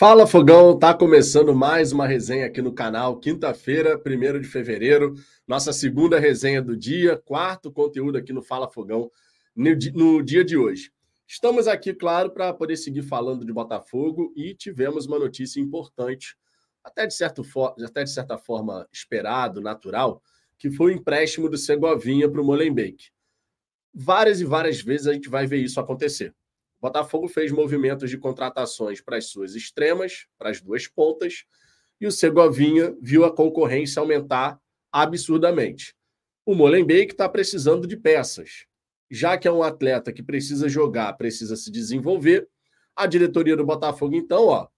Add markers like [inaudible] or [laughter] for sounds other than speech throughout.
Fala Fogão, tá começando mais uma resenha aqui no canal, quinta-feira, 1 de fevereiro, nossa segunda resenha do dia, quarto conteúdo aqui no Fala Fogão no dia de hoje. Estamos aqui, claro, para poder seguir falando de Botafogo e tivemos uma notícia importante, até de, certo até de certa forma esperado, natural, que foi o empréstimo do Segovinha para o Molenbeek. Várias e várias vezes a gente vai ver isso acontecer. Botafogo fez movimentos de contratações para as suas extremas, para as duas pontas, e o Segovinha viu a concorrência aumentar absurdamente. O Molenbeek está precisando de peças. Já que é um atleta que precisa jogar, precisa se desenvolver, a diretoria do Botafogo, então, ó,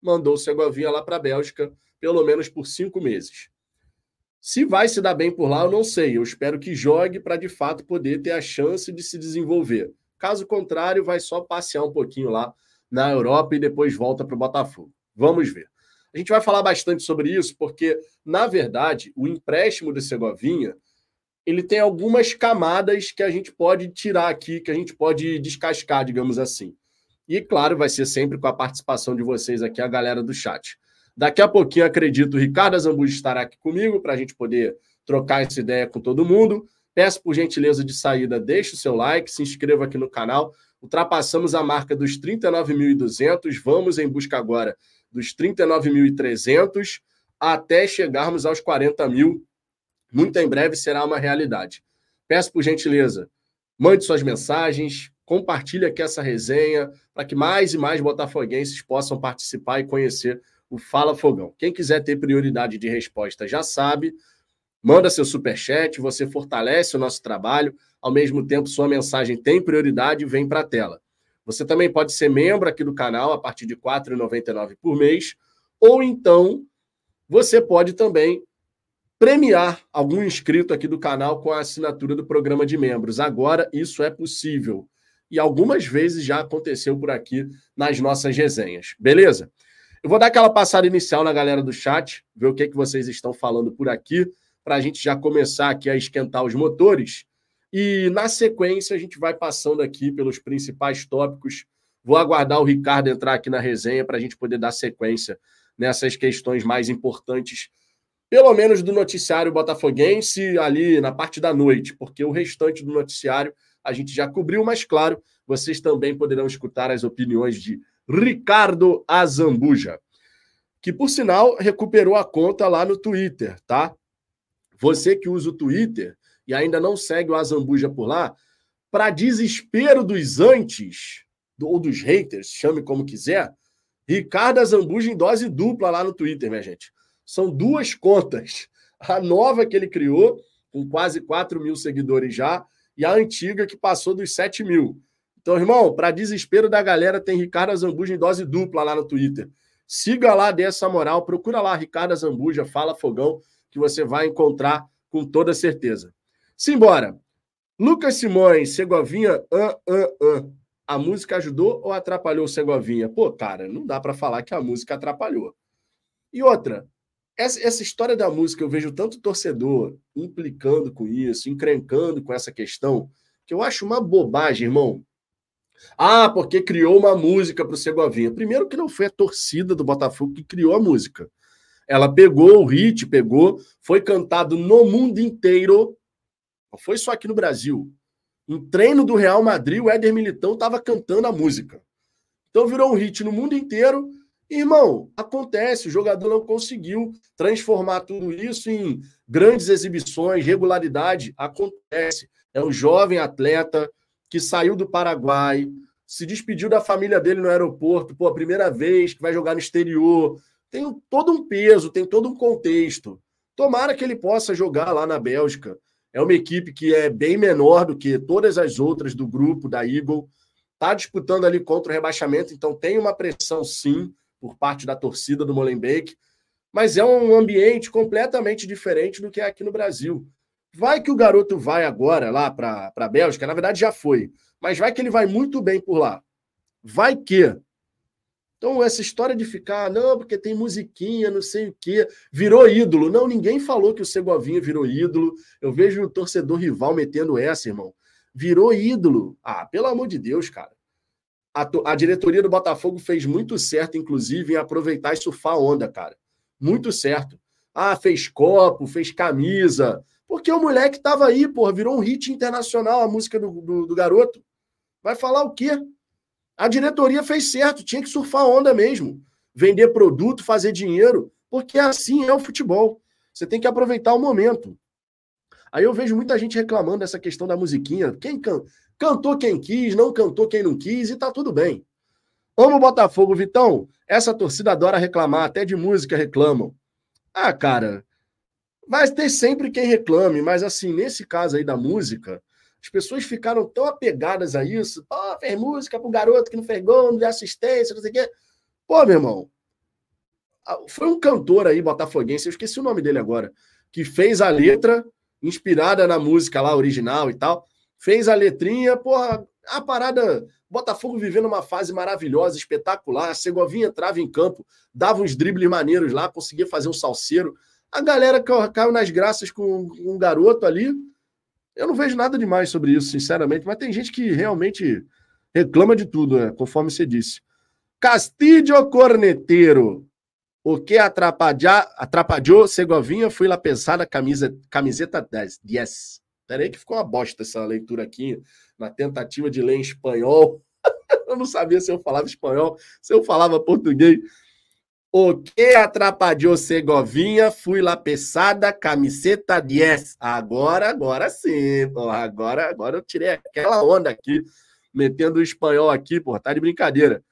mandou o Segovinha lá para a Bélgica, pelo menos por cinco meses. Se vai se dar bem por lá, eu não sei. Eu espero que jogue para de fato poder ter a chance de se desenvolver. Caso contrário, vai só passear um pouquinho lá na Europa e depois volta para o Botafogo. Vamos ver. A gente vai falar bastante sobre isso, porque, na verdade, o empréstimo do Segovinha ele tem algumas camadas que a gente pode tirar aqui, que a gente pode descascar, digamos assim. E, claro, vai ser sempre com a participação de vocês aqui, a galera do chat. Daqui a pouquinho, acredito, o Ricardo Azambuja estará aqui comigo para a gente poder trocar essa ideia com todo mundo. Peço por gentileza de saída, deixe o seu like, se inscreva aqui no canal. Ultrapassamos a marca dos 39.200, vamos em busca agora dos 39.300 até chegarmos aos 40 mil. Muito em breve será uma realidade. Peço por gentileza, mande suas mensagens, compartilhe aqui essa resenha para que mais e mais botafoguenses possam participar e conhecer o Fala Fogão. Quem quiser ter prioridade de resposta já sabe, Manda seu super chat, você fortalece o nosso trabalho, ao mesmo tempo sua mensagem tem prioridade e vem para a tela. Você também pode ser membro aqui do canal a partir de R$ 4,99 por mês, ou então você pode também premiar algum inscrito aqui do canal com a assinatura do programa de membros. Agora isso é possível. E algumas vezes já aconteceu por aqui nas nossas resenhas. Beleza? Eu vou dar aquela passada inicial na galera do chat, ver o que, que vocês estão falando por aqui para a gente já começar aqui a esquentar os motores. E na sequência a gente vai passando aqui pelos principais tópicos. Vou aguardar o Ricardo entrar aqui na resenha para a gente poder dar sequência nessas questões mais importantes, pelo menos do noticiário botafoguense ali na parte da noite, porque o restante do noticiário a gente já cobriu, mas claro, vocês também poderão escutar as opiniões de Ricardo Azambuja, que por sinal recuperou a conta lá no Twitter, tá? Você que usa o Twitter e ainda não segue o Azambuja por lá, para desespero dos antes, ou dos haters, chame como quiser, Ricardo Azambuja em dose dupla lá no Twitter, minha gente. São duas contas. A nova que ele criou, com quase 4 mil seguidores já, e a antiga que passou dos 7 mil. Então, irmão, para desespero da galera, tem Ricardo Azambuja em dose dupla lá no Twitter. Siga lá, dê essa moral, procura lá Ricardo Azambuja, Fala Fogão, que você vai encontrar com toda certeza. Simbora! Lucas Simões, Segovinha. A música ajudou ou atrapalhou o Segovinha? Pô, cara, não dá para falar que a música atrapalhou. E outra, essa, essa história da música, eu vejo tanto torcedor implicando com isso, encrencando com essa questão, que eu acho uma bobagem, irmão. Ah, porque criou uma música para o Segovinha. Primeiro que não foi a torcida do Botafogo que criou a música. Ela pegou o hit, pegou, foi cantado no mundo inteiro. Não foi só aqui no Brasil. Em treino do Real Madrid, o Éder Militão estava cantando a música. Então virou um hit no mundo inteiro. irmão, acontece, o jogador não conseguiu transformar tudo isso em grandes exibições, regularidade. Acontece. É um jovem atleta que saiu do Paraguai, se despediu da família dele no aeroporto, pô, a primeira vez que vai jogar no exterior, tem todo um peso, tem todo um contexto. Tomara que ele possa jogar lá na Bélgica. É uma equipe que é bem menor do que todas as outras do grupo da Eagle. Está disputando ali contra o rebaixamento, então tem uma pressão sim por parte da torcida do Molenbeek, mas é um ambiente completamente diferente do que é aqui no Brasil. Vai que o garoto vai agora lá para a Bélgica, na verdade já foi, mas vai que ele vai muito bem por lá. Vai que então, essa história de ficar, não, porque tem musiquinha, não sei o quê, virou ídolo. Não, ninguém falou que o Segovinha virou ídolo. Eu vejo o torcedor rival metendo essa, irmão. Virou ídolo. Ah, pelo amor de Deus, cara. a, a diretoria do Botafogo fez muito certo, inclusive, em aproveitar e surfar onda, cara. Muito certo. Ah, fez copo, fez camisa. Porque o moleque tava aí, porra, virou um hit internacional a música do, do, do garoto. Vai falar o quê? A diretoria fez certo, tinha que surfar onda mesmo. Vender produto, fazer dinheiro, porque assim é o futebol. Você tem que aproveitar o momento. Aí eu vejo muita gente reclamando dessa questão da musiquinha. Quem can... cantou quem quis, não cantou quem não quis, e tá tudo bem. Amo o Botafogo, Vitão. Essa torcida adora reclamar, até de música reclamam. Ah, cara, vai ter sempre quem reclame, mas assim, nesse caso aí da música, as pessoas ficaram tão apegadas a isso. Pô, fez música pro garoto que não fez gol, não deu assistência, não sei o quê. Pô, meu irmão, foi um cantor aí, botafoguense, eu esqueci o nome dele agora, que fez a letra inspirada na música lá original e tal. Fez a letrinha, porra, a parada. Botafogo vivendo uma fase maravilhosa, espetacular. A Segovinha entrava em campo, dava uns dribles maneiros lá, conseguia fazer um salseiro. A galera caiu nas graças com um garoto ali. Eu não vejo nada demais sobre isso, sinceramente, mas tem gente que realmente reclama de tudo, né? conforme você disse. Castilho Corneteiro. O que atrapalhou Segovinha foi lá pensar na camisa, camiseta 10. Yes. Peraí que ficou uma bosta essa leitura aqui, na tentativa de ler em espanhol. [laughs] eu não sabia se eu falava espanhol, se eu falava português. O que atrapalhou Segovinha? Fui lá pesada, camiseta 10. Agora, agora sim. Porra, agora, agora eu tirei aquela onda aqui, metendo o espanhol aqui, porra, tá de brincadeira.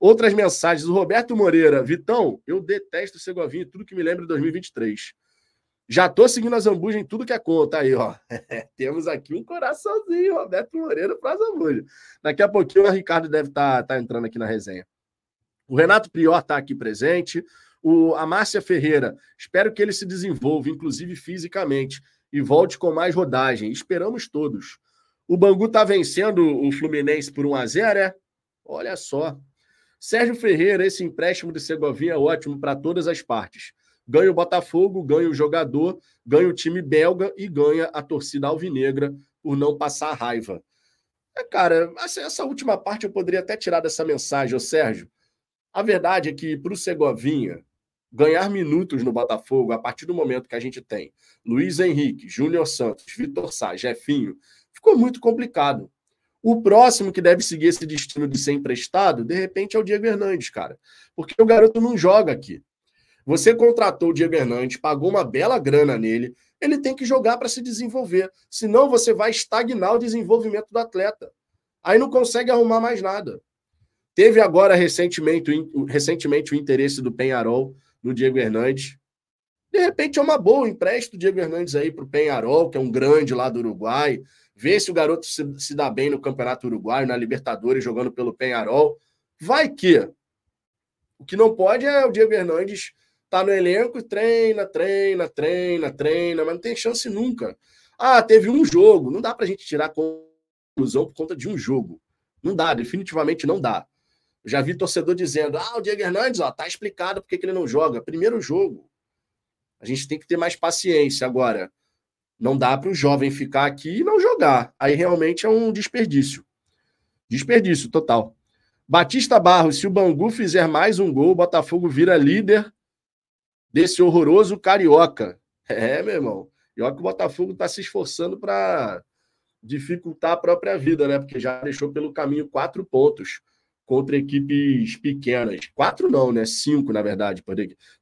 Outras mensagens. O Roberto Moreira. Vitão, eu detesto Segovinha e tudo que me lembra de 2023. Já tô seguindo a Zambuja em tudo que é conta aí, ó. [laughs] Temos aqui um coraçãozinho, Roberto Moreira para a Zambuja. Daqui a pouquinho o Ricardo deve estar tá, tá entrando aqui na resenha. O Renato Prior está aqui presente. O, a Márcia Ferreira, espero que ele se desenvolva, inclusive fisicamente, e volte com mais rodagem. Esperamos todos. O Bangu está vencendo o Fluminense por 1 a 0 é? Olha só. Sérgio Ferreira, esse empréstimo de Segovinha é ótimo para todas as partes. Ganha o Botafogo, ganha o jogador, ganha o time belga e ganha a torcida alvinegra por não passar raiva. É, cara, essa última parte eu poderia até tirar dessa mensagem, ô Sérgio. A verdade é que para o Segovinha ganhar minutos no Botafogo, a partir do momento que a gente tem Luiz Henrique, Júnior Santos, Vitor Sá, Jefinho, ficou muito complicado. O próximo que deve seguir esse destino de ser emprestado, de repente, é o Diego Hernandes, cara. Porque o garoto não joga aqui. Você contratou o Diego Hernandes, pagou uma bela grana nele, ele tem que jogar para se desenvolver. Senão você vai estagnar o desenvolvimento do atleta. Aí não consegue arrumar mais nada. Teve agora recentemente, recentemente o interesse do Penharol no Diego Hernandes. De repente é uma boa, empresta o Diego Hernandes aí para o Penharol, que é um grande lá do Uruguai. Vê se o garoto se, se dá bem no Campeonato Uruguaio, na Libertadores, jogando pelo Penharol. Vai que. O que não pode é o Diego Hernandes tá no elenco e treina, treina, treina, treina, mas não tem chance nunca. Ah, teve um jogo. Não dá pra gente tirar conclusão por conta de um jogo. Não dá, definitivamente não dá. Já vi torcedor dizendo: ah, o Diego Hernandes, ó, tá explicado porque que ele não joga. Primeiro jogo. A gente tem que ter mais paciência. Agora, não dá para o jovem ficar aqui e não jogar. Aí realmente é um desperdício. Desperdício total. Batista Barros, se o Bangu fizer mais um gol, o Botafogo vira líder desse horroroso carioca. [laughs] É, meu irmão. E olha que o Botafogo está se esforçando para dificultar a própria vida, né? Porque já deixou pelo caminho quatro pontos contra equipes pequenas. Quatro não, né? Cinco, na verdade.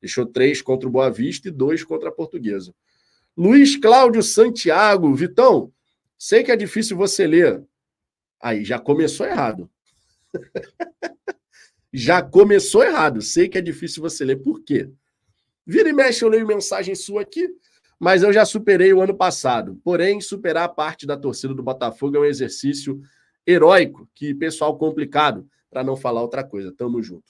Deixou três contra o Boa Vista e dois contra a Portuguesa. Luiz Cláudio Santiago. Vitão, sei que é difícil você ler. Aí, já começou errado. [laughs] já começou errado. Sei que é difícil você ler. Por quê? Vira e mexe, eu leio mensagem sua aqui, mas eu já superei o ano passado. Porém, superar a parte da torcida do Botafogo é um exercício heróico, que pessoal complicado, para não falar outra coisa. Tamo junto.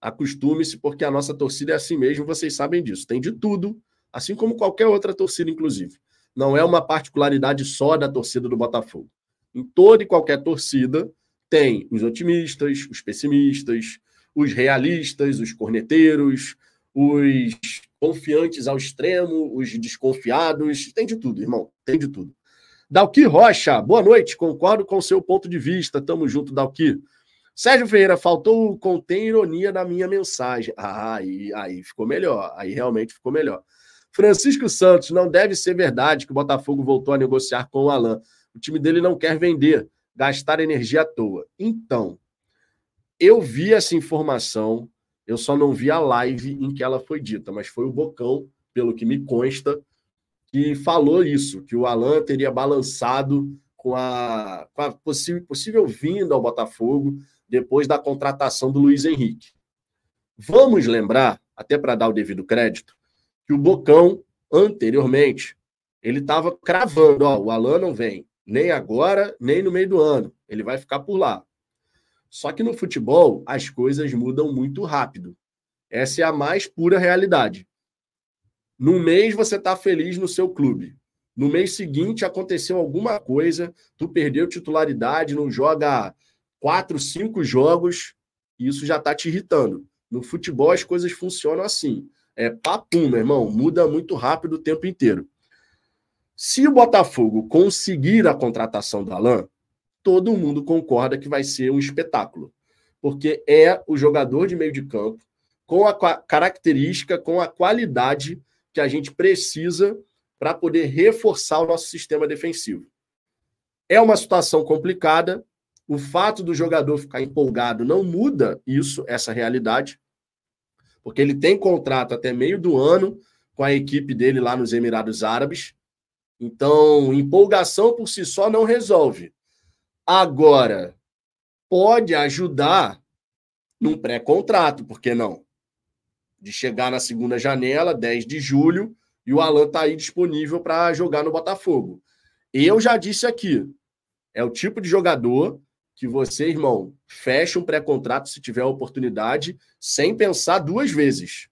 Acostume-se, porque a nossa torcida é assim mesmo, vocês sabem disso. Tem de tudo, assim como qualquer outra torcida, inclusive. Não é uma particularidade só da torcida do Botafogo. Em toda e qualquer torcida, tem os otimistas, os pessimistas, os realistas, os corneteiros, os confiantes ao extremo, os desconfiados, tem de tudo, irmão, tem de tudo. Dalqui Rocha, boa noite, concordo com o seu ponto de vista. Tamo junto, Dalqui. Sérgio Ferreira, faltou contém ironia na minha mensagem. Ah, aí, aí ficou melhor. Aí realmente ficou melhor. Francisco Santos, não deve ser verdade que o Botafogo voltou a negociar com o Alain. O time dele não quer vender, gastar energia à toa. Então, eu vi essa informação, eu só não vi a live em que ela foi dita, mas foi o Bocão, pelo que me consta, que falou isso, que o Alain teria balançado com a, com a possível, possível vinda ao Botafogo depois da contratação do Luiz Henrique. Vamos lembrar, até para dar o devido crédito, que o Bocão, anteriormente, ele estava cravando, ó, o Alan não vem nem agora, nem no meio do ano. Ele vai ficar por lá. Só que no futebol, as coisas mudam muito rápido. Essa é a mais pura realidade. No mês você está feliz no seu clube. No mês seguinte aconteceu alguma coisa, tu perdeu titularidade, não joga quatro, cinco jogos, e isso já está te irritando. No futebol as coisas funcionam assim é papum, meu irmão, muda muito rápido o tempo inteiro. Se o Botafogo conseguir a contratação do Alain, todo mundo concorda que vai ser um espetáculo, porque é o jogador de meio de campo com a característica, com a qualidade que a gente precisa para poder reforçar o nosso sistema defensivo. É uma situação complicada. O fato do jogador ficar empolgado não muda isso, essa realidade porque ele tem contrato até meio do ano com a equipe dele lá nos Emirados Árabes. Então, empolgação por si só não resolve. Agora, pode ajudar num pré-contrato, por que não? De chegar na segunda janela, 10 de julho, e o Alan está aí disponível para jogar no Botafogo. Eu já disse aqui, é o tipo de jogador que você, irmão, feche um pré-contrato se tiver a oportunidade, sem pensar duas vezes.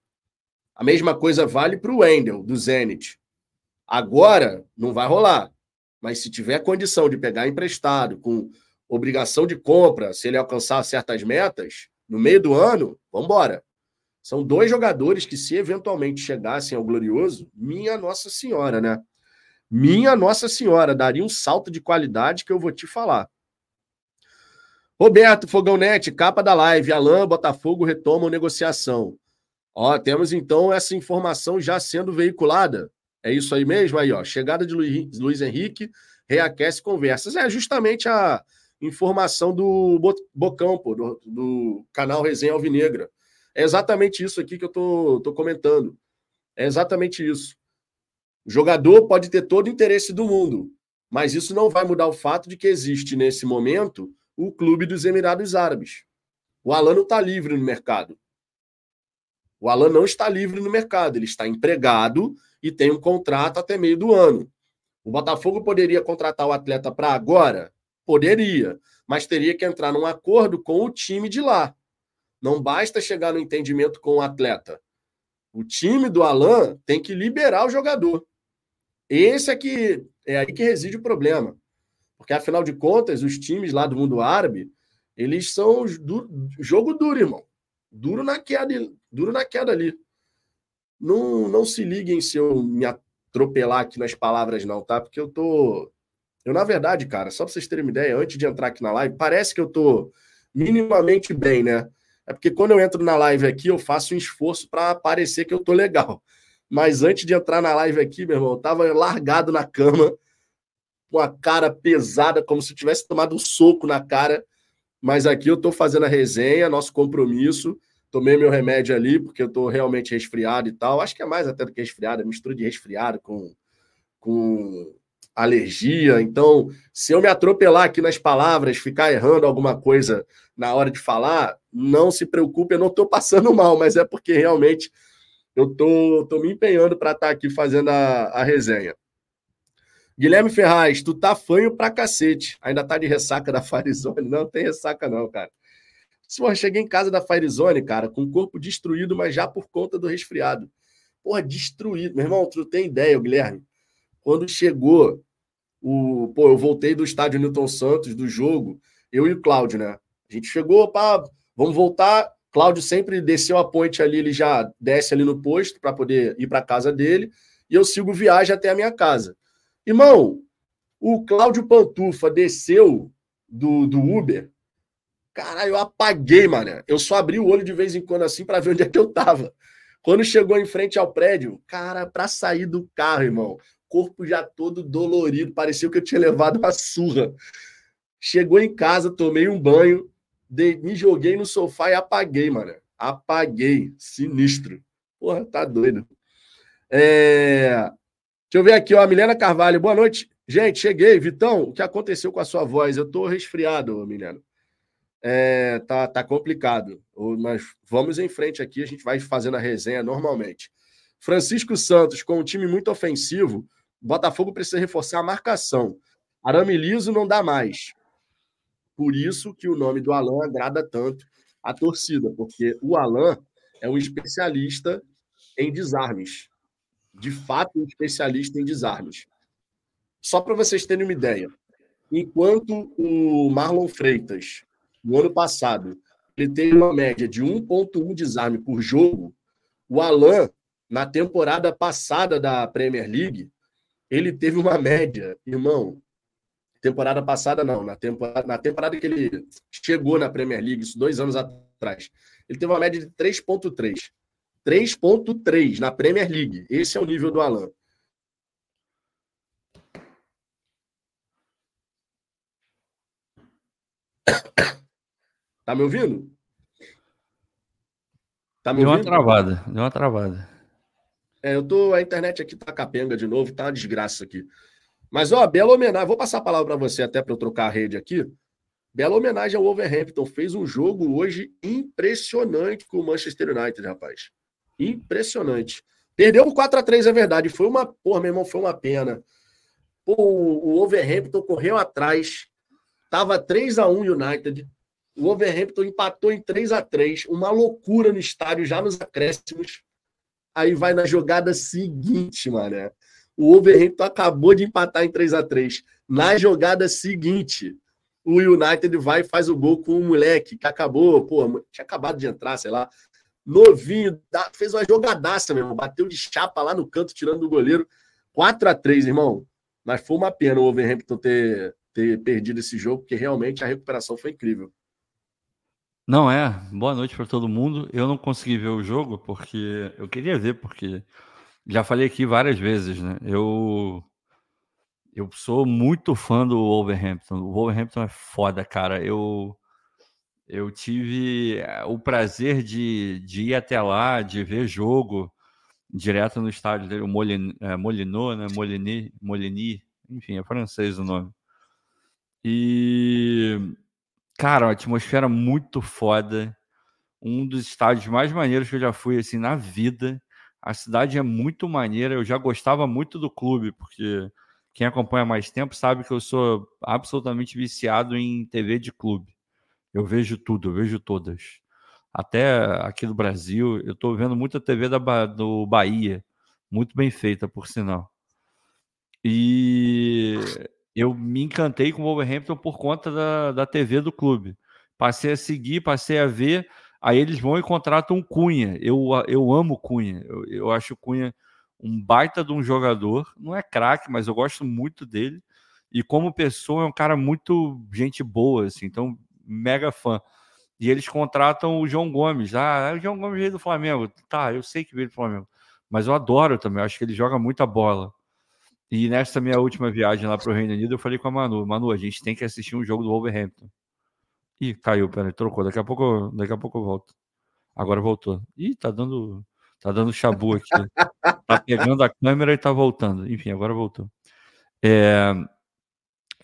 A mesma coisa vale para o Wendel, do Zenit. Agora, não vai rolar. Mas se tiver condição de pegar emprestado, com obrigação de compra, se ele alcançar certas metas, no meio do ano, vamos embora. São dois jogadores que, se eventualmente chegassem ao glorioso, minha Nossa Senhora, né? Minha Nossa Senhora, daria um salto de qualidade que eu vou te falar. Roberto Fogão Net, capa da live. Alain, Botafogo retomam negociação. Ó, temos então essa informação já sendo veiculada. É isso aí mesmo? Aí, ó. Chegada de Luiz, Luiz Henrique reaquece conversas. É justamente a informação do Bocão, pô, do, do canal Resenha Alvinegra. É exatamente isso aqui que eu tô, tô comentando. É exatamente isso. O jogador pode ter todo o interesse do mundo, mas isso não vai mudar o fato de que existe, nesse momento, o clube dos Emirados Árabes. O Alan não está livre no mercado. O Alan não está livre no mercado, ele está empregado e tem um contrato até meio do ano. O Botafogo poderia contratar o atleta para agora? Poderia, mas teria que entrar num acordo com o time de lá. Não basta chegar no entendimento com o atleta. O time do Alan tem que liberar o jogador. Esse é que é aí que reside o problema. Porque, afinal de contas, os times lá do mundo árabe, eles são du jogo duro, irmão. Duro na queda, duro na queda ali. Não, não se liguem se eu me atropelar aqui nas palavras, não, tá? Porque eu tô. Eu, na verdade, cara, só pra vocês terem uma ideia, antes de entrar aqui na live, parece que eu tô minimamente bem, né? É porque quando eu entro na live aqui, eu faço um esforço para parecer que eu tô legal. Mas antes de entrar na live aqui, meu irmão, eu tava largado na cama com a cara pesada, como se tivesse tomado um soco na cara. Mas aqui eu estou fazendo a resenha, nosso compromisso. Tomei meu remédio ali, porque eu estou realmente resfriado e tal. Acho que é mais até do que resfriado, é mistura de resfriado com, com alergia. Então, se eu me atropelar aqui nas palavras, ficar errando alguma coisa na hora de falar, não se preocupe, eu não estou passando mal, mas é porque realmente eu tô, tô me empenhando para estar tá aqui fazendo a, a resenha. Guilherme Ferraz, tu tá fanho pra cacete. Ainda tá de ressaca da Firezone? Não, tem ressaca não, cara. Porra, cheguei em casa da Firezone, cara, com o corpo destruído, mas já por conta do resfriado. Porra, destruído. Meu irmão, tu não tem ideia, Guilherme. Quando chegou o... Pô, eu voltei do estádio Newton Santos, do jogo, eu e o Cláudio, né? A gente chegou, pá, vamos voltar. Cláudio sempre desceu a ponte ali, ele já desce ali no posto para poder ir para casa dele, e eu sigo viagem até a minha casa. Irmão, O Cláudio Pantufa desceu do, do Uber. Caralho, eu apaguei, mano. Eu só abri o olho de vez em quando assim para ver onde é que eu tava. Quando chegou em frente ao prédio, cara, para sair do carro, irmão, corpo já todo dolorido, parecia que eu tinha levado uma surra. Chegou em casa, tomei um banho, de, me joguei no sofá e apaguei, mano. Apaguei. Sinistro. Porra, tá doido. É... Deixa eu ver aqui, ó. Milena Carvalho, boa noite. Gente, cheguei. Vitão, o que aconteceu com a sua voz? Eu tô resfriado, Milena. É, tá, tá complicado. Mas vamos em frente aqui, a gente vai fazendo a resenha normalmente. Francisco Santos, com um time muito ofensivo, Botafogo precisa reforçar a marcação. Arame liso não dá mais. Por isso que o nome do Alan agrada tanto a torcida, porque o Alan é um especialista em desarmes. De fato, um especialista em desarmes. Só para vocês terem uma ideia, enquanto o Marlon Freitas, no ano passado, ele teve uma média de 1,1 desarme por jogo, o Alan, na temporada passada da Premier League, ele teve uma média, irmão, Temporada passada, não. Na temporada, na temporada que ele chegou na Premier League, isso dois anos atrás, ele teve uma média de 3,3. 3,3 na Premier League. Esse é o nível do Alan. [coughs] Tá me ouvindo? Tá me deu ouvindo? uma travada, deu uma travada. É, eu tô. A internet aqui tá capenga de novo, tá uma desgraça aqui. Mas, ó, bela homenagem. Vou passar a palavra para você até para eu trocar a rede aqui. Bela homenagem ao Wolverhampton. Fez um jogo hoje impressionante com o Manchester United, rapaz. Impressionante. Perdeu por 4 a 3 é verdade. Foi uma, porra, meu irmão, foi uma pena. Pô, o Wolverhampton correu atrás. Tava 3 a 1 United. O Wolverhampton empatou em 3 a 3 Uma loucura no estádio, já nos acréscimos. Aí vai na jogada seguinte, mano. O Wolverhampton acabou de empatar em 3 a 3 Na jogada seguinte, o United vai e faz o gol com o moleque que acabou, pô, tinha acabado de entrar, sei lá, novinho, fez uma jogadaça mesmo, bateu de chapa lá no canto, tirando do goleiro. 4 a 3 irmão. Mas foi uma pena o Wolverhampton ter, ter perdido esse jogo, porque realmente a recuperação foi incrível. Não é. Boa noite para todo mundo. Eu não consegui ver o jogo porque eu queria ver, porque já falei aqui várias vezes, né? Eu eu sou muito fã do Wolverhampton. O Wolverhampton é foda, cara. Eu eu tive eh, o prazer de, de ir até lá, de ver jogo direto no estádio dele, o Molin, é, né? Molini, Molini, enfim, é francês o nome. E cara, atmosfera muito foda. Um dos estádios mais maneiros que eu já fui assim na vida. A cidade é muito maneira. Eu já gostava muito do clube, porque quem acompanha mais tempo sabe que eu sou absolutamente viciado em TV de clube. Eu vejo tudo, eu vejo todas. Até aqui no Brasil, eu estou vendo muita TV da, do Bahia, muito bem feita, por sinal. E eu me encantei com o Wolverhampton por conta da, da TV do clube. Passei a seguir, passei a ver. Aí eles vão e contratam Cunha. Eu, eu amo Cunha. Eu, eu acho Cunha um baita de um jogador. Não é craque, mas eu gosto muito dele. E como pessoa, é um cara muito gente boa, assim. Então, mega fã. E eles contratam o João Gomes. Ah, o João Gomes veio do Flamengo. Tá, eu sei que veio do Flamengo. Mas eu adoro também. Acho que ele joga muita bola. E nessa minha última viagem lá para o Reino Unido, eu falei com a Manu: Manu, a gente tem que assistir um jogo do Wolverhampton. Ih, caiu, peraí, trocou. Daqui a pouco, daqui a pouco eu volto. Agora voltou. Ih, tá dando, tá dando chabu aqui. tá pegando a câmera e tá voltando. Enfim, agora voltou. É,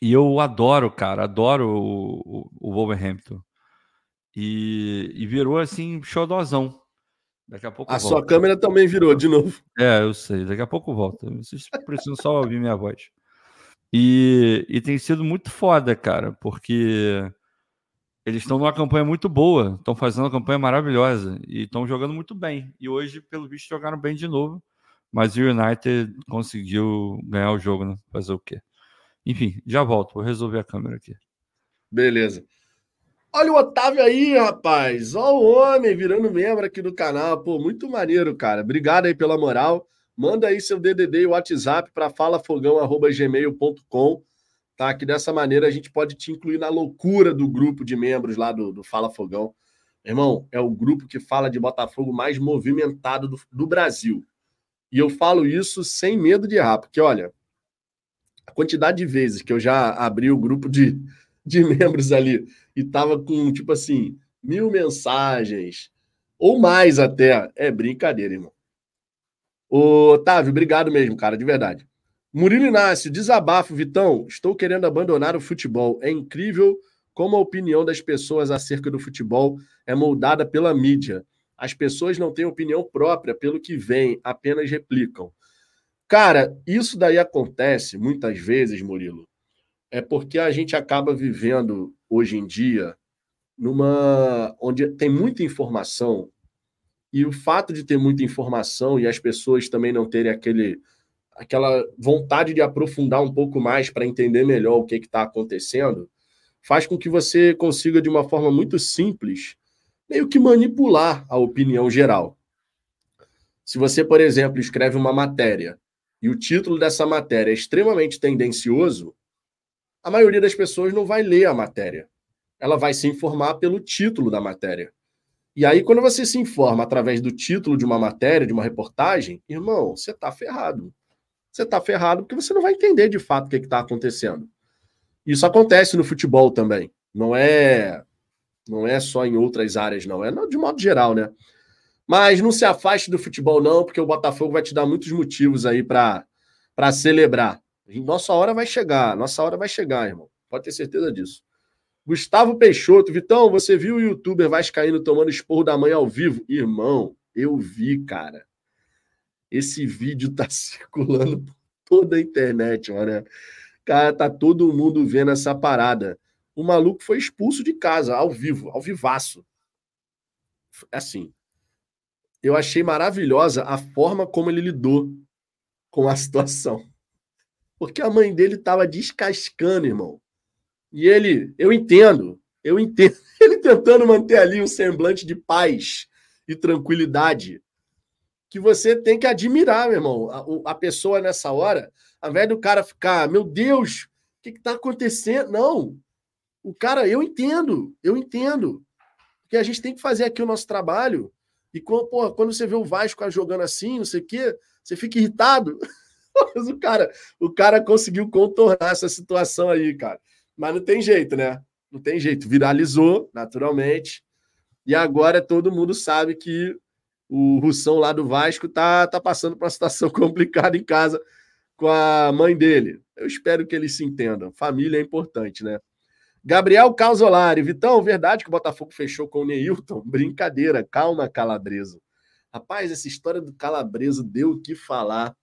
e eu adoro, cara, adoro o, o, o Wolverhampton. E, e, virou assim, xodozão. Daqui a pouco A volta. sua câmera também virou de novo. É, eu sei. Daqui a pouco volta. Vocês precisam só ouvir minha voz. E, e tem sido muito foda, cara, porque eles estão numa campanha muito boa, estão fazendo uma campanha maravilhosa e estão jogando muito bem. E hoje, pelo visto, jogaram bem de novo. Mas o United conseguiu ganhar o jogo, né? Fazer o quê? Enfim, já volto. Vou resolver a câmera aqui. Beleza. Olha o Otávio aí, rapaz. Olha o homem virando membro aqui do canal. Pô, muito maneiro, cara. Obrigado aí pela moral. Manda aí seu DDD e WhatsApp para falafogão.gmail.com tá? Que dessa maneira a gente pode te incluir na loucura do grupo de membros lá do, do Fala Fogão. Irmão, é o grupo que fala de Botafogo mais movimentado do, do Brasil. E eu falo isso sem medo de errar, porque olha, a quantidade de vezes que eu já abri o grupo de, de membros ali e tava com, tipo assim, mil mensagens, ou mais até, é brincadeira, irmão. Ô, Otávio, obrigado mesmo, cara, de verdade. Murilo Inácio, desabafo, Vitão. Estou querendo abandonar o futebol. É incrível como a opinião das pessoas acerca do futebol é moldada pela mídia. As pessoas não têm opinião própria pelo que vem, apenas replicam. Cara, isso daí acontece muitas vezes, Murilo, é porque a gente acaba vivendo hoje em dia numa onde tem muita informação e o fato de ter muita informação e as pessoas também não terem aquele aquela vontade de aprofundar um pouco mais para entender melhor o que está acontecendo, faz com que você consiga, de uma forma muito simples, meio que manipular a opinião geral. Se você, por exemplo, escreve uma matéria e o título dessa matéria é extremamente tendencioso, a maioria das pessoas não vai ler a matéria. Ela vai se informar pelo título da matéria. E aí, quando você se informa através do título de uma matéria, de uma reportagem, irmão, você está ferrado você está ferrado porque você não vai entender de fato o que está acontecendo. Isso acontece no futebol também. Não é não é só em outras áreas, não. É de modo geral, né? Mas não se afaste do futebol, não, porque o Botafogo vai te dar muitos motivos aí para celebrar. Nossa hora vai chegar, nossa hora vai chegar, irmão. Pode ter certeza disso. Gustavo Peixoto, Vitão, você viu o youtuber Vascaíno tomando esporro da mãe ao vivo? Irmão, eu vi, cara. Esse vídeo tá [laughs] circulando por toda a internet, mano. Cara, tá todo mundo vendo essa parada. O maluco foi expulso de casa, ao vivo, ao vivaço. Assim, eu achei maravilhosa a forma como ele lidou com a [laughs] situação. Porque a mãe dele tava descascando, irmão. E ele, eu entendo, eu entendo. [laughs] Ele tentando manter ali um semblante de paz e tranquilidade que você tem que admirar, meu irmão. A, a pessoa nessa hora, ao invés do cara ficar, meu Deus, o que está acontecendo? Não. O cara, eu entendo, eu entendo. Porque a gente tem que fazer aqui o nosso trabalho. E quando, porra, quando você vê o Vasco jogando assim, não sei o quê, você fica irritado. [laughs] Mas o cara, o cara conseguiu contornar essa situação aí, cara. Mas não tem jeito, né? Não tem jeito. Viralizou, naturalmente. E agora todo mundo sabe que o Russão lá do Vasco tá, tá passando por uma situação [laughs] complicada em casa com a mãe dele. Eu espero que eles se entendam. Família é importante, né? Gabriel Calzolari, Vitão, verdade que o Botafogo fechou com o Neilton? [laughs] Brincadeira, calma, Calabreso. Rapaz, essa história do Calabreso deu o que falar.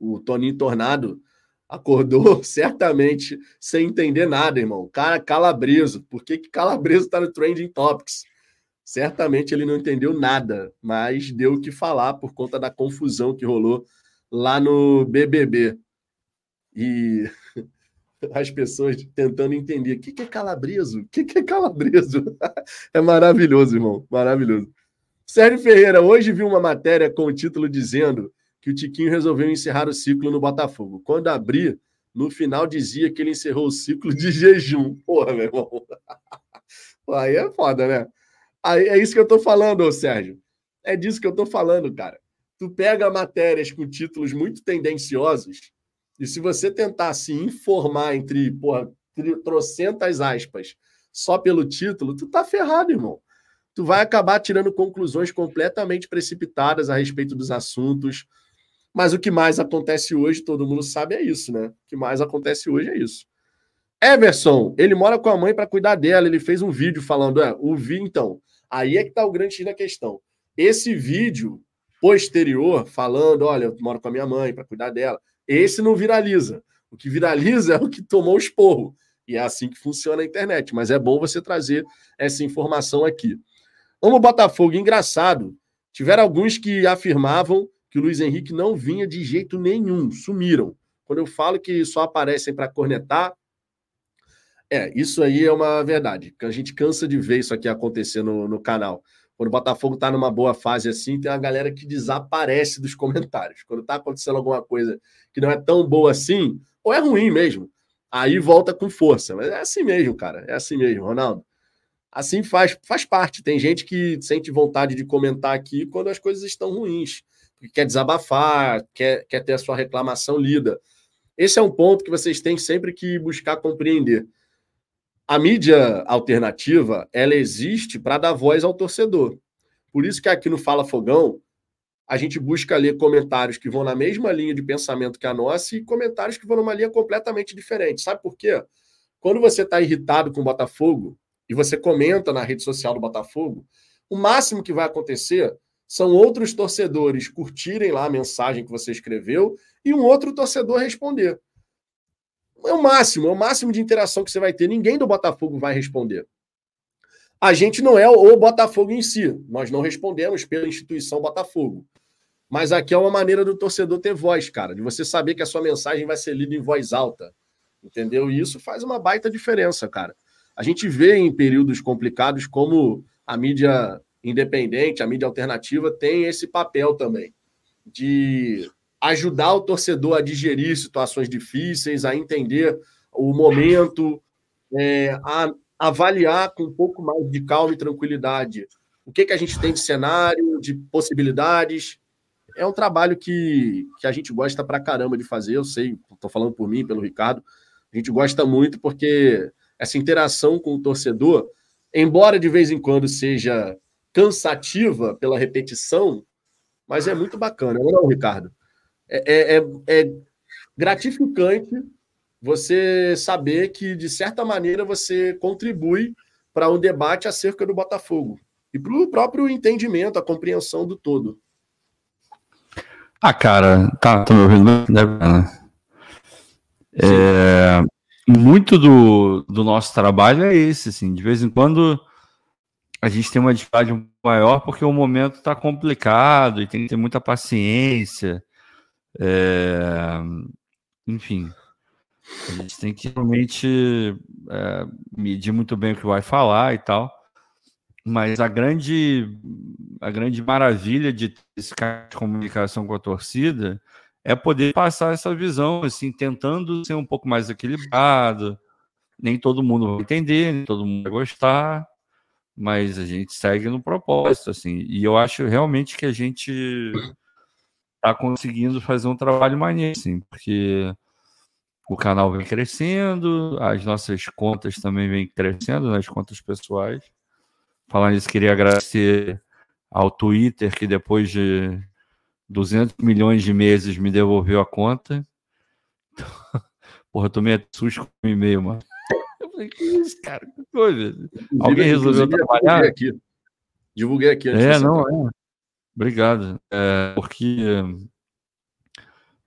O Toninho Tornado acordou [laughs] certamente sem entender nada, irmão. Cara, Calabreso. Por que, que Calabreso tá no Trending Topics? Certamente ele não entendeu nada, mas deu o que falar por conta da confusão que rolou lá no BBB. E [laughs] as pessoas tentando entender o que é calabreso? O que é calabreso? [laughs] É maravilhoso, irmão, maravilhoso. Sérgio Ferreira, hoje vi uma matéria com o título dizendo que o Tiquinho resolveu encerrar o ciclo no Botafogo. Quando abri, no final dizia que ele encerrou o ciclo de jejum. Porra, meu irmão. [laughs] Aí é foda, né? É isso que eu tô falando, Sérgio. É disso que eu tô falando, cara. Tu pega matérias com títulos muito tendenciosos e se você tentar se informar entre, porra, trocentas aspas só pelo título, tu tá ferrado, irmão. Tu vai acabar tirando conclusões completamente precipitadas a respeito dos assuntos. Mas o que mais acontece hoje, todo mundo sabe, é isso, né? O que mais acontece hoje é isso. Everson, ele mora com a mãe para cuidar dela. Ele fez um vídeo falando: é, o vi então. Aí é que está o grande X da questão. Esse vídeo posterior, falando: olha, eu moro com a minha mãe para cuidar dela, esse não viraliza. O que viraliza é o que tomou o esporro. E é assim que funciona a internet. Mas é bom você trazer essa informação aqui. Como Botafogo, engraçado, tiveram alguns que afirmavam que o Luiz Henrique não vinha de jeito nenhum, sumiram. Quando eu falo que só aparecem para cornetar, é, isso aí é uma verdade. A gente cansa de ver isso aqui acontecer no, no canal. Quando o Botafogo está numa boa fase assim, tem uma galera que desaparece dos comentários. Quando está acontecendo alguma coisa que não é tão boa assim, ou é ruim mesmo, aí volta com força. Mas é assim mesmo, cara. É assim mesmo, Ronaldo. Assim faz, faz parte. Tem gente que sente vontade de comentar aqui quando as coisas estão ruins, quer desabafar, quer, quer ter a sua reclamação lida. Esse é um ponto que vocês têm sempre que buscar compreender. A mídia alternativa, ela existe para dar voz ao torcedor. Por isso que aqui no Fala Fogão, a gente busca ler comentários que vão na mesma linha de pensamento que a nossa e comentários que vão numa linha completamente diferente. Sabe por quê? Quando você está irritado com o Botafogo e você comenta na rede social do Botafogo, o máximo que vai acontecer são outros torcedores curtirem lá a mensagem que você escreveu e um outro torcedor responder. É o máximo, é o máximo de interação que você vai ter. Ninguém do Botafogo vai responder. A gente não é o Botafogo em si. Nós não respondemos pela instituição Botafogo. Mas aqui é uma maneira do torcedor ter voz, cara, de você saber que a sua mensagem vai ser lida em voz alta. Entendeu? E isso faz uma baita diferença, cara. A gente vê em períodos complicados como a mídia independente, a mídia alternativa tem esse papel também de ajudar o torcedor a digerir situações difíceis, a entender o momento, é, a avaliar com um pouco mais de calma e tranquilidade o que, que a gente tem de cenário, de possibilidades. É um trabalho que, que a gente gosta pra caramba de fazer, eu sei, estou falando por mim, pelo Ricardo, a gente gosta muito porque essa interação com o torcedor, embora de vez em quando seja cansativa pela repetição, mas é muito bacana, não é, Ricardo? É, é, é, é gratificante você saber que, de certa maneira, você contribui para um debate acerca do Botafogo e para o próprio entendimento, a compreensão do todo. Ah, cara, tá, tô me ouvindo? Né? É, muito do, do nosso trabalho é esse, assim, de vez em quando a gente tem uma dificuldade maior porque o momento está complicado e tem que ter muita paciência. É, enfim, a gente tem que realmente é, medir muito bem o que vai falar e tal. Mas a grande, a grande maravilha de esse cara de comunicação com a torcida é poder passar essa visão, assim, tentando ser um pouco mais equilibrado. Nem todo mundo vai entender, nem todo mundo vai gostar, mas a gente segue no propósito, assim. E eu acho realmente que a gente está conseguindo fazer um trabalho maneiro, assim, porque o canal vem crescendo, as nossas contas também vêm crescendo, nas né, contas pessoais. Falando isso, queria agradecer ao Twitter, que depois de 200 milhões de meses me devolveu a conta. [laughs] Porra, eu tomei susto com o e-mail, mano. [laughs] Eu falei, que isso, cara? Que coisa? Alguém resolveu trabalhar? Divulguei aqui. Divulguei aqui. é, não, é. Obrigado. É, porque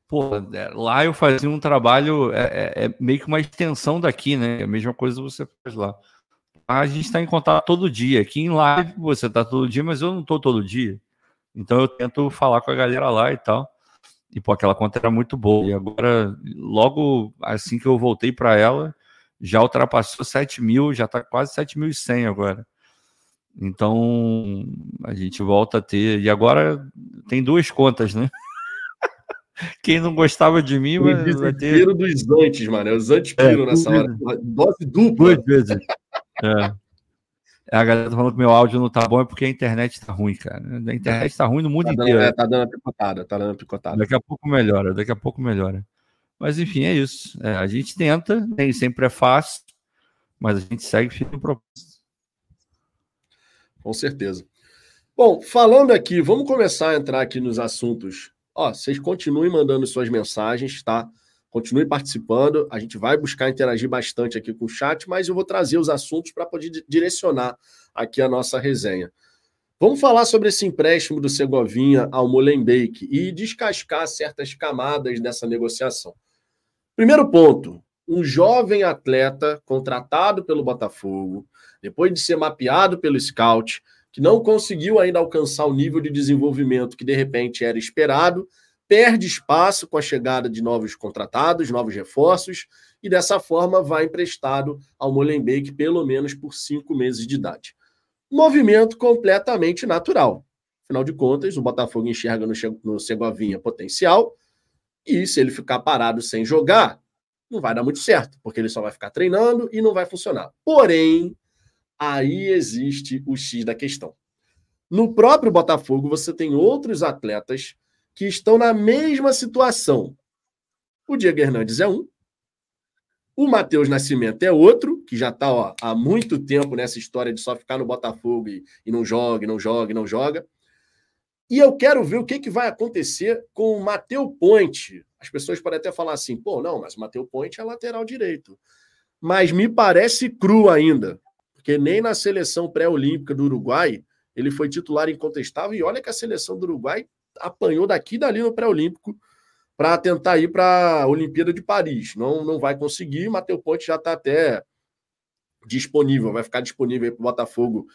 Pô, é, lá eu fazia um trabalho, é, é, é, meio que uma extensão daqui, né? É a mesma coisa você faz lá. A gente está em contato todo dia. Aqui em live você está todo dia, mas eu não estou todo dia. Então eu tento falar com a galera lá e tal. E pô, aquela conta era muito boa. E agora, logo assim que eu voltei para ela, já ultrapassou 7 mil, já está quase 7.100 agora. Então a gente volta a ter. E agora tem duas contas, né? [laughs] Quem não gostava de mim vai, vai ter. dos antes, mano. Os antes piram é, nessa hora. Dose dupla. Duas vezes. É. A galera tá falando que meu áudio não tá bom é porque a internet tá ruim, cara. A internet tá ruim no mundo tá dando, inteiro. É, tá dando picotada, tá dando picotada. Daqui a pouco melhora, daqui a pouco melhora. Mas enfim, é isso. É, a gente tenta, nem sempre é fácil, mas a gente segue firme no propósito. Com certeza. Bom, falando aqui, vamos começar a entrar aqui nos assuntos Ó, vocês continuem mandando suas mensagens, tá? Continue participando. A gente vai buscar interagir bastante aqui com o chat, mas eu vou trazer os assuntos para poder direcionar aqui a nossa resenha. Vamos falar sobre esse empréstimo do Segovinha ao Molenbeek e descascar certas camadas dessa negociação. Primeiro ponto: um jovem atleta contratado pelo Botafogo, depois de ser mapeado pelo scout, que não conseguiu ainda alcançar o nível de desenvolvimento que de repente era esperado, perde espaço com a chegada de novos contratados, novos reforços, e dessa forma vai emprestado ao Molenbeek pelo menos por cinco meses de idade. Movimento completamente natural. Afinal de contas, o Botafogo enxerga no, no Segovinha potencial, e se ele ficar parado sem jogar, não vai dar muito certo, porque ele só vai ficar treinando e não vai funcionar. Porém, aí existe o X da questão. No próprio Botafogo, você tem outros atletas que estão na mesma situação. O Diego Hernandes é um, o Matheus Nascimento é outro, que já está há muito tempo nessa história de só ficar no Botafogo e, e não joga, não joga, não joga. E eu quero ver o que, que vai acontecer com o Mateu Ponte. As pessoas podem até falar assim, pô, não, mas o Mateu Ponte é lateral direito. Mas me parece cru ainda, porque nem na seleção pré-olímpica do Uruguai ele foi titular incontestável. E olha que a seleção do Uruguai apanhou daqui e dali no pré-olímpico para tentar ir para a Olimpíada de Paris. Não, não vai conseguir. Mateu Ponte já está até disponível, vai ficar disponível para o Botafogo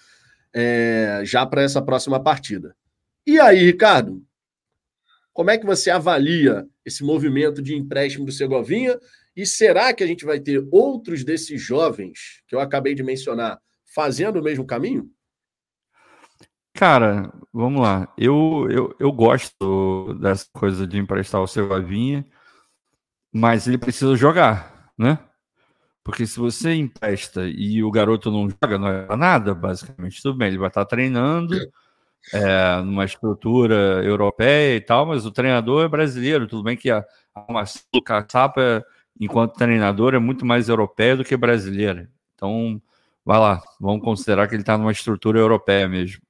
é, já para essa próxima partida. E aí, Ricardo, como é que você avalia esse movimento de empréstimo do Segovinha? E será que a gente vai ter outros desses jovens que eu acabei de mencionar fazendo o mesmo caminho? Cara, vamos lá. Eu, eu, eu gosto dessa coisa de emprestar o Segovinha, mas ele precisa jogar, né? Porque se você empresta e o garoto não joga, não é nada, basicamente. Tudo bem, ele vai estar treinando é, numa estrutura europeia e tal, mas o treinador é brasileiro. Tudo bem que a, a Marcelo Caçapa, enquanto treinador, é muito mais europeia do que brasileira. Então, vai lá, vamos considerar que ele está numa estrutura europeia mesmo.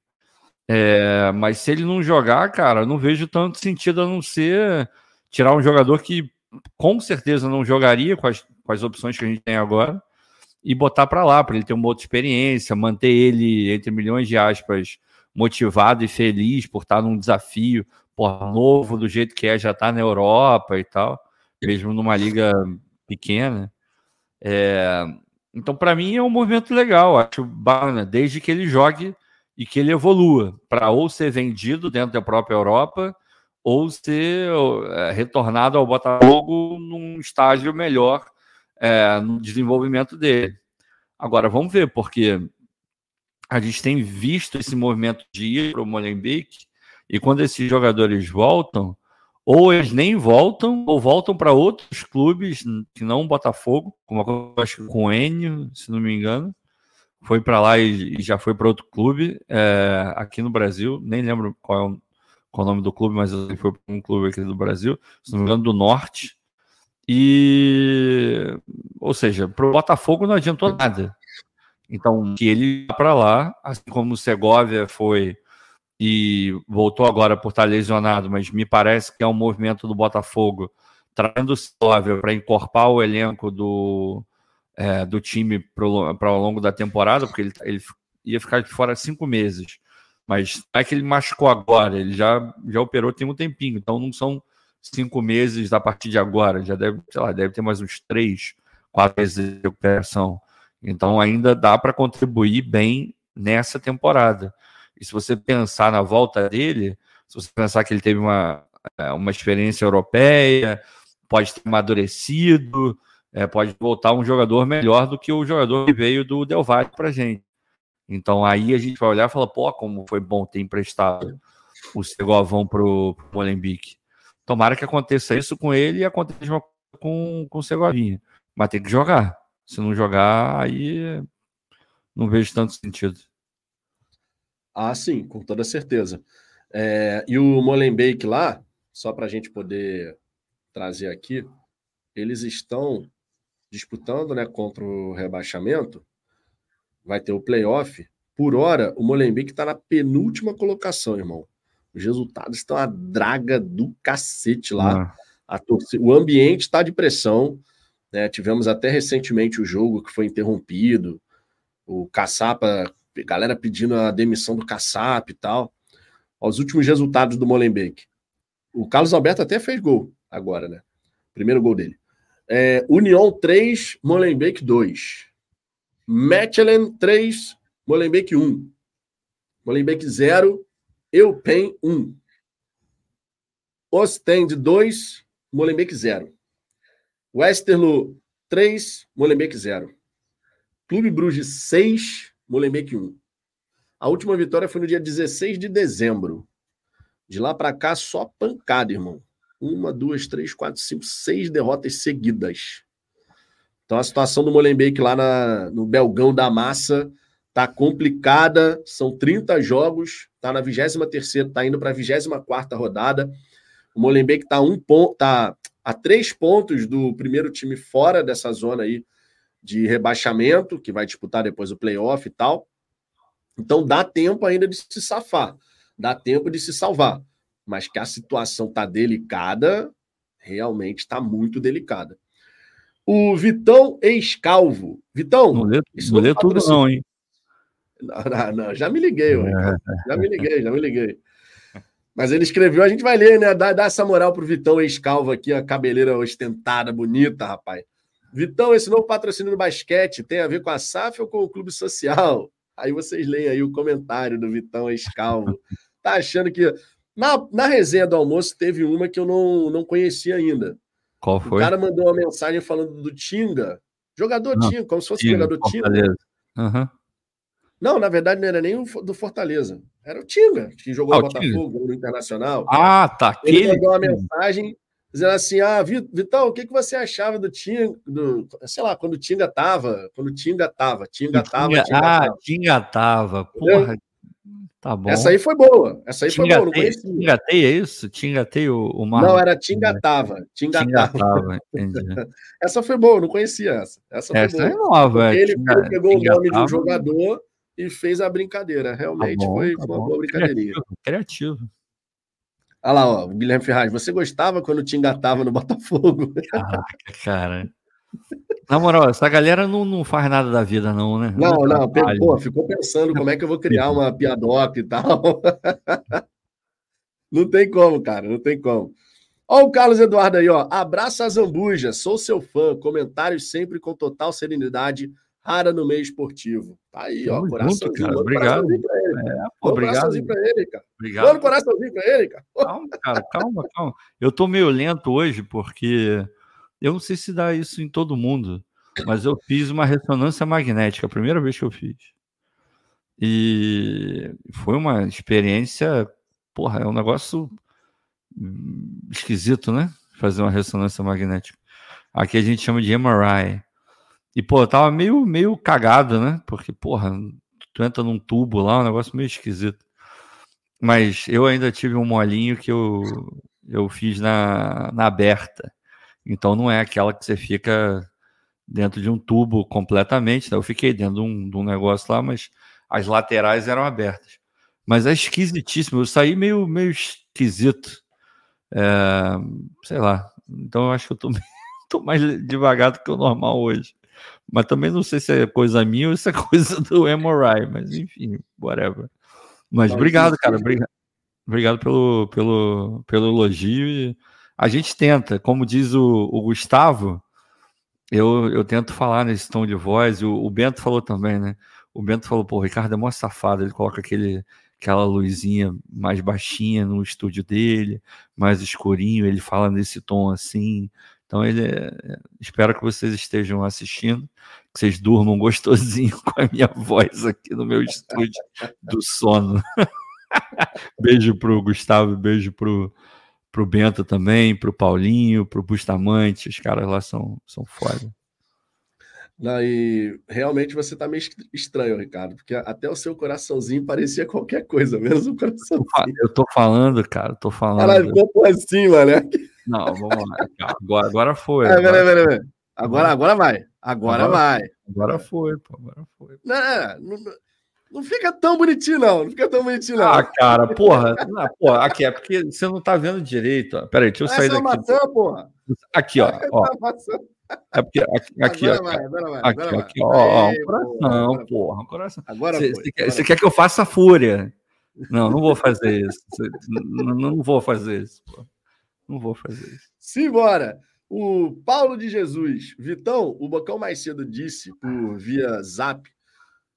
É, mas se ele não jogar, cara, não vejo tanto sentido a não ser tirar um jogador que com certeza não jogaria com as, com as opções que a gente tem agora e botar para lá, para ele ter uma outra experiência, manter ele, entre milhões de aspas, motivado e feliz por estar num desafio por novo do jeito que é, já está na Europa e tal, mesmo numa liga pequena. É, então, para mim, é um movimento legal, acho bacana, desde que ele jogue e que ele evolua para ou ser vendido dentro da própria Europa ou ser é, retornado ao Botafogo num estágio melhor é, no desenvolvimento dele. Agora, vamos ver, porque a gente tem visto esse movimento de ir para o Molenbeek, e quando esses jogadores voltam, ou eles nem voltam, ou voltam para outros clubes que não o Botafogo, como acho que com o Enio, se não me engano, foi para lá e, e, já foi para outro clube é, aqui no Brasil, nem lembro qual é o, qual é o nome do clube, mas ele foi para um clube aqui do Brasil, se não me engano, do Norte. E, ou seja, para o Botafogo não adiantou nada. Então, que ele vá para lá, assim como o Segovia foi e voltou agora por estar lesionado, mas me parece que é um movimento do Botafogo trazendo o Segovia para encorpar o elenco do, é, do time para o longo da temporada, porque ele, ele ia ficar de fora cinco meses. Mas não é que ele machucou agora, ele já, já operou tem um tempinho, então não são cinco meses a partir de agora, já deve, sei lá, deve ter mais uns três, quatro meses de recuperação. Então ainda dá para contribuir bem nessa temporada. E se você pensar na volta dele, se você pensar que ele teve uma, é, uma experiência europeia, pode ter amadurecido, é, pode voltar um jogador melhor do que o jogador que veio do Del Valle para gente. Então aí a gente vai olhar e falar, pô, como foi bom ter emprestado o Segovão para o Molenbeek. Tomara que aconteça isso com ele e aconteça com, com o Segovinha. Mas tem que jogar. Se não jogar, aí não vejo tanto sentido. Ah, sim, com toda certeza. É, e o Molenbeek lá, só para a gente poder trazer aqui, eles estão disputando né, contra o rebaixamento. Vai ter o playoff. Por hora, o Molenbeek está na penúltima colocação, irmão. Os resultados estão a draga do cacete lá. Ah. Torcida, o ambiente está de pressão. Né? Tivemos até recentemente o jogo que foi interrompido, o Caçapa, galera pedindo a demissão do Caçapa e tal. Os últimos resultados do Molenbeek. O Carlos Alberto até fez gol agora, né? Primeiro gol dele. É, União 3, Molenbeek 2. Mechelen 3, Molenbeek 1. Molenbeek 0, Eupen 1. Ostend 2, Molenbeek 0. Westerlo 3, Molenbeek 0. Clube Bruges 6, Molenbeek 1. A última vitória foi no dia 16 de dezembro. De lá para cá, só pancada, irmão. Uma, duas, três, quatro, cinco, seis derrotas seguidas. Então a situação do Molenbeek lá na, no Belgão da Massa tá complicada. São 30 jogos, tá na 23 tá indo para a 24 rodada. O Molenbeek tá um ponto, tá a três pontos do primeiro time fora dessa zona aí de rebaixamento, que vai disputar depois o playoff e tal. Então dá tempo ainda de se safar, dá tempo de se salvar. Mas que a situação tá delicada, realmente está muito delicada. O Vitão ex-calvo. Vitão. Não lê, não lê tudo, não, hein? Não, não, não, já me liguei, é. [laughs] já me liguei, já me liguei. Mas ele escreveu, a gente vai ler, né? Dá, dá essa moral pro Vitão ex-calvo aqui, a cabeleira ostentada, bonita, rapaz. Vitão, esse novo patrocínio do basquete tem a ver com a SAF ou com o clube social? Aí vocês leem aí o comentário do Vitão ex-calvo. Tá achando que. Na, na resenha do almoço teve uma que eu não, não conhecia ainda. Qual foi? O cara mandou uma mensagem falando do Tinga. Jogador não, Tinga, como se fosse Tinga, jogador Tinga. Uhum. Não, na verdade não era nem do Fortaleza. Era o Tinga, que jogou ah, no Botafogo, no Internacional. Ah, tá. Aquele... Ele mandou uma mensagem dizendo assim: Ah, Vitão, o que, que você achava do Tinga? Do, sei lá, quando o Tinga tava. Quando o Tinga tava. Tinga tava. Tinga, Tinga ah, tava. Tinga tava. Porra. Tá bom. Essa aí foi boa. Essa aí foi boa. Não Tingatei, é isso? Tingatei o, o. Não, era Tingatava. Tingatava. Tingatava [laughs] essa foi boa, não conhecia essa. Essa, essa foi boa. é nova. Ele, Tinga, pegou o nome de um jogador e fez a brincadeira. Realmente tá bom, foi tá uma bom. boa brincadeirinha. Criativo. criativo. Olha lá, ó, o Guilherme Ferraz. Você gostava quando o Tingatava no Botafogo? [laughs] Caraca, cara. Na moral, essa galera não, não faz nada da vida, não, né? Não, não, não pô, ficou pensando como é que eu vou criar uma piadoca e tal. [laughs] não tem como, cara, não tem como. Ó, o Carlos Eduardo aí, ó. Abraça a Zambuja, sou seu fã. Comentários sempre com total serenidade, rara no meio esportivo. Tá aí, ó. Coraçãozinho, junto, cara. Obrigado. Pra ele. É, pô, obrigado. coraçãozinho pra ele, cara. Obrigado. Manda coraçãozinho pra ele, cara. Calma, cara, calma, calma. Eu tô meio lento hoje porque eu não sei se dá isso em todo mundo, mas eu fiz uma ressonância magnética, a primeira vez que eu fiz. E foi uma experiência, porra, é um negócio esquisito, né? Fazer uma ressonância magnética. Aqui a gente chama de MRI. E, pô, tava meio, meio cagado, né? Porque, porra, tu entra num tubo lá, um negócio meio esquisito. Mas eu ainda tive um molinho que eu, eu fiz na, na aberta. Então não é aquela que você fica dentro de um tubo completamente. Né? Eu fiquei dentro de um, de um negócio lá, mas as laterais eram abertas. Mas é esquisitíssimo. Eu saí meio, meio esquisito. É, sei lá. Então eu acho que eu tô, [laughs] tô mais devagar do que o normal hoje. Mas também não sei se é coisa minha ou se é [laughs] coisa do MRI, mas enfim, whatever. Mas obrigado, cara. Obrigado, obrigado pelo, pelo, pelo elogio. A gente tenta, como diz o, o Gustavo, eu, eu tento falar nesse tom de voz, o, o, Bento falou também, né? O Bento falou, pô, o Ricardo é mó safado, ele coloca aquele, aquela luzinha mais baixinha no estúdio dele, mais escurinho, ele fala nesse tom assim. Então ele é... espero que vocês estejam assistindo, que vocês durmam gostosinho [laughs] com a minha voz aqui no meu estúdio do sono. [laughs] beijo pro Gustavo, beijo pro pro Bento também, pro Paulinho, pro Bustamante, os caras lá são, são foda. Não, e realmente você tá meio estranho, Ricardo, porque até o seu coraçãozinho parecia qualquer coisa, menos o coraçãozinho. Eu tô falando, cara, tô falando. Caralho, ficou assim, mano. Não, vamos lá. Agora, agora foi. É, agora, pera, agora, agora vai. Agora, agora vai. Agora foi, pô, agora foi. Não, não, não, não fica tão bonitinho, não. Não fica tão bonitinho, não. Ah, cara, porra. Não, porra aqui é porque você não tá vendo direito. Ó. Peraí, deixa eu sair Essa daqui. Maçã, porra. Aqui, ó. ó. É porque aqui, aqui ó. Vai, vai, aqui, aqui, ó, ó. Um coração, porra. Um coração. Agora você, foi, quer, você quer que eu faça a fúria? Não, não vou fazer isso. não, não vou fazer isso. Porra. Não vou fazer isso. Simbora! O Paulo de Jesus. Vitão, o Bocão mais cedo disse por via zap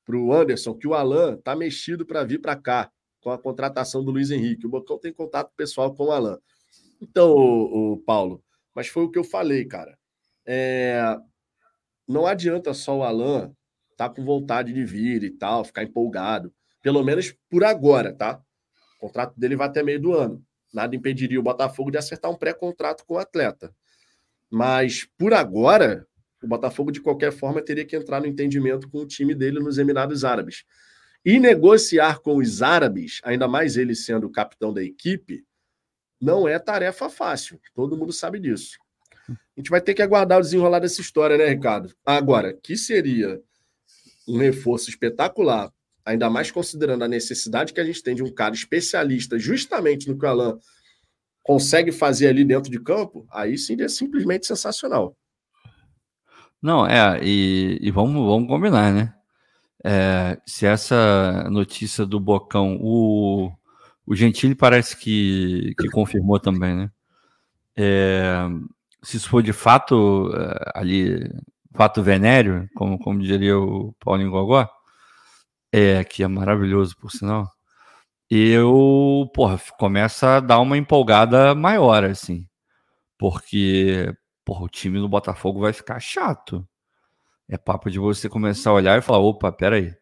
para o Anderson que o Alan tá mexido para vir para cá com a contratação do Luiz Henrique. O Bocão tem contato pessoal com o Alan. Então, o, o Paulo, mas foi o que eu falei, cara. É, não adianta só o Alan tá com vontade de vir e tal, ficar empolgado. Pelo menos por agora, tá? O contrato dele vai até meio do ano. Nada impediria o Botafogo de acertar um pré-contrato com o atleta. Mas por agora, O Botafogo, de qualquer forma, teria que entrar no entendimento com o time dele nos Emirados Árabes. E negociar com os árabes, ainda mais ele sendo o capitão da equipe, não é tarefa fácil. Todo mundo sabe disso. A gente vai ter que aguardar o desenrolar dessa história, né, Ricardo? Agora, que seria um reforço espetacular, ainda mais considerando a necessidade que a gente tem de um cara especialista justamente no que o Alan consegue fazer ali dentro de campo, aí sim é simplesmente sensacional. Não, é, e, e vamos, vamos combinar, né? É, se essa notícia do Bocão, o, o Gentili parece que, que confirmou também, né? É, se isso for de fato é, ali, fato venéreo, como, como diria o Paulinho Gogó, é, que é maravilhoso, por sinal, eu, porra, começa a dar uma empolgada maior, assim, porque, porra, o time do Botafogo vai ficar chato. É papo de você começar a olhar e falar: opa, peraí,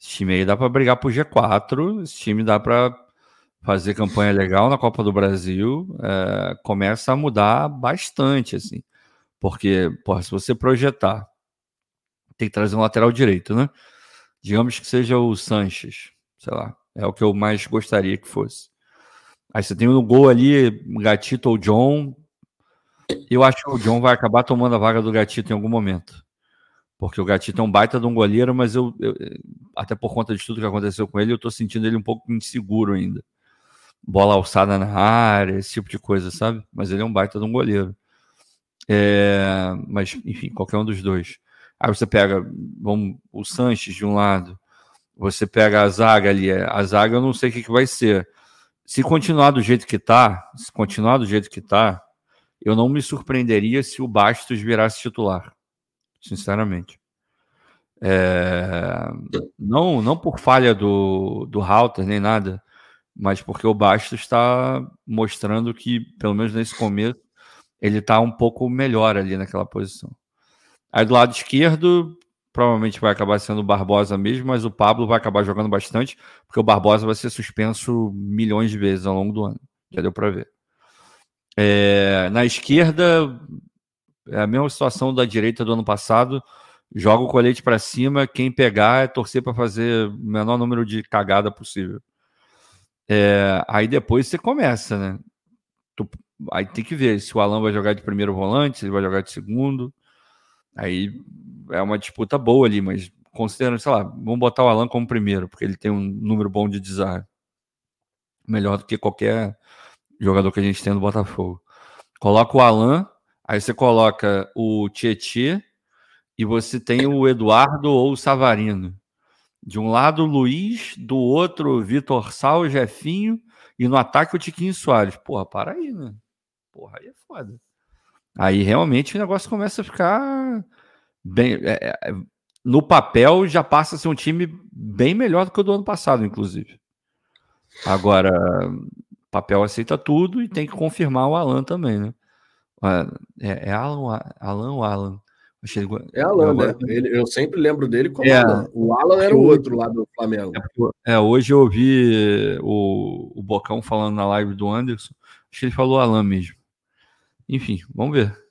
esse time aí dá para brigar pro G4, esse time dá para fazer campanha legal na Copa do Brasil. É, começa a mudar bastante, assim, porque, porra, se você projetar, tem que trazer um lateral direito, né? Digamos que seja o Sanches, sei lá, é o que eu mais gostaria que fosse. Aí você tem no gol ali, Gatito ou John. Eu acho que o John vai acabar tomando a vaga do Gatito em algum momento. Porque o Gatito é um baita de um goleiro, mas eu, eu, até por conta de tudo que aconteceu com ele, eu tô sentindo ele um pouco inseguro ainda. Bola alçada na área, esse tipo de coisa, sabe? Mas ele é um baita de um goleiro. É, mas, enfim, qualquer um dos dois. Aí você pega vamos, o Sanches de um lado, você pega a zaga ali. A zaga eu não sei o que, que vai ser. Se continuar do jeito que tá, se continuar do jeito que tá, eu não me surpreenderia se o Bastos virasse titular sinceramente. É, não, não por falha do, do Halter nem nada, mas porque o Bastos está mostrando que, pelo menos nesse começo, ele está um pouco melhor ali naquela posição. Aí do lado esquerdo, provavelmente vai acabar sendo o Barbosa mesmo, mas o Pablo vai acabar jogando bastante, porque o Barbosa vai ser suspenso milhões de vezes ao longo do ano. Já deu para ver. É, na esquerda, é a mesma situação da direita do ano passado. Joga o colete para cima, quem pegar é torcer para fazer o menor número de cagada possível. É, aí depois você começa, né? Tu, aí tem que ver se o Alan vai jogar de primeiro volante, se ele vai jogar de segundo. Aí é uma disputa boa ali, mas considerando, sei lá, vamos botar o Alan como primeiro, porque ele tem um número bom de desarme. Melhor do que qualquer jogador que a gente tem no Botafogo. Coloca o Alan Aí você coloca o Tietê e você tem o Eduardo ou o Savarino. De um lado, Luiz, do outro, Vitor Sal, Jefinho, e no ataque o Tiquinho Soares. Porra, para aí, né? Porra, aí é foda. Aí realmente o negócio começa a ficar bem. É, é, no papel já passa a ser um time bem melhor do que o do ano passado, inclusive. Agora, papel aceita tudo e tem que confirmar o Alan também, né? É, é Alan, Alan ou Alan? Achei... É Alan, né? Ele, eu sempre lembro dele como é, Alan. O Alan era o outro lá do Flamengo. É, é, hoje eu ouvi o, o Bocão falando na live do Anderson. Acho que ele falou Alan mesmo. Enfim, vamos ver.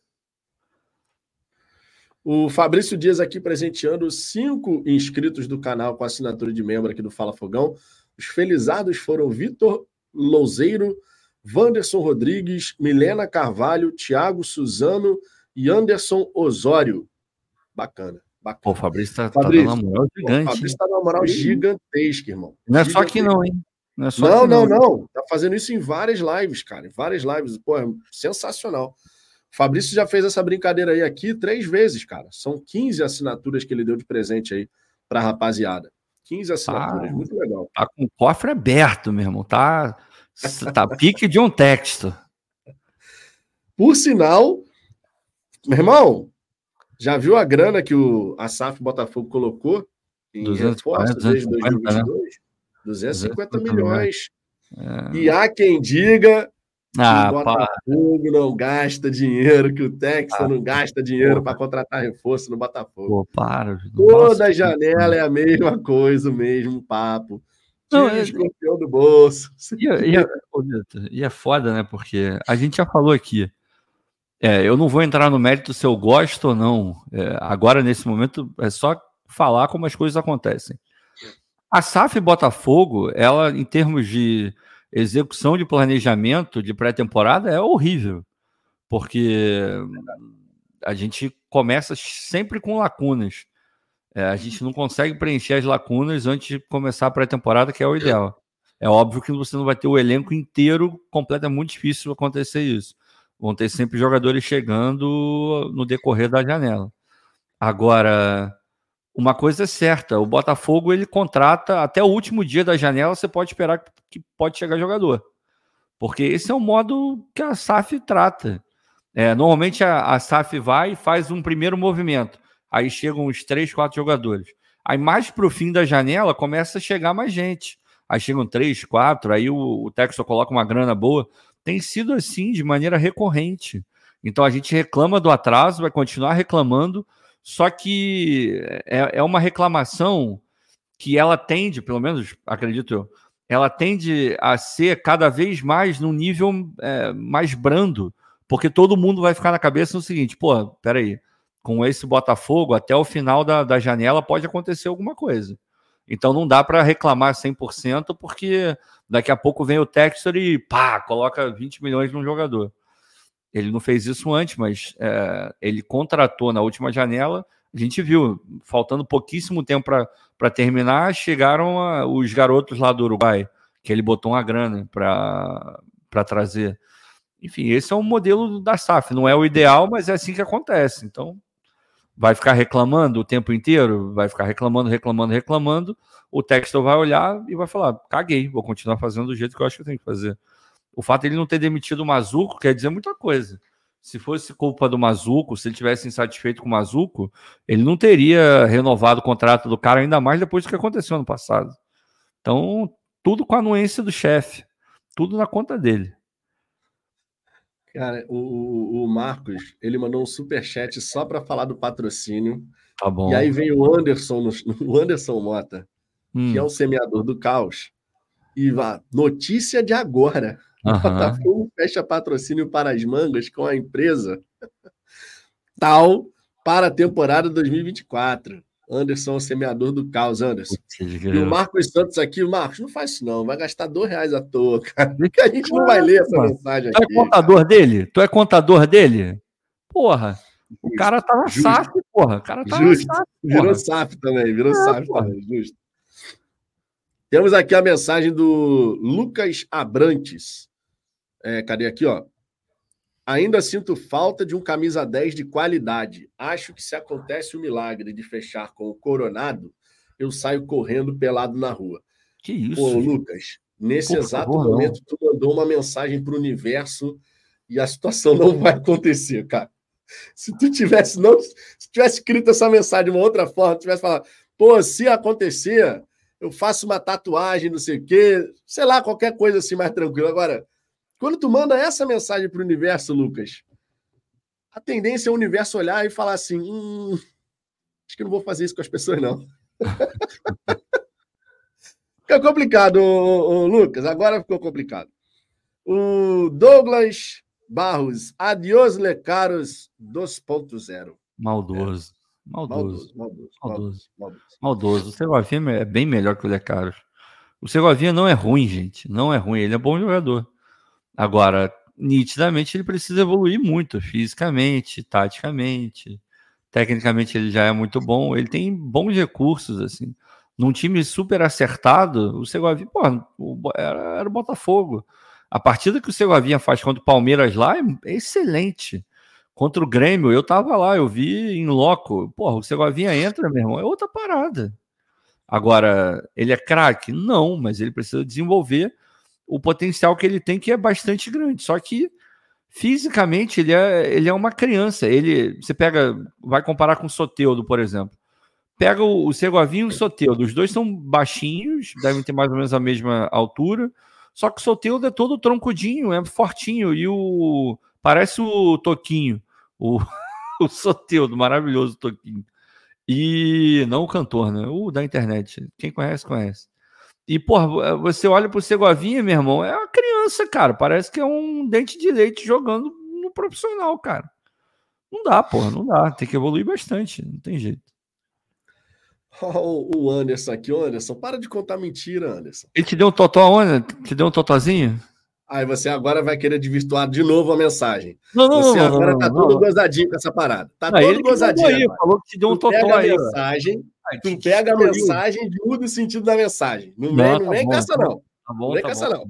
O Fabrício Dias aqui presenteando cinco inscritos do canal com assinatura de membro aqui do Fala Fogão. Os felizados foram Vitor Louzeiro, Wanderson Rodrigues, Milena Carvalho, Thiago Suzano e Anderson Osório. Bacana. Bacana. Pô, o Fabrício tá, Fabrício, tá dando uma moral gigante. O Fabrício tá dando uma moral gigantesca, irmão. Não é só aqui não, hein? Não, é não, não, não, não. Tá fazendo isso em várias lives, cara. Em várias lives. Pô, é sensacional. O Fabrício já fez essa brincadeira aí aqui três vezes, cara. São 15 assinaturas que ele deu de presente aí pra rapaziada. 15 assinaturas, ah, muito legal. Tá com o cofre aberto, meu irmão. Tá Tá pique de um texto. Por sinal, meu irmão, já viu a grana que o Asaf Botafogo colocou em 240, desde 2022? Né? 250 milhões. É. E há quem diga ah, que o Botafogo para. não gasta dinheiro, que o Texas ah, não gasta dinheiro para contratar reforço no Botafogo. Pô, para. Toda janela é a mesma coisa, o mesmo papo. Não, é... escorpião do bolso. [laughs] E, é, e, é, e é foda, né? Porque a gente já falou aqui. É, eu não vou entrar no mérito se eu gosto ou não. É, agora, nesse momento, é só falar como as coisas acontecem. A SAF Botafogo, ela, em termos de execução de planejamento de pré-temporada, é horrível. Porque a gente começa sempre com lacunas. É, a gente não consegue preencher as lacunas antes de começar a pré-temporada, que é o ideal. É óbvio que você não vai ter o elenco inteiro completo, é muito difícil acontecer isso. Vão ter sempre jogadores chegando no decorrer da janela. Agora, uma coisa é certa, o Botafogo ele contrata até o último dia da janela, você pode esperar que pode chegar jogador. Porque esse é o modo que a SAF trata. É, normalmente a, a SAF vai e faz um primeiro movimento. Aí chegam uns três, quatro jogadores. Aí mais para o fim da janela começa a chegar mais gente. Aí chegam três, quatro, aí o, o Texas coloca uma grana boa tem sido assim de maneira recorrente. Então a gente reclama do atraso, vai continuar reclamando, só que é, é uma reclamação que ela tende, pelo menos acredito eu, ela tende a ser cada vez mais num nível é, mais brando, porque todo mundo vai ficar na cabeça no seguinte: pô, peraí, com esse Botafogo, até o final da, da janela pode acontecer alguma coisa. Então não dá para reclamar 100%, porque daqui a pouco vem o Textor e pá, coloca 20 milhões num jogador. Ele não fez isso antes, mas é, ele contratou na última janela. A gente viu, faltando pouquíssimo tempo para terminar, chegaram a, os garotos lá do Uruguai, que ele botou uma grana para trazer. Enfim, esse é o modelo da SAF. Não é o ideal, mas é assim que acontece. Então, vai ficar reclamando o tempo inteiro, vai ficar reclamando, reclamando, reclamando. O texto vai olhar e vai falar: caguei, vou continuar fazendo do jeito que eu acho que eu tenho que fazer. O fato de ele não ter demitido o Mazuco quer dizer muita coisa. Se fosse culpa do Mazuco, se ele tivesse insatisfeito com o Mazuco, ele não teria renovado o contrato do cara, ainda mais depois do que aconteceu no passado. Então, tudo com a anuência do chefe, tudo na conta dele. Cara, o, o Marcos, ele mandou um super chat só para falar do patrocínio. Tá bom. E aí vem o Anderson, o Anderson Mota, hum. que é o semeador do caos. E vá, notícia de agora. Uhum. O Botafogo fecha patrocínio para as mangas com a empresa tal para a temporada 2024. Anderson, o semeador do caos, Anderson. E o Marcos Santos aqui, Marcos, não faz isso não, vai gastar dois reais à toa, cara. Porque [laughs] a gente não vai ler essa mensagem aqui. Tu é contador dele? Tu é contador dele? Porra, o cara tá na SAF, porra. O cara tá justo. na SAF, porra. Virou SAF também, virou é, SAF porra. também, justo. Temos aqui a mensagem do Lucas Abrantes. É, cadê aqui, ó? Ainda sinto falta de um camisa 10 de qualidade. Acho que se acontece o milagre de fechar com o Coronado, eu saio correndo pelado na rua. Que isso? Pô, Lucas, nesse Por exato favor, momento, não. tu mandou uma mensagem para o universo e a situação [laughs] não vai acontecer, cara. Se tu tivesse não, se tivesse escrito essa mensagem de uma outra forma, tivesse falado, pô, se acontecer, eu faço uma tatuagem, não sei o quê, sei lá, qualquer coisa assim mais tranquila. Agora, quando tu manda essa mensagem para o universo, Lucas, a tendência é o universo olhar e falar assim: hum, acho que não vou fazer isso com as pessoas, não. [laughs] Fica complicado, ô, ô, Lucas. Agora ficou complicado. O Douglas Barros, adiós, lecaros 2.0. Maldoso. É. Maldoso. Maldoso. Maldoso. Maldoso. Maldoso. Maldoso. O Segovinha é bem melhor que o Lecaros. O Segovinha não é ruim, gente. Não é ruim. Ele é bom jogador. Agora, nitidamente, ele precisa evoluir muito fisicamente, taticamente. Tecnicamente, ele já é muito bom. Ele tem bons recursos, assim. Num time super acertado, o Segovinha, pô, era, era o Botafogo. A partida que o Segovinha faz contra o Palmeiras lá é excelente. Contra o Grêmio, eu tava lá, eu vi em loco. Porra, o Segovinha entra, meu irmão, é outra parada. Agora, ele é craque? Não, mas ele precisa desenvolver o potencial que ele tem, que é bastante grande. Só que fisicamente ele é, ele é uma criança. Ele, você pega, vai comparar com o Soteudo, por exemplo. Pega o, o Segovinho e o Soteudo. Os dois são baixinhos, devem ter mais ou menos a mesma altura. Só que o Soteudo é todo troncudinho, é fortinho. E o. Parece o Toquinho. O, [laughs] o Soteudo, maravilhoso Toquinho. E não o cantor, né? O da internet. Quem conhece, conhece. E, porra, você olha pro Segovinha, meu irmão, é uma criança, cara. Parece que é um dente de leite jogando no profissional, cara. Não dá, porra, não dá. Tem que evoluir bastante, não tem jeito. [laughs] Oh, o Anderson aqui, Anderson, para de contar mentira, Anderson. Ele te deu um totó, onde? Te deu um totozinho? Aí você agora vai querer desvirtuar de novo a mensagem. Não, não, você não, agora não, tá não, todo gozadinho com essa parada. Tá não, todo gozadinho. Aí, falou que te deu um totó aí. A mensagem, tu pega a mensagem e muda o sentido da mensagem. Não, não, vem, não tá bom, essa, tá não. Tá bom, não vem tá com essa, não.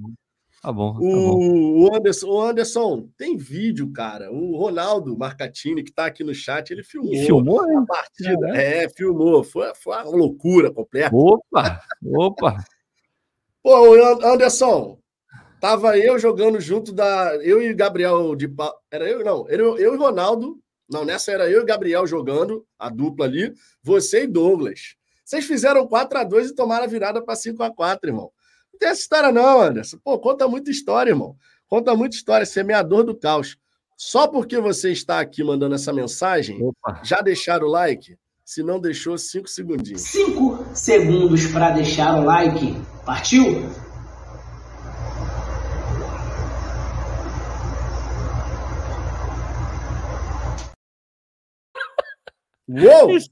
Tá bom. Tá o, o, Anderson, o Anderson, tem vídeo, cara. O Ronaldo Marcatini, que tá aqui no chat, ele filmou. E filmou, a partida. É, é filmou. Foi, foi uma loucura completa. Opa! Opa! [laughs] Pô, Anderson, tava eu jogando junto da. Eu e Gabriel de. Era eu? Não, eu, eu e Ronaldo. Não, nessa era eu e Gabriel jogando, a dupla ali. Você e Douglas. Vocês fizeram 4 a 2 e tomaram a virada para 5 a 4 irmão. Não tem essa história, não, Anderson. Pô, conta muita história, irmão. Conta muita história, semeador do caos. Só porque você está aqui mandando essa mensagem, Opa. já deixaram o like? Se não deixou, cinco segundinhos. Cinco segundos para deixar o like. Partiu? Uou! Esse,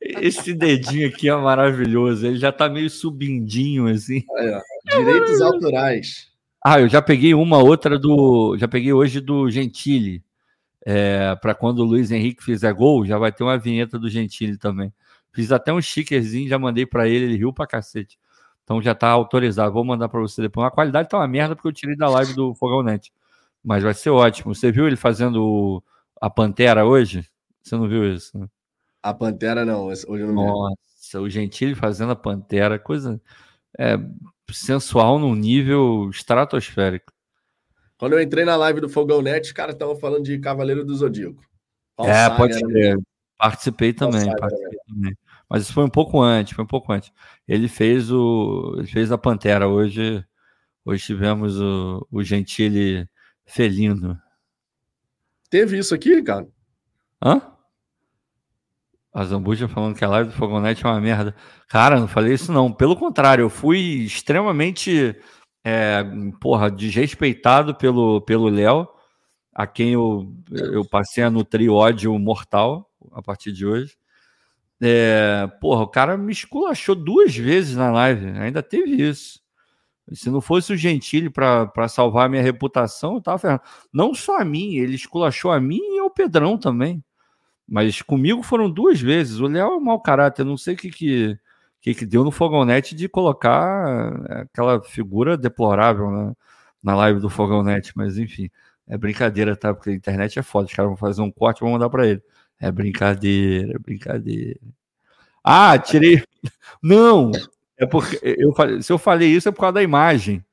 esse, dedinho aqui é maravilhoso. Ele já tá meio subindinho, assim. É, direitos autorais. Ah, eu já peguei uma outra do. Já peguei hoje do Gentili. É, para quando o Luiz Henrique fizer gol, já vai ter uma vinheta do Gentili também. Fiz até um stickerzinho, já mandei para ele, ele riu pra cacete. Então já tá autorizado. Vou mandar para você depois. A qualidade tá uma merda porque eu tirei da live do Fogão Net. Mas vai ser ótimo. Você viu ele fazendo a Pantera hoje? Você não viu isso? Né? A Pantera não, hoje não Nossa, o Gentili fazendo a Pantera, coisa é, sensual num nível estratosférico. Quando eu entrei na live do Fogão Net, os caras estavam falando de Cavaleiro do Zodíaco. é, pode ser. Participei também, participei também. Mas isso foi um pouco antes, foi um pouco antes. Ele fez o, ele fez a Pantera hoje. Hoje tivemos o, o Gentili felino. Teve isso aqui, cara? Hã? A Zambuja falando que a live do Fogonete é uma merda. Cara, não falei isso não. Pelo contrário, eu fui extremamente é, porra, desrespeitado pelo pelo Léo, a quem eu, eu passei a nutrir ódio mortal a partir de hoje. É, porra, o cara me esculachou duas vezes na live. Ainda teve isso. Se não fosse o Gentili para salvar a minha reputação, eu tava ferrando. Não só a mim, ele esculachou a mim e ao Pedrão também. Mas comigo foram duas vezes. O Léo é um mau caráter. Não sei o que, que, que, que deu no Fogonete de colocar é, aquela figura deplorável né, na live do Fogonete. Mas enfim, é brincadeira, tá? Porque a internet é foda. Os caras vão fazer um corte e vão mandar para ele. É brincadeira, é brincadeira. Ah, tirei. Não! É porque eu falei, se eu falei isso é por causa da imagem.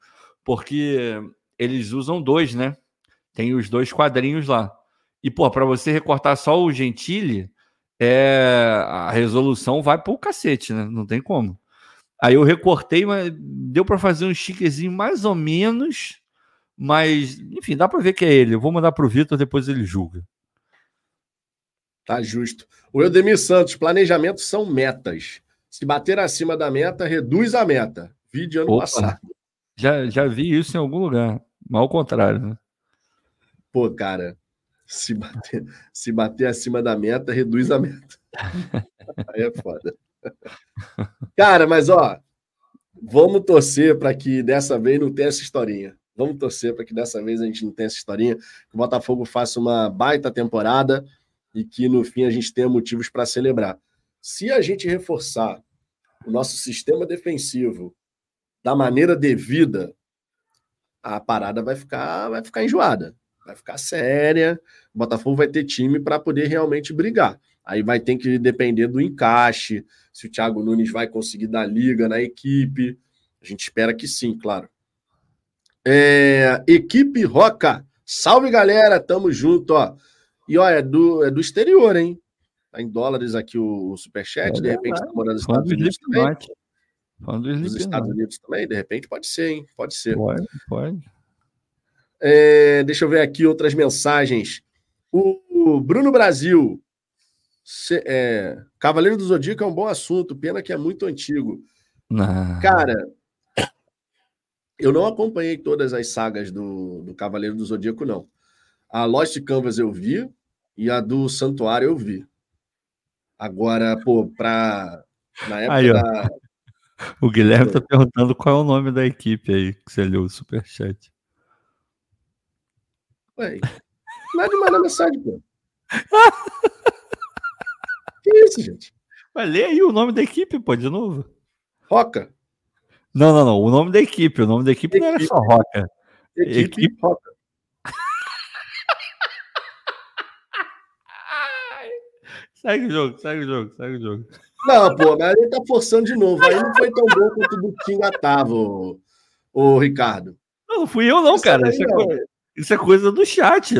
Porque eles usam dois, né? Tem os dois quadrinhos lá. E, pô, para você recortar só o Gentile, é, a resolução vai pro cacete, né? Não tem como. Aí eu recortei, mas deu para fazer um chiquezinho mais ou menos, mas, enfim, dá para ver que é ele. Eu vou mandar pro Vitor, depois ele julga. Tá justo. O Eudemir Santos, planejamentos são metas. Se bater acima da meta, reduz a meta. Vídeo ano Opa, passado. Já, já vi isso em algum lugar. Mas ao contrário, né? Pô, cara, se bater, se bater acima da meta, reduz a meta. [laughs] Aí é foda. Cara, mas ó, vamos torcer para que dessa vez não tenha essa historinha. Vamos torcer para que dessa vez a gente não tenha essa historinha, que o Botafogo faça uma baita temporada e que no fim a gente tenha motivos para celebrar. Se a gente reforçar o nosso sistema defensivo da maneira devida, a parada vai ficar, vai ficar enjoada vai ficar séria. O Botafogo vai ter time para poder realmente brigar. Aí vai ter que depender do encaixe, se o Thiago Nunes vai conseguir dar liga na equipe. A gente espera que sim, claro. É, equipe Roca. Salve, galera. Tamo junto, ó. E ó, é do, é do exterior, hein? Tá em dólares aqui o, o superchat. É de repente tá morando nos Estados Unidos também. Falando dos Estados Unidos também, de repente pode ser, hein? Pode ser. Pode, pode. É, deixa eu ver aqui outras mensagens. O, Bruno Brasil. Se, é, Cavaleiro do Zodíaco é um bom assunto, pena que é muito antigo. Não. Cara, eu não acompanhei todas as sagas do, do Cavaleiro do Zodíaco, não. A Lost Canvas eu vi e a do Santuário eu vi. Agora, pô, pra. Na época aí, da. O Guilherme tá perguntando qual é o nome da equipe aí que você leu o superchat. Ué, nada de mandar mensagem, pô. [laughs] que isso, gente? Mas lê aí o nome da equipe, pô, de novo. Roca. Não, não, não. O nome da equipe. O nome da equipe, equipe. não era só Roca. Equipe, equipe... Roca. [laughs] segue o jogo, segue o jogo, segue o jogo. Não, pô, mas ele tá forçando de novo. Aí não foi tão bom quanto o do Tinga tava, o, o Ricardo. Não, não fui eu, não, Isso cara. Isso é, coisa, isso é, coisa, do chat.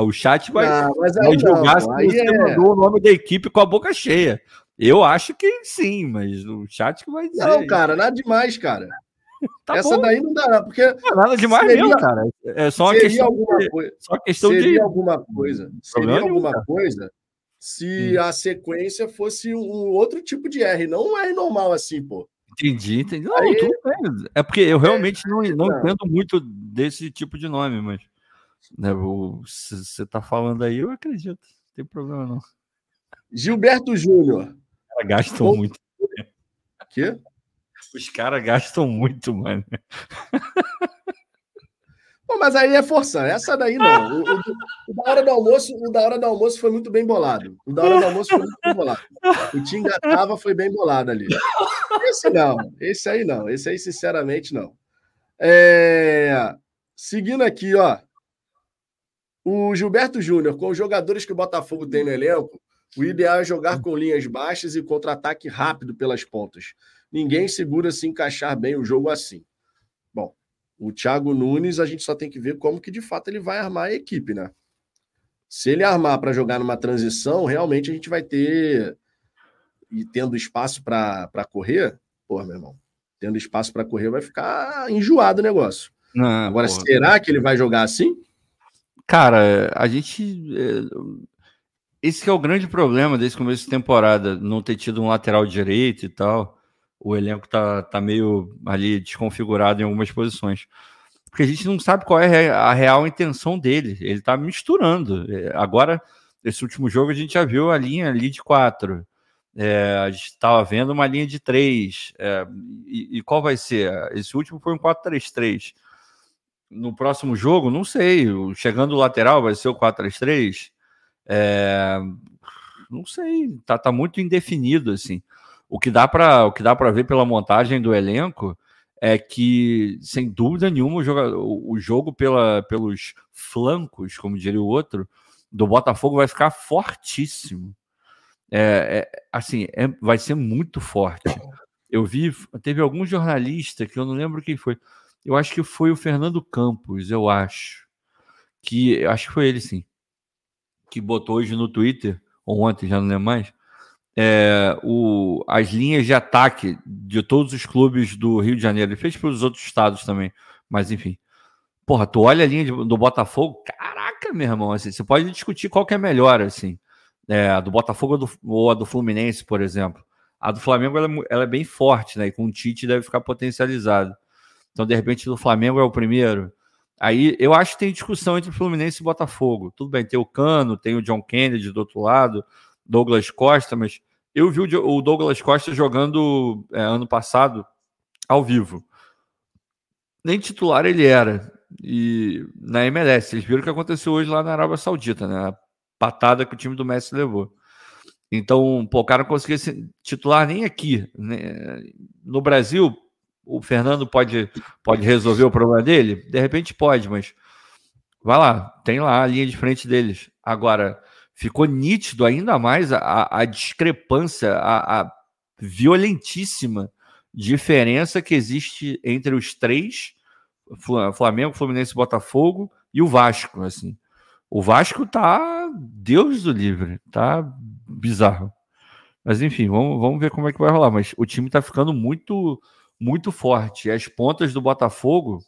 O chat vai, não, vai julgar se você é... mandou o nome da equipe com a boca cheia. Eu acho que sim, mas o chat que vai dizer. Não, cara, nada demais, cara. Tá Essa bom. daí não dá, porque. Não, nada demais seria, mesmo, cara. É só uma questão. Alguma de, coisa, só questão seria de. alguma coisa. Seria alguma nenhum, coisa se hum. a sequência fosse um outro tipo de R, não um R normal assim, pô. Entendi, entendi. Não, Aí, tudo bem. É porque eu realmente é, não, não, não entendo muito desse tipo de nome, mas né, você tá falando aí, eu acredito. Não tem problema, não. Gilberto Júnior. Gastam muito. Quê? Os caras gastam muito, mano. [laughs] Pô, mas aí é forçando. Essa daí não. O, o, o, da hora do almoço, o da hora do almoço foi muito bem bolado. O da hora do almoço foi muito bem bolado. O Tingatava foi bem bolado ali. Esse não. Esse aí não. Esse aí, sinceramente, não. É... Seguindo aqui, ó. O Gilberto Júnior, com os jogadores que o Botafogo tem no elenco, o ideal é jogar com linhas baixas e contra-ataque rápido pelas pontas. Ninguém segura se encaixar bem o jogo assim. O Thiago Nunes, a gente só tem que ver como que de fato ele vai armar a equipe, né? Se ele armar para jogar numa transição, realmente a gente vai ter e tendo espaço para correr, pô, meu irmão, tendo espaço para correr vai ficar enjoado o negócio. Agora, porra. será que ele vai jogar assim? Cara, a gente é, esse é o grande problema desse começo de temporada, não ter tido um lateral direito e tal o elenco tá, tá meio ali desconfigurado em algumas posições. Porque a gente não sabe qual é a real intenção dele. Ele tá misturando. É, agora, esse último jogo, a gente já viu a linha ali de quatro. É, a gente estava vendo uma linha de três. É, e, e, qual vai ser? Esse último foi um 4-3-3. No próximo jogo, não sei. Chegando o lateral, vai ser o 4-3-3? É, não sei. Tá, tá muito indefinido, assim. O que dá para o que dá para ver pela montagem do elenco é que, sem dúvida nenhuma, o jogo, o jogo pela, pelos flancos, como diria o outro, do Botafogo vai ficar fortíssimo. É, é assim, é, vai ser muito forte. Eu vi, teve algum jornalista que eu não lembro quem foi. Eu acho que foi o Fernando Campos, eu acho. Que acho que foi ele sim. Que botou hoje no Twitter, ou ontem, já não lembro mais, é, o, as linhas de ataque de todos os clubes do Rio de Janeiro. Ele fez para os outros estados também, mas enfim. Porra, tu olha a linha de, do Botafogo, caraca, meu irmão, assim, você pode discutir qual que é melhor, assim. É, a do Botafogo ou, do, ou a do Fluminense, por exemplo. A do Flamengo ela, é ela, é bem forte, né? E com o Tite deve ficar potencializado. Então, de repente, do Flamengo é o primeiro. Aí eu acho que tem discussão entre Fluminense e Botafogo. Tudo bem, tem o Cano, tem o John Kennedy do outro lado, Douglas Costa, mas eu vi o Douglas Costa jogando é, ano passado ao vivo. Nem titular ele era. E na MLS, eles viram o que aconteceu hoje lá na Arábia Saudita, né? A patada que o time do Messi levou. Então, pô, o cara não conseguia ser titular nem aqui. Né? No Brasil, o Fernando pode, pode resolver o problema dele? De repente pode, mas vai lá, tem lá a linha de frente deles. Agora, ficou nítido ainda mais a, a discrepância, a, a, violentíssima diferença que existe entre os três, Flamengo, Fluminense, Botafogo e o Vasco, assim. O Vasco tá Deus do livre, tá bizarro. Mas enfim, vamos, vamos ver como é que vai rolar. Mas o time tá ficando muito, muito forte. E as pontas do Botafogo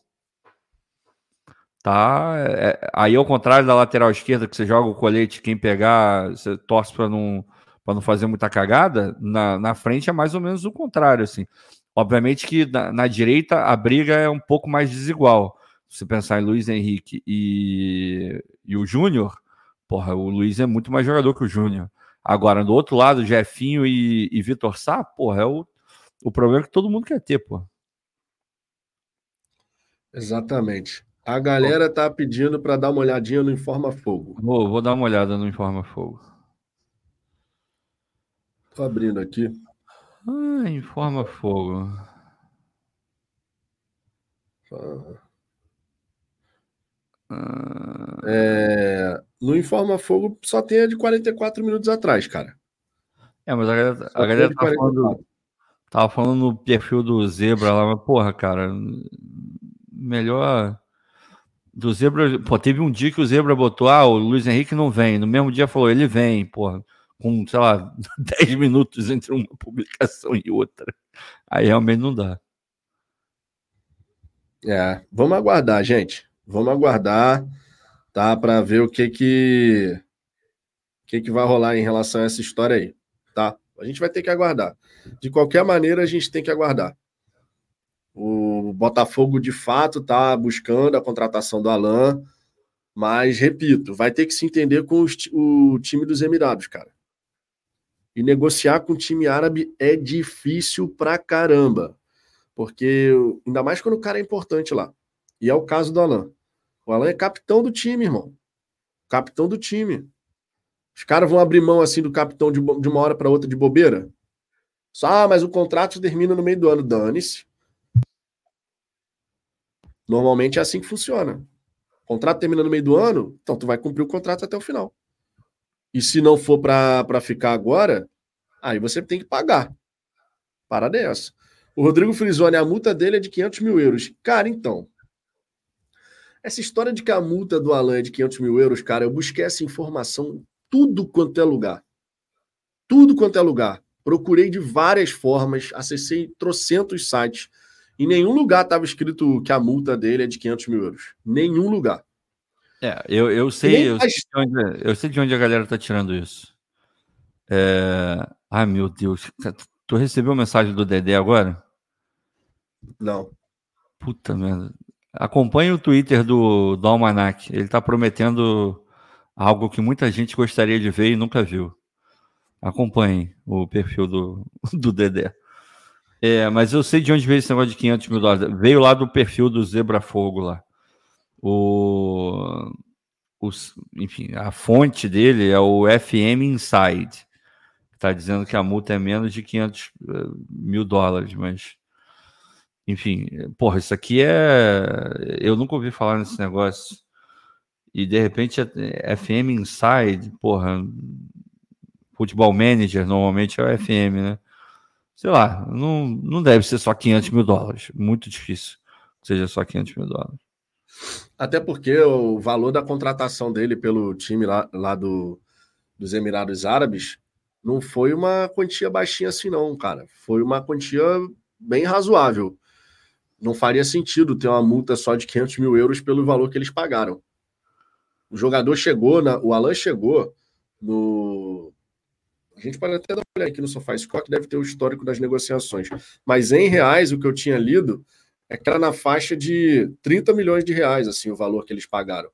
Tá. É, aí, ao contrário da lateral esquerda, que você joga o colete, quem pegar, você torce para não, não fazer muita cagada, na, na frente é mais ou menos o contrário. Assim. Obviamente que na, na direita a briga é um pouco mais desigual. se pensar em Luiz Henrique e, e o Júnior, porra, o Luiz é muito mais jogador que o Júnior. Agora, do outro lado, Jefinho e, e Vitor Sá, porra, é o, o problema que todo mundo quer ter, porra. Exatamente. A galera tá pedindo para dar uma olhadinha no Informa Fogo. Vou, vou dar uma olhada no Informa Fogo. Tô abrindo aqui. Ah, Informa Fogo. Ah. É, no Informa Fogo só tem a de 44 minutos atrás, cara. É, mas a galera, a galera tá falando, tava falando no perfil do Zebra lá, mas porra, cara, melhor do Zebra. Pô, teve um dia que o Zebra botou, ah, o Luiz Henrique não vem. No mesmo dia falou, ele vem, porra, com, sei lá, [laughs] 10 minutos entre uma publicação e outra. Aí realmente não dá. É, vamos aguardar, gente. Vamos aguardar, tá? Para ver o que que, que que vai rolar em relação a essa história aí, tá? A gente vai ter que aguardar. De qualquer maneira, a gente tem que aguardar. O Botafogo, de fato, tá buscando a contratação do Alan, mas, repito, vai ter que se entender com o time dos Emirados, cara. E negociar com o time árabe é difícil pra caramba. Porque, ainda mais quando o cara é importante lá. E é o caso do Alan. O Alan é capitão do time, irmão. Capitão do time. Os caras vão abrir mão assim do capitão de, de uma hora para outra de bobeira? Só, ah, mas o contrato termina no meio do ano. Dane-se. Normalmente é assim que funciona. O contrato termina no meio do ano, então tu vai cumprir o contrato até o final. E se não for para ficar agora, aí você tem que pagar. Parada é essa. O Rodrigo Frisoni, a multa dele é de 500 mil euros. Cara, então, essa história de que a multa do Alan é de 500 mil euros, cara, eu busquei essa informação tudo quanto é lugar. Tudo quanto é lugar. Procurei de várias formas, acessei trocentos sites. Em nenhum lugar estava escrito que a multa dele é de 500 mil euros. Nenhum lugar. É, eu, eu, sei, eu, sei onde, eu sei de onde a galera está tirando isso. É... Ai, meu Deus. Tu recebeu a mensagem do Dedé agora? Não. Puta merda. Acompanhe o Twitter do, do Almanac. Ele está prometendo algo que muita gente gostaria de ver e nunca viu. Acompanhe o perfil do, [laughs] do Dedé. É, mas eu sei de onde veio esse negócio de 500 mil dólares. Veio lá do perfil do Zebra Fogo lá. O, o, enfim, a fonte dele é o FM Inside. Está dizendo que a multa é menos de 500 eh, mil dólares, mas enfim, porra, isso aqui é. Eu nunca ouvi falar nesse negócio. E de repente é FM Inside, porra. Futebol Manager normalmente é o FM, né? Sei lá, não, não deve ser só 500 mil dólares. Muito difícil que seja só 500 mil dólares. Até porque o valor da contratação dele pelo time lá, lá do, dos Emirados Árabes não foi uma quantia baixinha assim, não, cara. Foi uma quantia bem razoável não faria sentido ter uma multa só de 500 mil euros pelo valor que eles pagaram. O jogador chegou, na, o Alan chegou no. A gente pode até dar uma olhada aqui no SofaScore, que deve ter o histórico das negociações. Mas em reais, o que eu tinha lido é que era na faixa de 30 milhões de reais, assim, o valor que eles pagaram.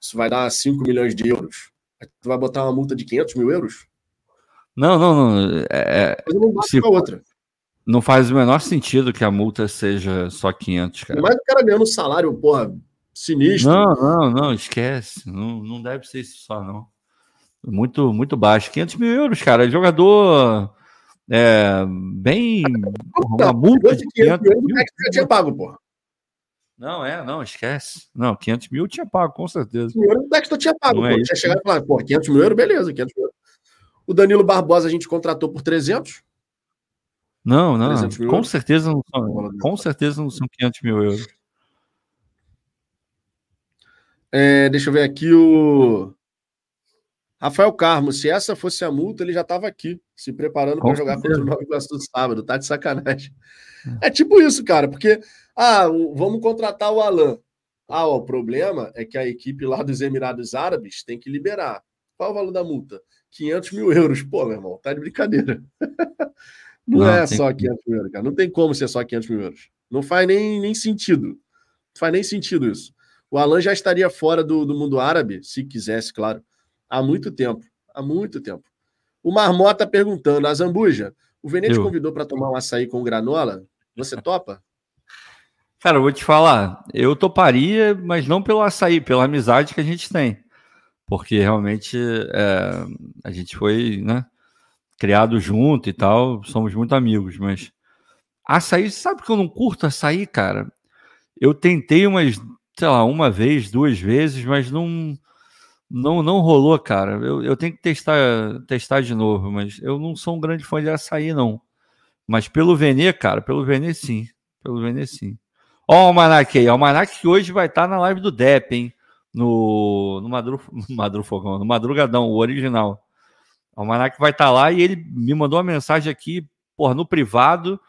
Isso vai dar 5 milhões de euros. Tu vai botar uma multa de 500 mil euros? Não, não, não. É, é não bate se, outra. Não faz o menor sentido que a multa seja só 500, cara. Mas o cara ganhando salário, porra, sinistro. Não, não, não, esquece. Não, não deve ser isso só, não. Muito, muito baixo. 500 mil euros, cara. Jogador é, bem. uma multa de 500 mil que já tinha pago, porra. Não, é, não, esquece. Não, 500 mil tinha pago, com certeza. 500 mil euros o Dexter tinha pago, não pô. É tinha chegado e falar, pô, 500 mil euros, beleza, 500 mil euros. O Danilo Barbosa a gente contratou por 300. Não, não. Com certeza não são, com certeza não são 500 mil euros. É, deixa eu ver aqui o. Rafael Carmo, se essa fosse a multa, ele já estava aqui, se preparando para jogar contra o Nova Iguaçu do sábado, tá de sacanagem. É. é tipo isso, cara, porque ah, vamos contratar o Alan. Ah, ó, o problema é que a equipe lá dos Emirados Árabes tem que liberar. Qual é o valor da multa? 500 mil euros. Pô, meu irmão, tá de brincadeira. [laughs] Não, não é só 500 mil euros, cara. Não tem como ser só 500 mil euros. Não faz nem, nem sentido faz nem sentido isso. O Alan já estaria fora do, do mundo árabe, se quisesse, claro, há muito tempo. Há muito tempo. O Marmota perguntando, a Zambuja, o Venete te convidou para tomar um açaí com granola? Você topa? [laughs] Cara, eu vou te falar, eu toparia, mas não pelo açaí, pela amizade que a gente tem. Porque realmente é, a gente foi né, criado junto e tal, somos muito amigos, mas açaí, sabe que eu não curto açaí, cara? Eu tentei umas, sei lá, uma vez, duas vezes, mas não não, não rolou, cara. Eu, eu tenho que testar, testar de novo, mas eu não sou um grande fã de açaí, não. Mas pelo Venê, cara, pelo Venê sim. Pelo Venê sim. Ó o Almanac aí. O Almanac que hoje vai estar na live do Dep, hein? No, no, Madru, [laughs] no Madrufogão, no Madrugadão, o original. O Almanac vai estar lá e ele me mandou uma mensagem aqui, porra, no privado,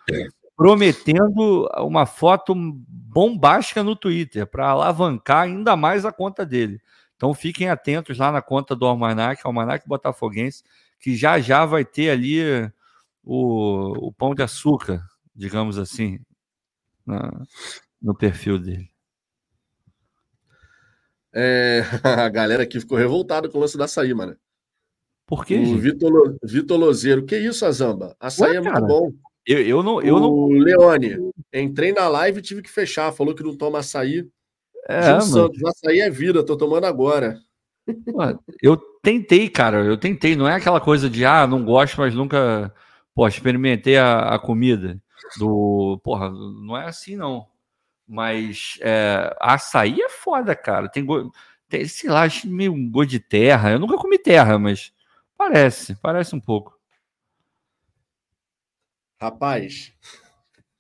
prometendo uma foto bombástica no Twitter para alavancar ainda mais a conta dele. Então fiquem atentos lá na conta do Almanac, Almanac Botafoguense, que já já vai ter ali o, o pão de açúcar, digamos assim, na, no perfil dele. É, [laughs] a galera aqui ficou revoltada com o lance da açaí, mano. Por quê, o Vitor, Vitor Lozeiro. Que isso, Azamba? Açaí Ué, é muito bom. Eu, eu não. Eu o não... Leone, entrei na live e tive que fechar. Falou que não toma açaí. É, Gil Santos, açaí é vida, tô tomando agora. Eu tentei, cara, eu tentei. Não é aquela coisa de, ah, não gosto, mas nunca, pô, experimentei a, a comida. Do, porra, não é assim, não. Mas é, açaí é foda, cara. Tem, tem sei lá, acho meio um gosto de terra. Eu nunca comi terra, mas parece, parece um pouco. Rapaz,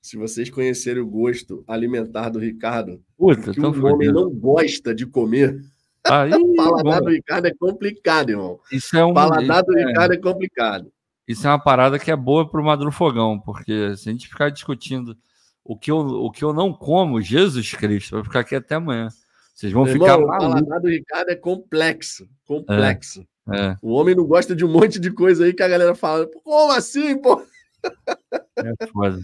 se vocês conhecerem o gosto alimentar do Ricardo, Puta, que o homem não gosta de comer. [laughs] Aí, o paladar bom. do Ricardo é complicado, irmão. Isso é um paladar do é, Ricardo é complicado. Isso é uma parada que é boa para o Maduro Fogão, porque se a gente ficar discutindo o que eu, o que eu não como, Jesus Cristo, vai ficar aqui até amanhã. Vocês vão Meu ficar irmão, malucos. O paladar do Ricardo é complexo, complexo. É, é. O homem não gosta de um monte de coisa aí que a galera fala, como assim, pô? É foda.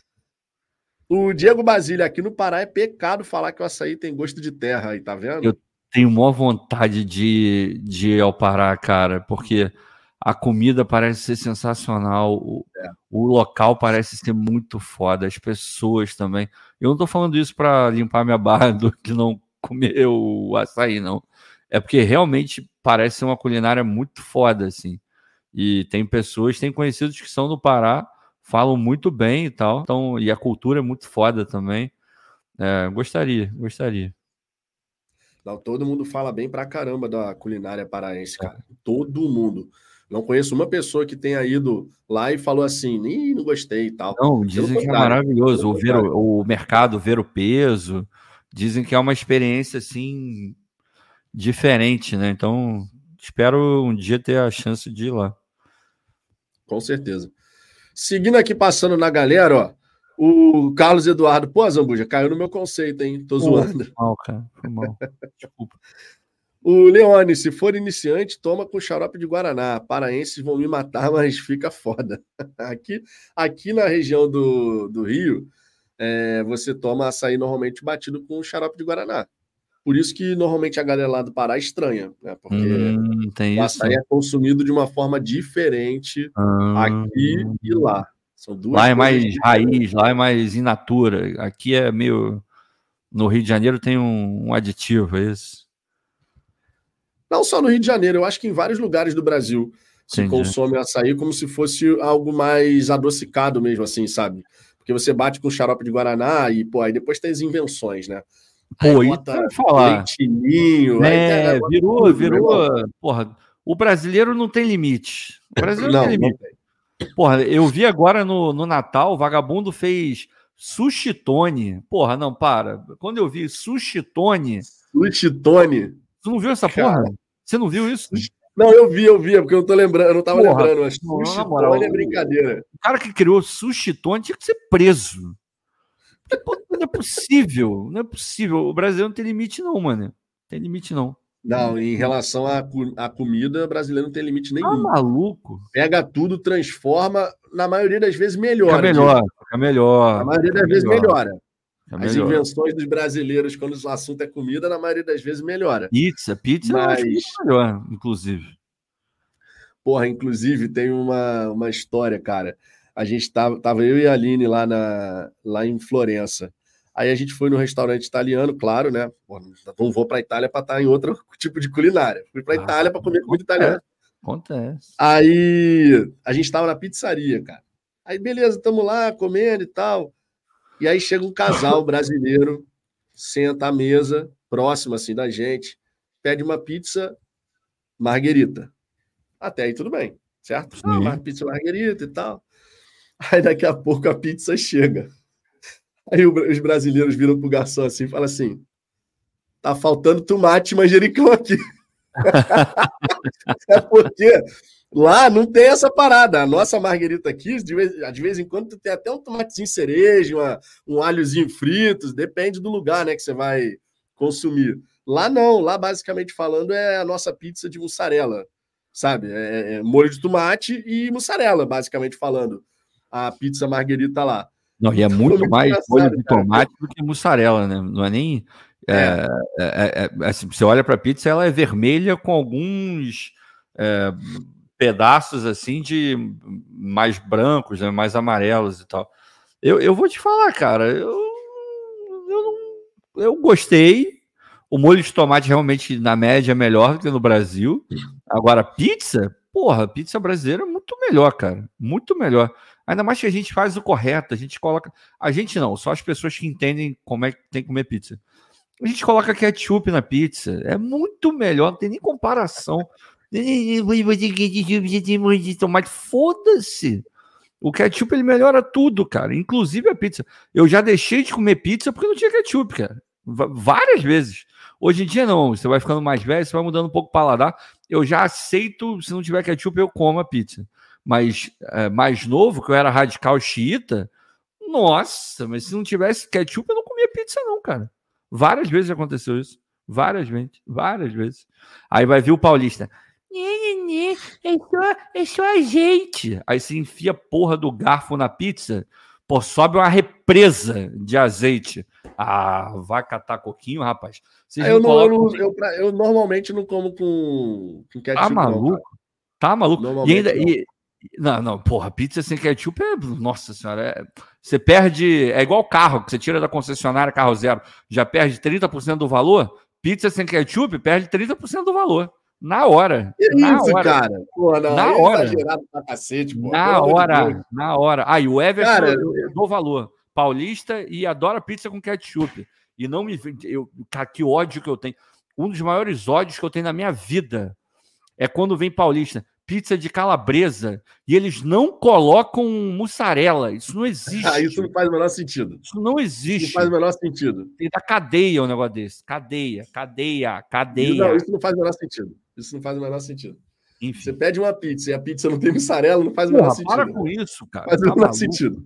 O Diego Basílio, aqui no Pará é pecado falar que o açaí tem gosto de terra aí, tá vendo? Eu tenho maior vontade de, de ir ao Pará, cara, porque a comida parece ser sensacional, o, é. o local parece ser muito foda, as pessoas também. Eu não tô falando isso para limpar minha barra do que não comer o açaí, não. É porque realmente parece ser uma culinária muito foda, assim. E tem pessoas, tem conhecidos que são do Pará falam muito bem e tal. Então, e a cultura é muito foda também. É, gostaria, gostaria. Não, todo mundo fala bem pra caramba da culinária paraense, cara. É. Todo mundo. Não conheço uma pessoa que tenha ido lá e falou assim, nem não gostei e tal. Não, dizem que é maravilhoso. O, ver, o, o mercado, ver o peso. Dizem que é uma experiência assim diferente, né? Então, espero um dia ter a chance de ir lá. Com certeza. Seguindo aqui, passando na galera, ó. O Carlos Eduardo, pô, Zambuja, caiu no meu conceito, hein? Tô zoando. Foi mal, cara. Foi mal. [laughs] Desculpa. O Leone, se for iniciante, toma com xarope de Guaraná. Paraenses vão me matar, [laughs] mas fica foda. Aqui, aqui na região do, do Rio, é, você toma açaí normalmente batido com xarope de Guaraná. Por isso que normalmente a galera lá do Pará estranha, né? Porque hum, o açaí isso. é consumido de uma forma diferente hum. aqui e lá. São duas lá é mais diferentes. raiz, lá é mais in natura. Aqui é meio. No Rio de Janeiro tem um, um aditivo, é isso? Não só no Rio de Janeiro, eu acho que em vários lugares do Brasil se Entendi. consome açaí como se fosse algo mais adocicado mesmo, assim, sabe? Porque você bate com xarope de Guaraná e, pô, aí depois tem as invenções, né? Pô, isso falar. Leitinho, é, virou, virou. Porra, o brasileiro não tem limite. O brasileiro não, não tem limite. Não Porra, eu vi agora no, no Natal, o vagabundo fez sushitone. Porra, não, para. Quando eu vi sushitone. Sushitone? Tu não viu essa Cara. porra? Você não viu isso? Não, eu vi, eu vi, é porque eu não tô lembrando, eu não tava porra, lembrando, mas sushitone é brincadeira. O cara que criou sushitone tinha que ser preso. Não é possível, não é possível. O brasileiro não tem limite, não, mano. Não tem limite, não. Não, em relação à, à comida, o brasileiro não tem limite nenhum. Tá maluco? Pega tudo, transforma, na maioria das vezes melhora. Fica melhor, fica melhor. Na maioria das vezes melhora. É As invenções dos brasileiros, quando o assunto é comida, na maioria das vezes melhora. Pizza, pizza Mas... acho melhor, inclusive. Porra, inclusive, tem uma, uma história, cara. A gente tava, tava eu e a Aline lá, na, lá em Florença. Aí a gente foi no restaurante italiano, claro, né? Pô, não vou para Itália para estar em outro [laughs] tipo de culinária. Fui para ah, Itália para comer comida italiana. Acontece. Aí a gente estava na pizzaria, cara. Aí beleza, estamos lá comendo e tal. E aí chega um casal [laughs] brasileiro, senta à mesa, próximo assim da gente, pede uma pizza marguerita. Até aí tudo bem, certo? Ah, uma pizza marguerita e tal. Aí daqui a pouco a pizza chega. Aí os brasileiros viram pro garçom assim e falam assim: tá faltando tomate e manjericão aqui. [laughs] é porque Lá não tem essa parada. A nossa marguerita aqui, de vez, de vez em quando, tem até um tomatezinho cereja, uma, um alhozinho frito, depende do lugar né, que você vai consumir. Lá não, lá basicamente falando é a nossa pizza de mussarela, sabe? É, é molho de tomate e mussarela, basicamente falando. A pizza marguerita lá. Não, e é muito mais molho de tomate do que mussarela, né? Não é nem. É, é, é, é assim, você olha para a pizza, ela é vermelha com alguns pedaços assim de mais brancos, né, mais amarelos e tal. Eu, eu vou te falar, cara, eu, eu, eu gostei. O molho de tomate realmente, na média, é melhor do que no Brasil. Agora, pizza, porra, pizza brasileira é muito melhor, cara. Muito melhor. Ainda mais que a gente faz o correto, a gente coloca. A gente não, só as pessoas que entendem como é que tem que comer pizza. A gente coloca ketchup na pizza. É muito melhor, não tem nem comparação. Tomate, foda-se. O ketchup ele melhora tudo, cara, inclusive a pizza. Eu já deixei de comer pizza porque não tinha ketchup, cara. várias vezes. Hoje em dia não, você vai ficando mais velho, você vai mudando um pouco o paladar. Eu já aceito, se não tiver ketchup, eu como a pizza. Mas é, mais novo, que eu era radical xiita, nossa, mas se não tivesse ketchup, eu não comia pizza, não, cara. Várias vezes aconteceu isso. Várias vezes, várias vezes. Aí vai vir o paulista. É só, é só a gente. Aí se enfia porra do garfo na pizza, pô, sobe uma represa de azeite. Ah, vai catar coquinho, rapaz. Ah, eu, não, eu, não, eu, eu, normalmente não como com, com ketchup. Tá maluco? Não, tá maluco? E ainda. E, não, não, porra, pizza sem ketchup é. Nossa senhora, é, você perde. É igual carro, que você tira da concessionária carro zero, já perde 30% do valor. Pizza sem ketchup perde 30% do valor. Na hora. Que na isso, hora. cara? Pô, não, na hora. Exagerado pra cacete, pô. Na hora, de na hora. Ah, e o Everton cara, eu, dou valor. Paulista e adora pizza com ketchup. E não me. Eu, cara, que ódio que eu tenho. Um dos maiores ódios que eu tenho na minha vida é quando vem paulista pizza de calabresa e eles não colocam mussarela. Isso não [laughs] existe. Ah, isso não faz o menor sentido. Isso não existe. Isso não faz o menor sentido. Tem da cadeia um negócio desse. Cadeia, cadeia, cadeia. Não, isso não faz o menor sentido. Isso não faz o menor sentido. Enfim. Você pede uma pizza e a pizza não tem mussarela, não faz o menor sentido. Para com isso, cara. Faz o tá menor sentido.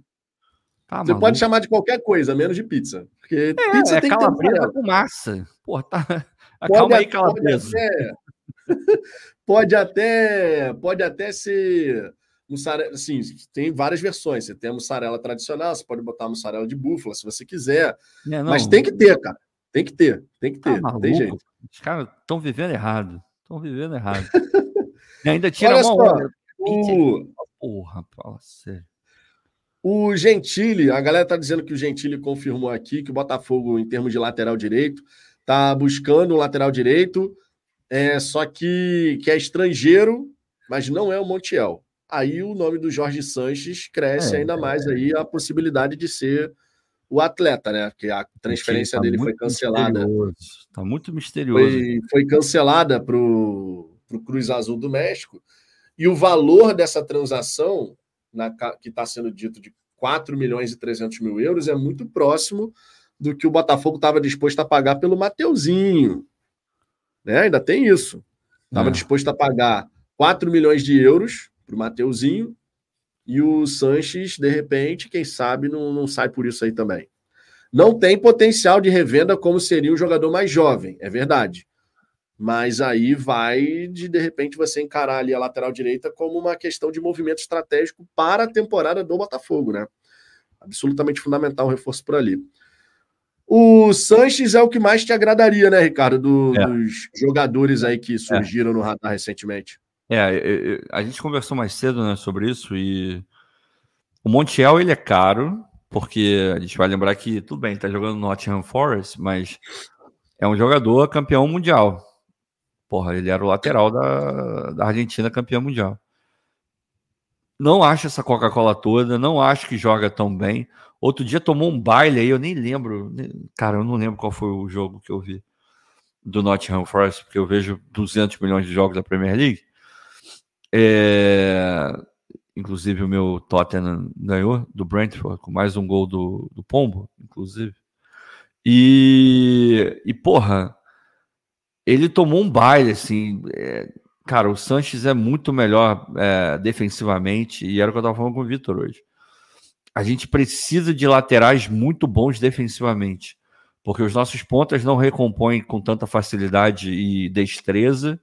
Tá você pode chamar de qualquer coisa, menos de pizza. Porque é, pizza é tem calabresa que ter com massa. Pô, tá. Calma aí, calabresa. Pode até, [laughs] pode até, pode até ser mussarela, assim, tem várias versões. Você tem a mussarela tradicional, você pode botar a mussarela de búfala se você quiser. É, mas tem que ter, cara. Tem que ter, tem que ter, tá tem jeito. Os caras estão vivendo errado. Estão vivendo errado. [laughs] e ainda tira Olha a mão. Só, o... Porra, fala sério. O Gentili, a galera tá dizendo que o Gentili confirmou aqui que o Botafogo, em termos de lateral direito, tá buscando um lateral direito é, só que, que é estrangeiro, mas não é o Montiel. Aí o nome do Jorge Sanches cresce é, ainda mais aí a possibilidade de ser o atleta, né? Porque a transferência tá dele foi cancelada. Está muito misterioso. Foi, foi cancelada para o Cruz Azul do México. E o valor dessa transação, na, que está sendo dito de 4 milhões e 300 mil euros, é muito próximo do que o Botafogo estava disposto a pagar pelo Mateuzinho. Né? Ainda tem isso. Estava é. disposto a pagar 4 milhões de euros para o Mateuzinho e o Sanches, de repente, quem sabe, não, não sai por isso aí também. Não tem potencial de revenda como seria um jogador mais jovem, é verdade. Mas aí vai de, de repente, você encarar ali a lateral direita como uma questão de movimento estratégico para a temporada do Botafogo, né? Absolutamente fundamental o reforço por ali. O Sanches é o que mais te agradaria, né, Ricardo, do, é. dos jogadores aí que surgiram é. no radar recentemente. É, a gente conversou mais cedo né, sobre isso e o Montiel ele é caro, porque a gente vai lembrar que, tudo bem, tá jogando no Nottingham Forest, mas é um jogador campeão mundial. Porra, ele era o lateral da, da Argentina campeão mundial. Não acho essa Coca-Cola toda, não acho que joga tão bem. Outro dia tomou um baile aí, eu nem lembro. Cara, eu não lembro qual foi o jogo que eu vi do Nottingham Forest, porque eu vejo 200 milhões de jogos da Premier League. É... Inclusive o meu Tottenham ganhou do Brentford com mais um gol do, do Pombo, inclusive. E, e porra, ele tomou um baile, assim. É... Cara, o Sanches é muito melhor é, defensivamente, e era o que eu tava falando com o Vitor hoje. A gente precisa de laterais muito bons defensivamente, porque os nossos pontas não recompõem com tanta facilidade e destreza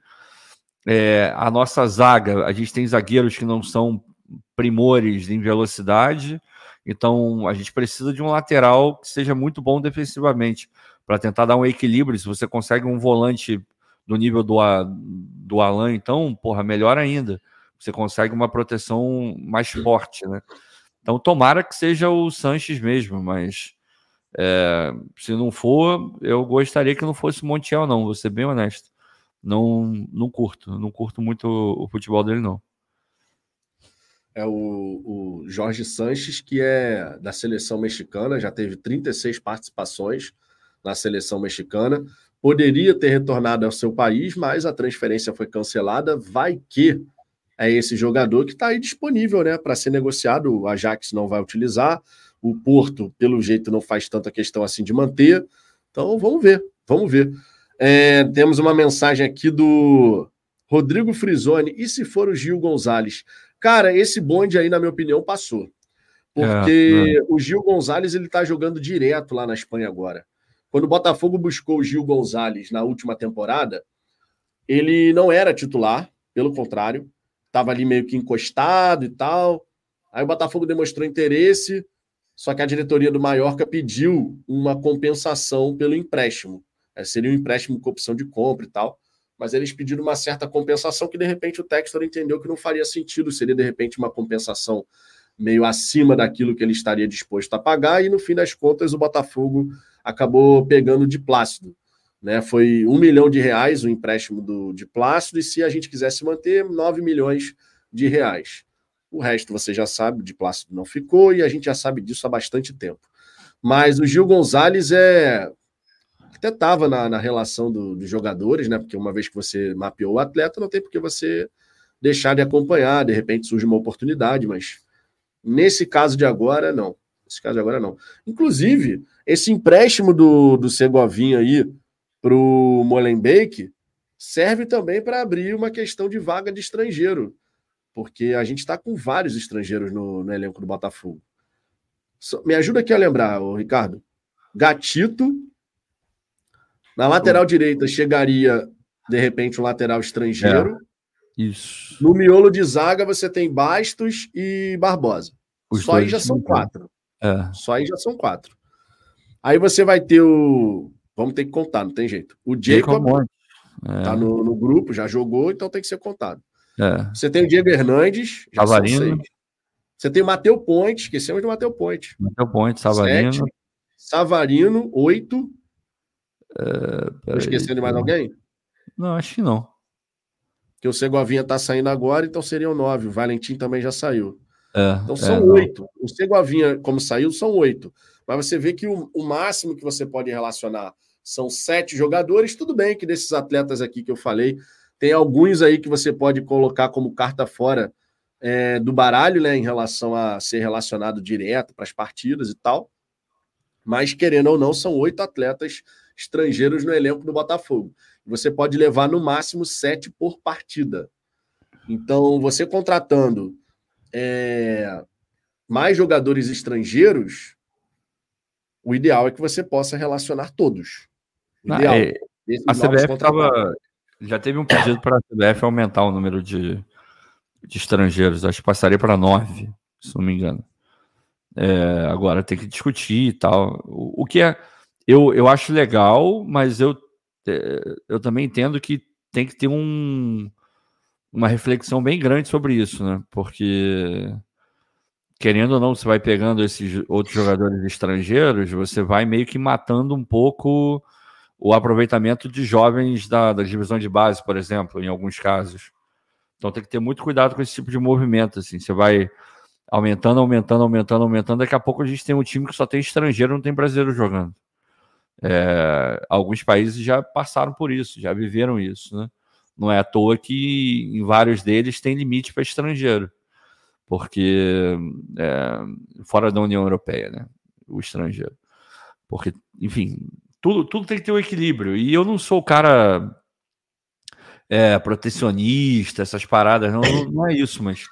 é, a nossa zaga, a gente tem zagueiros que não são primores em velocidade, então a gente precisa de um lateral que seja muito bom defensivamente para tentar dar um equilíbrio. Se você consegue um volante do nível do, do Alan, então, porra, melhor ainda. Você consegue uma proteção mais forte, né? Então, tomara que seja o Sanches mesmo, mas é, se não for, eu gostaria que não fosse o Montiel, não, vou ser bem honesto não, não curto. Não curto muito o, futebol dele, não. É o, o Jorge Sanches, que é da seleção mexicana, já teve 36 participações na seleção mexicana. Poderia ter retornado ao seu país, mas a transferência foi cancelada. Vai que é esse jogador que está aí disponível né, para ser negociado. O Ajax não vai utilizar, o Porto, pelo jeito, não faz tanta questão assim de manter. Então vamos ver, vamos ver. É, temos uma mensagem aqui do Rodrigo Frisoni. E se for o Gil Gonzalez? Cara, esse bonde aí, na minha opinião, passou. Porque é, é. o Gil Gonzalez ele tá jogando direto lá na Espanha agora. Quando o Botafogo buscou o Gil Gonzalez na última temporada, ele não era titular, pelo contrário, estava ali meio que encostado e tal. Aí o Botafogo demonstrou interesse, só que a diretoria do Mallorca pediu uma compensação pelo empréstimo. É, seria um empréstimo com opção de compra e tal. Mas eles pediram uma certa compensação que, de repente, o Textor entendeu que não faria sentido. Seria, de repente, uma compensação meio acima daquilo que ele estaria disposto a pagar. E, no fim das contas, o Botafogo acabou pegando de Plácido. Né? Foi um milhão de reais o empréstimo do, de Plácido. E, se a gente quisesse manter, nove milhões de reais. O resto você já sabe, de Plácido não ficou. E a gente já sabe disso há bastante tempo. Mas o Gil Gonzalez é até estava na, na, relação do, dos jogadores, né? Porque uma vez que você mapeou o atleta, não tem por que você deixar de acompanhar, de repente surge uma oportunidade, mas nesse caso de agora, não. Nesse caso de agora, não. Inclusive, esse empréstimo do, do Segovinha aí para o Molenbeek serve também para abrir uma questão de vaga de estrangeiro, porque a gente está com vários estrangeiros no, no elenco do Botafogo. Me ajuda aqui a lembrar, Ricardo. Gatito, na lateral direita chegaria, de repente, um lateral estrangeiro. É. Isso. No miolo de zaga você tem Bastos e Barbosa. Os Só aí já são quatro. É. Só aí já são quatro. Aí você vai ter o. Vamos ter que contar, não tem jeito. O Jacob, Jacob é. tá no, no, grupo, já jogou, então tem que ser contado. É. Você tem o Diego Hernandes, já Savarino. Você tem o Mateu Ponte, esquecemos do Mateu Ponte. Mateu Ponte, Savarino. Sete. Savarino, oito. Uh, esquecendo de mais alguém? Não, acho que não. Que o Segovinha tá saindo agora, então seriam nove. O Valentim também já saiu. É, então são é, oito. O Segovinha, como saiu, são oito. Mas você vê que o, o, máximo que você pode relacionar são sete jogadores. Tudo bem que desses atletas aqui que eu falei, tem alguns aí que você pode colocar como carta fora é, do baralho, né, em relação a ser relacionado direto para as partidas e tal. Mas, querendo ou não, são oito atletas estrangeiros no elenco do Botafogo. Você pode levar no máximo sete por partida. Então, você contratando é, mais jogadores estrangeiros, o ideal é que você possa relacionar todos. Ideal. É, a CBF tava, já teve um pedido para a CBF aumentar o número de, de estrangeiros. Acho que passaria para nove, se não me engano. É, agora tem que discutir e tal. O, o que é eu, eu acho legal, mas eu, é, eu também entendo que tem que ter um, uma reflexão bem grande sobre isso, né? Porque querendo ou não, você vai pegando esses outros jogadores estrangeiros, você vai meio que matando um pouco o aproveitamento de jovens da, da divisão de base, por exemplo, em alguns casos. Então tem que ter muito cuidado com esse tipo de movimento. Assim, você vai aumentando, aumentando, aumentando, aumentando. Daqui a pouco a gente tem um time que só tem estrangeiro, não tem brasileiro jogando. É, alguns países já passaram por isso, já viveram isso, né? Não é à toa que em vários deles tem limite para estrangeiro, porque é, fora da União Europeia, né? O estrangeiro, porque, enfim, tudo, tudo tem que ter um equilíbrio. E eu não sou o cara é, protecionista, essas paradas, não, não é isso, mas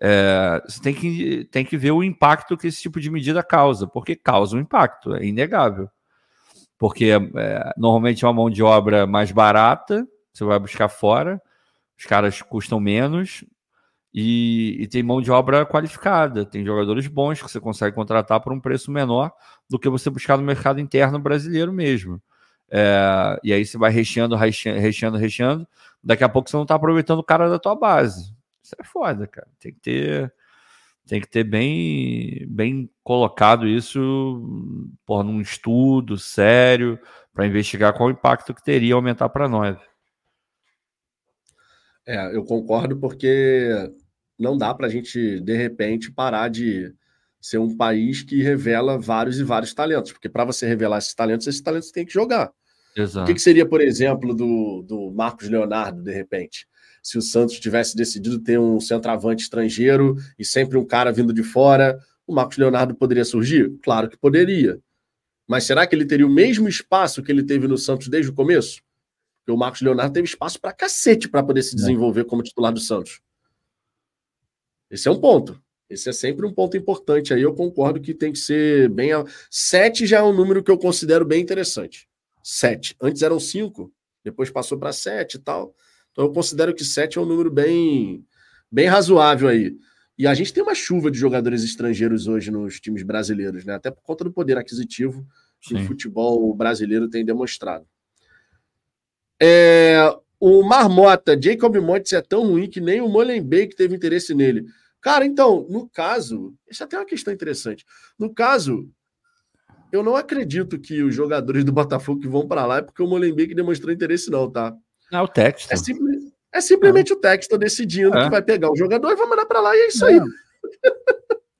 é, você tem que, tem que ver o impacto que esse tipo de medida causa, porque causa um impacto, é inegável. Porque é, normalmente é uma mão de obra mais barata, você vai buscar fora, os caras custam menos e, e, tem mão de obra qualificada, tem jogadores bons que você consegue contratar por um preço menor do que você buscar no mercado interno brasileiro mesmo. É, e aí você vai recheando, recheando, recheando, recheando. Daqui a pouco você não está aproveitando o cara da tua base. Isso é foda, cara. Tem que ter, tem que ter bem, bem colocado isso por num estudo sério para investigar qual o impacto que teria aumentar para nós. É, eu concordo porque não dá para a gente, de repente, parar de ser um país que revela vários e vários talentos, porque para você revelar esses talentos, esses talentos têm que jogar. Exato. O que, que, seria, por exemplo, do, do Marcos Leonardo, de repente? Se o Santos tivesse decidido ter um centroavante estrangeiro e sempre um cara vindo de fora, o Marcos Leonardo poderia surgir? Claro que poderia. Mas será que ele teria o mesmo espaço que ele teve no Santos desde o começo? Porque o Marcos Leonardo teve espaço para cacete para poder se é. desenvolver como titular do Santos. Esse é um ponto. Esse é sempre um ponto importante. Aí eu concordo que tem que ser bem. Sete já é um número que eu considero bem interessante. Sete. Antes eram cinco, depois passou para sete e tal. Então eu considero que sete é um número bem, bem razoável aí. E a gente tem uma chuva de jogadores estrangeiros hoje nos times brasileiros, né? Até por conta do poder aquisitivo que Sim. o futebol brasileiro tem demonstrado. É, o Marmota, Jacob Montes é tão ruim que nem o Molenbeek teve interesse nele. Cara, então, no caso, isso é até é uma questão interessante. No caso, eu não acredito que os jogadores do Botafogo que vão para lá é porque o Molenbeek demonstrou interesse, não, tá? É o Texto. É, simples, é simplesmente é. o Texto decidindo é. que vai pegar o jogador e vai mandar para lá, e é isso aí.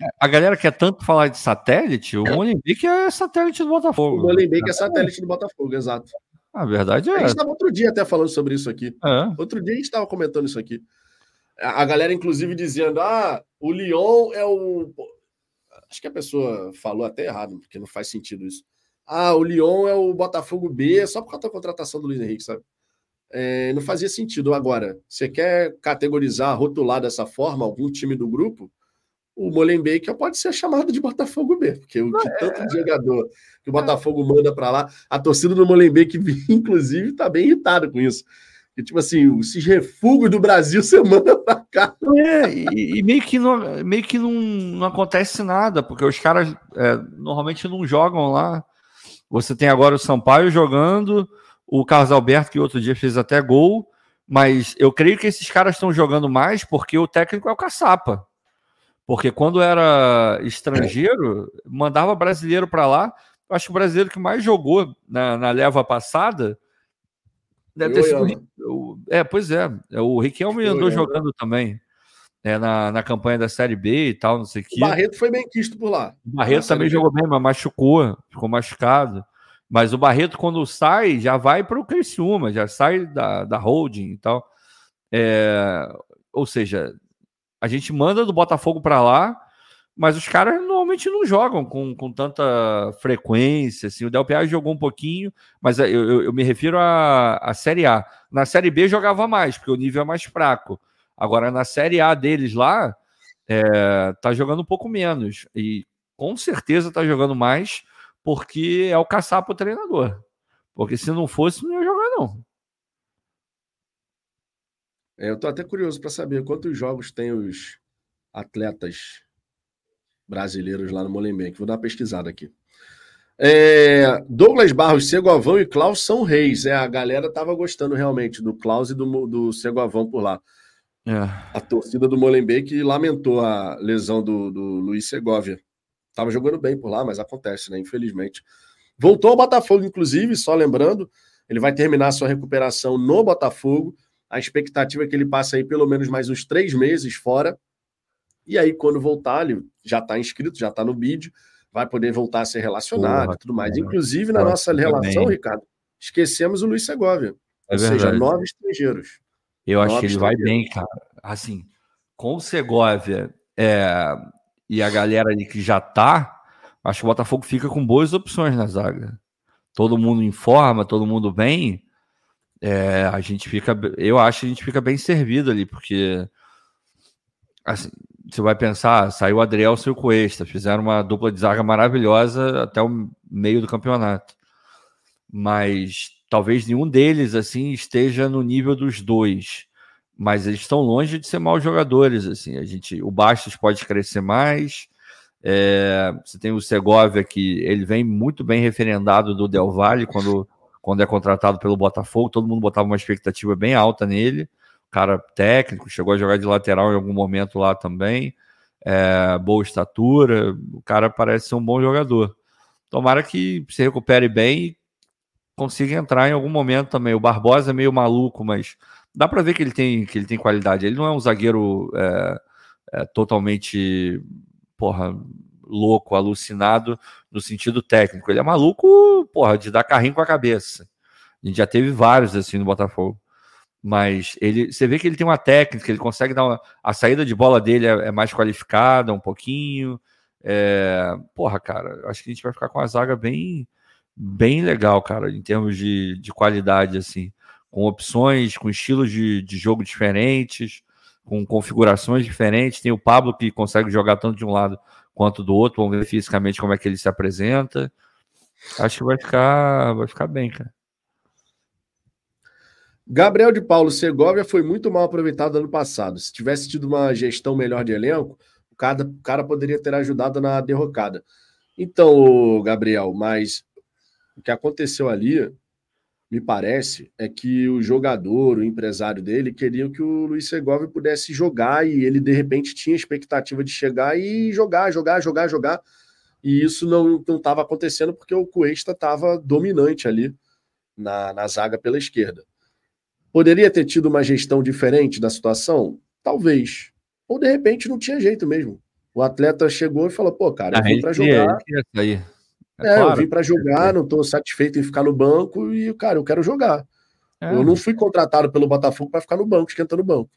É, a galera quer tanto falar de satélite, o Molenbeek é satélite do Botafogo. O Molenbeek é satélite do Botafogo, exato. A verdade é. A gente estava outro dia até falando sobre isso aqui. É. Outro dia a gente estava comentando isso aqui. A galera, inclusive, dizendo: ah, o Lyon é o. Acho que a pessoa falou até errado, porque não faz sentido isso. Ah, o Lyon é o Botafogo B, só por causa da contratação do Luiz Henrique, sabe? É, não fazia sentido. Agora, você quer categorizar, rotular dessa forma algum time do grupo? O Molenbeek pode ser chamado de Botafogo B, porque o que é... tanto de jogador que o Botafogo manda para lá, a torcida do Molenbeek, [laughs] inclusive, está bem irritada com isso. E, tipo assim, esses refugos do Brasil [laughs] você manda pra cá. É, e, e, meio que, não, meio que não, não acontece nada, porque os caras é, normalmente não jogam lá. Você tem agora o Sampaio jogando, o Carlos Alberto, que outro dia fez até gol, mas eu creio que esses caras estão jogando mais porque o técnico é o caçapa. Porque quando era estrangeiro, mandava brasileiro para lá. Eu acho que o brasileiro que mais jogou na, na leva passada Deve ter sido. O, é, pois é. é o Riquelme andou jogando também. É, na, na campanha da Série B e tal, não sei o que. O Barreto foi bem quisto por lá. O Barreto também jogou bem, mas machucou, ficou machucado. Mas o Barreto, quando sai, já vai para o Criciúma, já sai da, da holding e tal. É, ou seja, a gente manda do Botafogo para lá, mas os caras normalmente não jogam com, com tanta frequência. Assim. O Del Piero jogou um pouquinho, mas eu, eu, eu me refiro à, à Série A. Na Série B jogava mais, porque o nível é mais fraco. Agora, na Série A deles lá, é, tá jogando um pouco menos. E com certeza tá jogando mais, porque é o caçar para o treinador. Porque se não fosse, não ia jogar, não. É, eu tô até curioso para saber quantos jogos tem os atletas brasileiros lá no Molenbeek. Vou dar uma pesquisada aqui. É, Douglas Barros, Segovão e Klaus são reis. É, a galera tava gostando realmente do Klaus e do, do Segovão por lá. É. A torcida do Molenbeek lamentou a lesão do, do Luiz Segovia. Tava jogando bem por lá, mas acontece, né? Infelizmente. Voltou ao Botafogo, inclusive, só lembrando, ele vai terminar sua recuperação no Botafogo. A expectativa é que ele passe aí pelo menos mais uns três meses fora. E aí, quando voltar, ele já está inscrito, já está no bid, vai poder voltar a ser relacionado Porra, e tudo mais. Inclusive, na nossa relação, bem. Ricardo, esquecemos o Luiz Segovia. É ou verdade. seja, nove estrangeiros. Eu acho que ele vai bem, cara. Assim, com o Segovia é, e a galera ali que já tá, acho que o Botafogo fica com boas opções na zaga. Todo mundo em forma, todo mundo bem. É, a gente fica, eu acho que a gente fica bem servido ali, porque assim, você vai pensar, saiu o Adriel e o Cuesta, fizeram uma dupla de zaga maravilhosa até o meio do campeonato. Mas talvez nenhum deles assim esteja no nível dos dois. Mas eles estão longe de ser maus jogadores. Assim, a gente, o Bastos pode crescer mais, é, você tem o Segovia, que ele vem muito bem referendado do Del Valle quando, quando é contratado pelo Botafogo. Todo mundo botava uma expectativa bem alta nele. Cara técnico, chegou a jogar de lateral em algum momento lá também. É, boa estatura. O cara parece ser um bom jogador. Tomara que se recupere bem e consiga entrar em algum momento também. O Barbosa é meio maluco, mas dá para ver que ele tem, que ele tem qualidade. Ele não é um zagueiro é, é, totalmente porra, louco, alucinado no sentido técnico. Ele é maluco, porra, de dar carrinho com a cabeça. A gente já teve vários assim no Botafogo. Mas ele, você vê que ele tem uma técnica, ele consegue dar uma, a saída de bola dele é, é mais qualificada um pouquinho. É, porra, cara, acho que a gente vai ficar com a zaga bem, bem legal, cara, em termos de, de qualidade, assim, com opções, com estilos de, de jogo diferentes com configurações diferentes. Tem o Pablo que consegue jogar tanto de um lado quanto do outro. Vamos ver fisicamente como é que ele se apresenta. Acho que vai ficar, vai ficar bem, cara. Gabriel de Paulo Segovia foi muito mal aproveitado ano passado. Se tivesse tido uma gestão melhor de elenco, o cara, o cara poderia ter ajudado na derrocada. Então, Gabriel, mas o que aconteceu ali me parece, é que o jogador, o empresário dele, queria que o Luiz Segovia pudesse jogar e ele, de repente, tinha expectativa de chegar e jogar, jogar, jogar, jogar. E isso não estava acontecendo porque o Cuesta estava dominante ali na, na zaga pela esquerda. Poderia ter tido uma gestão diferente da situação? Talvez. Ou, de repente, não tinha jeito mesmo. O atleta chegou e falou: pô, cara, eu vim para jogar. Ele é, é claro. eu vim para jogar, não estou satisfeito em ficar no banco e, cara, eu quero jogar. É. Eu não fui contratado pelo Botafogo para ficar no banco, esquentando o banco.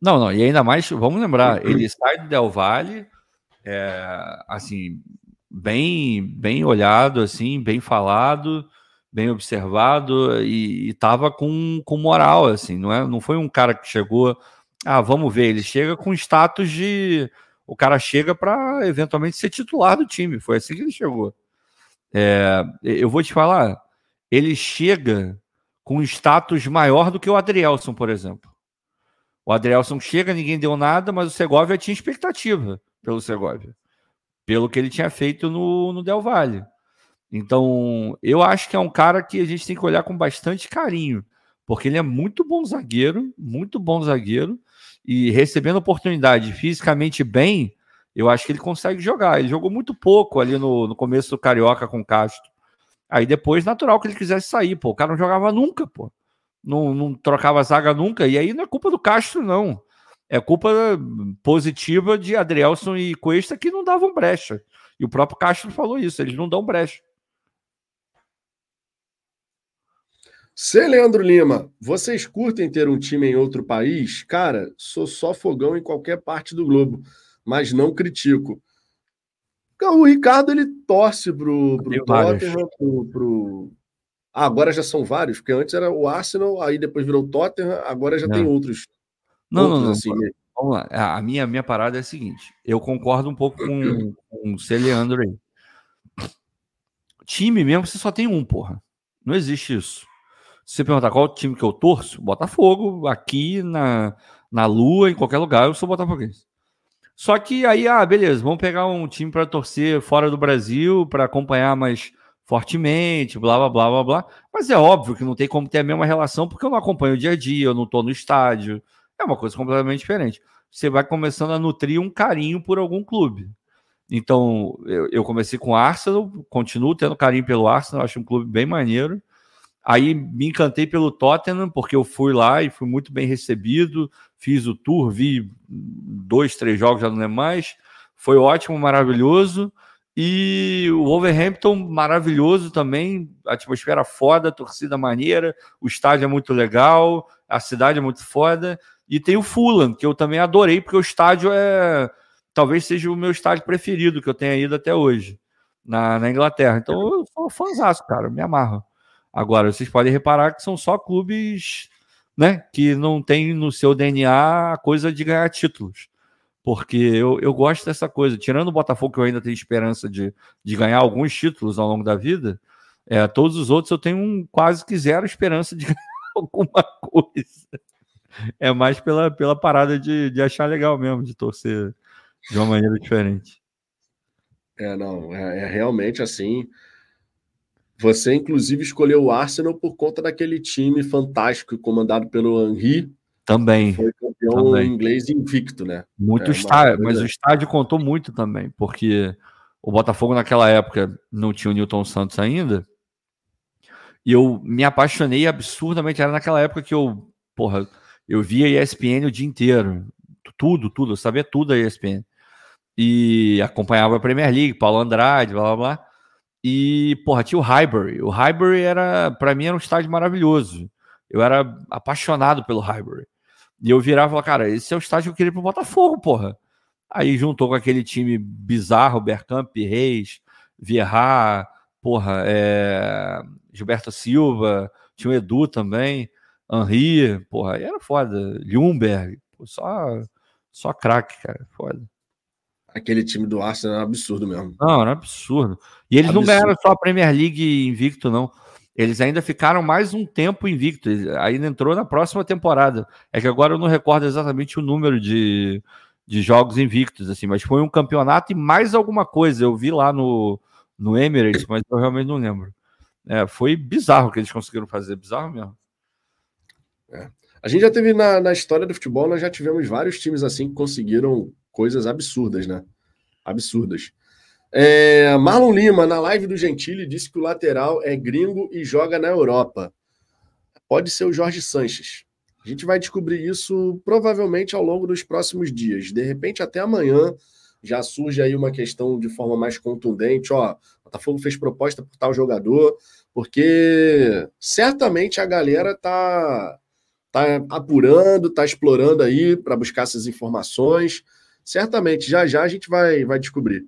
Não, não, e ainda mais, vamos lembrar, ele sai do Del Valle, é, assim, bem, bem olhado, assim, bem falado, bem observado e, estava com, com moral, assim, não, é, não foi um cara que chegou, ah, vamos ver, ele chega com status de, o cara chega para eventualmente ser titular do time, foi assim que ele chegou. É, eu vou te falar, ele chega com um status maior do que o Adrielson, por exemplo. O Adrielson chega, ninguém deu nada, mas o Segovia tinha expectativa pelo Segovia, pelo que ele tinha feito no, no Del Valle. Então, eu acho que é um cara que a gente tem que olhar com bastante carinho, porque ele é muito bom zagueiro, muito bom zagueiro, e recebendo oportunidade fisicamente bem, eu acho que ele consegue jogar. Ele jogou muito pouco ali no, no começo do Carioca com o Castro. Aí depois, natural que ele quisesse sair, pô. O cara não jogava nunca, pô. Não, não trocava zaga nunca. E aí não é culpa do Castro, não. É culpa positiva de Adrielson e Cuesta que não davam brecha. E o próprio Castro falou isso, eles não dão brecha. C. Leandro Lima, vocês curtem ter um time em outro país? Cara, sou só fogão em qualquer parte do globo mas não critico. O Ricardo ele torce pro, pro Tottenham, pro, pro... Ah, agora já são vários, porque antes era o Arsenal, aí depois virou o Tottenham, agora já não. tem outros. Não, outros, não, não. Assim. Vamos lá. A minha, minha parada é a seguinte: eu concordo um pouco com, com o Celeandro aí. Time mesmo, você só tem um, porra. Não existe isso. Se você perguntar qual time que eu torço, Botafogo, aqui na, na Lua, em qualquer lugar, eu sou Botafoguense. Só que aí, ah, beleza, vamos pegar um time para torcer fora do Brasil, para acompanhar mais fortemente, blá, blá, blá, blá, blá. Mas é óbvio que não tem como ter a mesma relação, porque eu não acompanho o dia a dia, eu não estou no estádio. É uma coisa completamente diferente. Você vai começando a nutrir um carinho por algum clube. Então, eu, eu comecei com o Arsenal, continuo tendo carinho pelo Arsenal, acho um clube bem maneiro. Aí me encantei pelo Tottenham, porque eu fui lá e fui muito bem recebido. Fiz o tour, vi dois, três jogos, já não lembro mais. Foi ótimo, maravilhoso. E o Wolverhampton, maravilhoso também. Atmosfera foda, torcida maneira. O estádio é muito legal, a cidade é muito foda. E tem o Fulham, que eu também adorei, porque o estádio é. Talvez seja o meu estádio preferido que eu tenha ido até hoje, na, na Inglaterra. Então eu sou fãzaço, cara, me amarro. Agora, vocês podem reparar que são só clubes né, que não tem no seu DNA a coisa de ganhar títulos. Porque eu, eu gosto dessa coisa. Tirando o Botafogo, que eu ainda tenho esperança de, de ganhar alguns títulos ao longo da vida, é, todos os outros eu tenho um, quase que zero esperança de [laughs] ganhar alguma coisa. É mais pela, pela parada de, de achar legal mesmo, de torcer de uma maneira diferente. É, não, é, é realmente assim. Você, inclusive, escolheu o Arsenal por conta daquele time fantástico comandado pelo Henry. Também. Foi campeão também. inglês invicto, né? Muito é, estádio, mas o estádio contou muito também, porque o Botafogo naquela época não tinha o Newton Santos ainda. E eu me apaixonei absurdamente. Era naquela época que eu, porra, eu via ESPN o dia inteiro. Tudo, tudo. Eu sabia tudo da ESPN. E acompanhava a Premier League, Paulo Andrade, blá blá blá. E, porra, tinha o Highbury. O Highbury era, para mim, era um estádio maravilhoso. Eu era apaixonado pelo Highbury. E eu virava e falava, cara, esse é o estádio que eu queria pro Botafogo, porra. Aí juntou com aquele time bizarro, Bergkamp, Reis, Vieira, porra, é... Gilberto Silva, tinha o Edu também, Henri, porra, era foda. Ljungberg, só, só craque, cara, foda aquele time do Arsenal era absurdo mesmo. Não, era absurdo. E eles absurdo. não ganharam só a Premier League invicto, não. Eles ainda ficaram mais um tempo invicto. Ainda entrou na próxima temporada. É que agora eu não recordo exatamente o número de, de jogos invictos, assim, mas foi um campeonato e mais alguma coisa. Eu vi lá no, no Emirates, mas eu realmente não lembro. É, foi bizarro o que eles conseguiram fazer, bizarro mesmo. É. A gente já teve na, na história do futebol, nós já tivemos vários times assim que conseguiram coisas absurdas, né? Absurdas. É, Marlon Lima, na live do Gentili, disse que o lateral é gringo e joga na Europa. Pode ser o Jorge Sanches. A gente vai descobrir isso provavelmente ao longo dos próximos dias. De repente, até amanhã, já surge aí uma questão de forma mais contundente. Ó, o Botafogo fez proposta por tal jogador, porque certamente a galera tá, tá apurando, tá explorando aí para buscar essas informações certamente já já a gente vai, vai descobrir.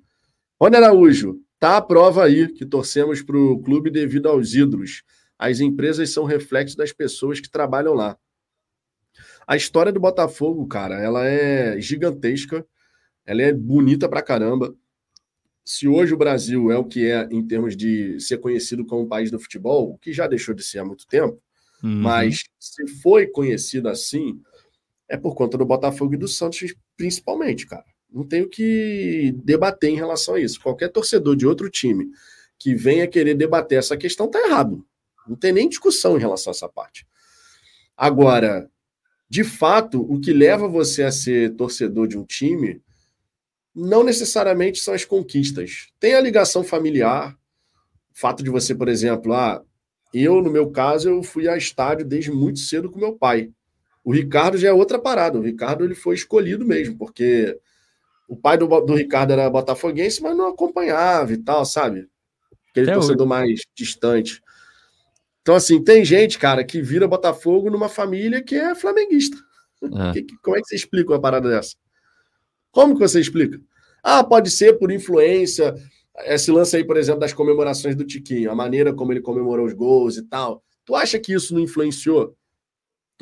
Rony Araújo, tá a prova aí que torcemos para o clube devido aos ídolos. As empresas são reflexo das pessoas que trabalham lá. A história do Botafogo, cara, ela é gigantesca, ela é bonita pra caramba. Se hoje o Brasil é o que é em termos de ser conhecido como país do futebol, o que já deixou de ser há muito tempo, uhum. mas se foi conhecido assim, é por conta do Botafogo e do Santos, principalmente, cara. Não tenho que debater em relação a isso. Qualquer torcedor de outro time que venha querer debater essa questão tá errado. Não tem nem discussão em relação a essa parte. Agora, de fato, o que leva você a ser torcedor de um time não necessariamente são as conquistas. Tem a ligação familiar, o fato de você, por exemplo, ah, eu, no meu caso, eu fui a estádio desde muito cedo com meu pai. O Ricardo já é outra parada. O Ricardo ele foi escolhido mesmo, porque o pai do, do Ricardo era botafoguense, mas não acompanhava e tal, sabe? Aquele é torcedor mais distante. Então, assim, tem gente, cara, que vira Botafogo numa família que é flamenguista. É. [laughs] Que, que, como é que você explica uma parada dessa? Como que você explica? Ah, pode ser por influência. Esse lance aí, por exemplo, das comemorações do Tiquinho, a maneira como ele comemorou os gols e tal. Tu acha que isso não influenciou?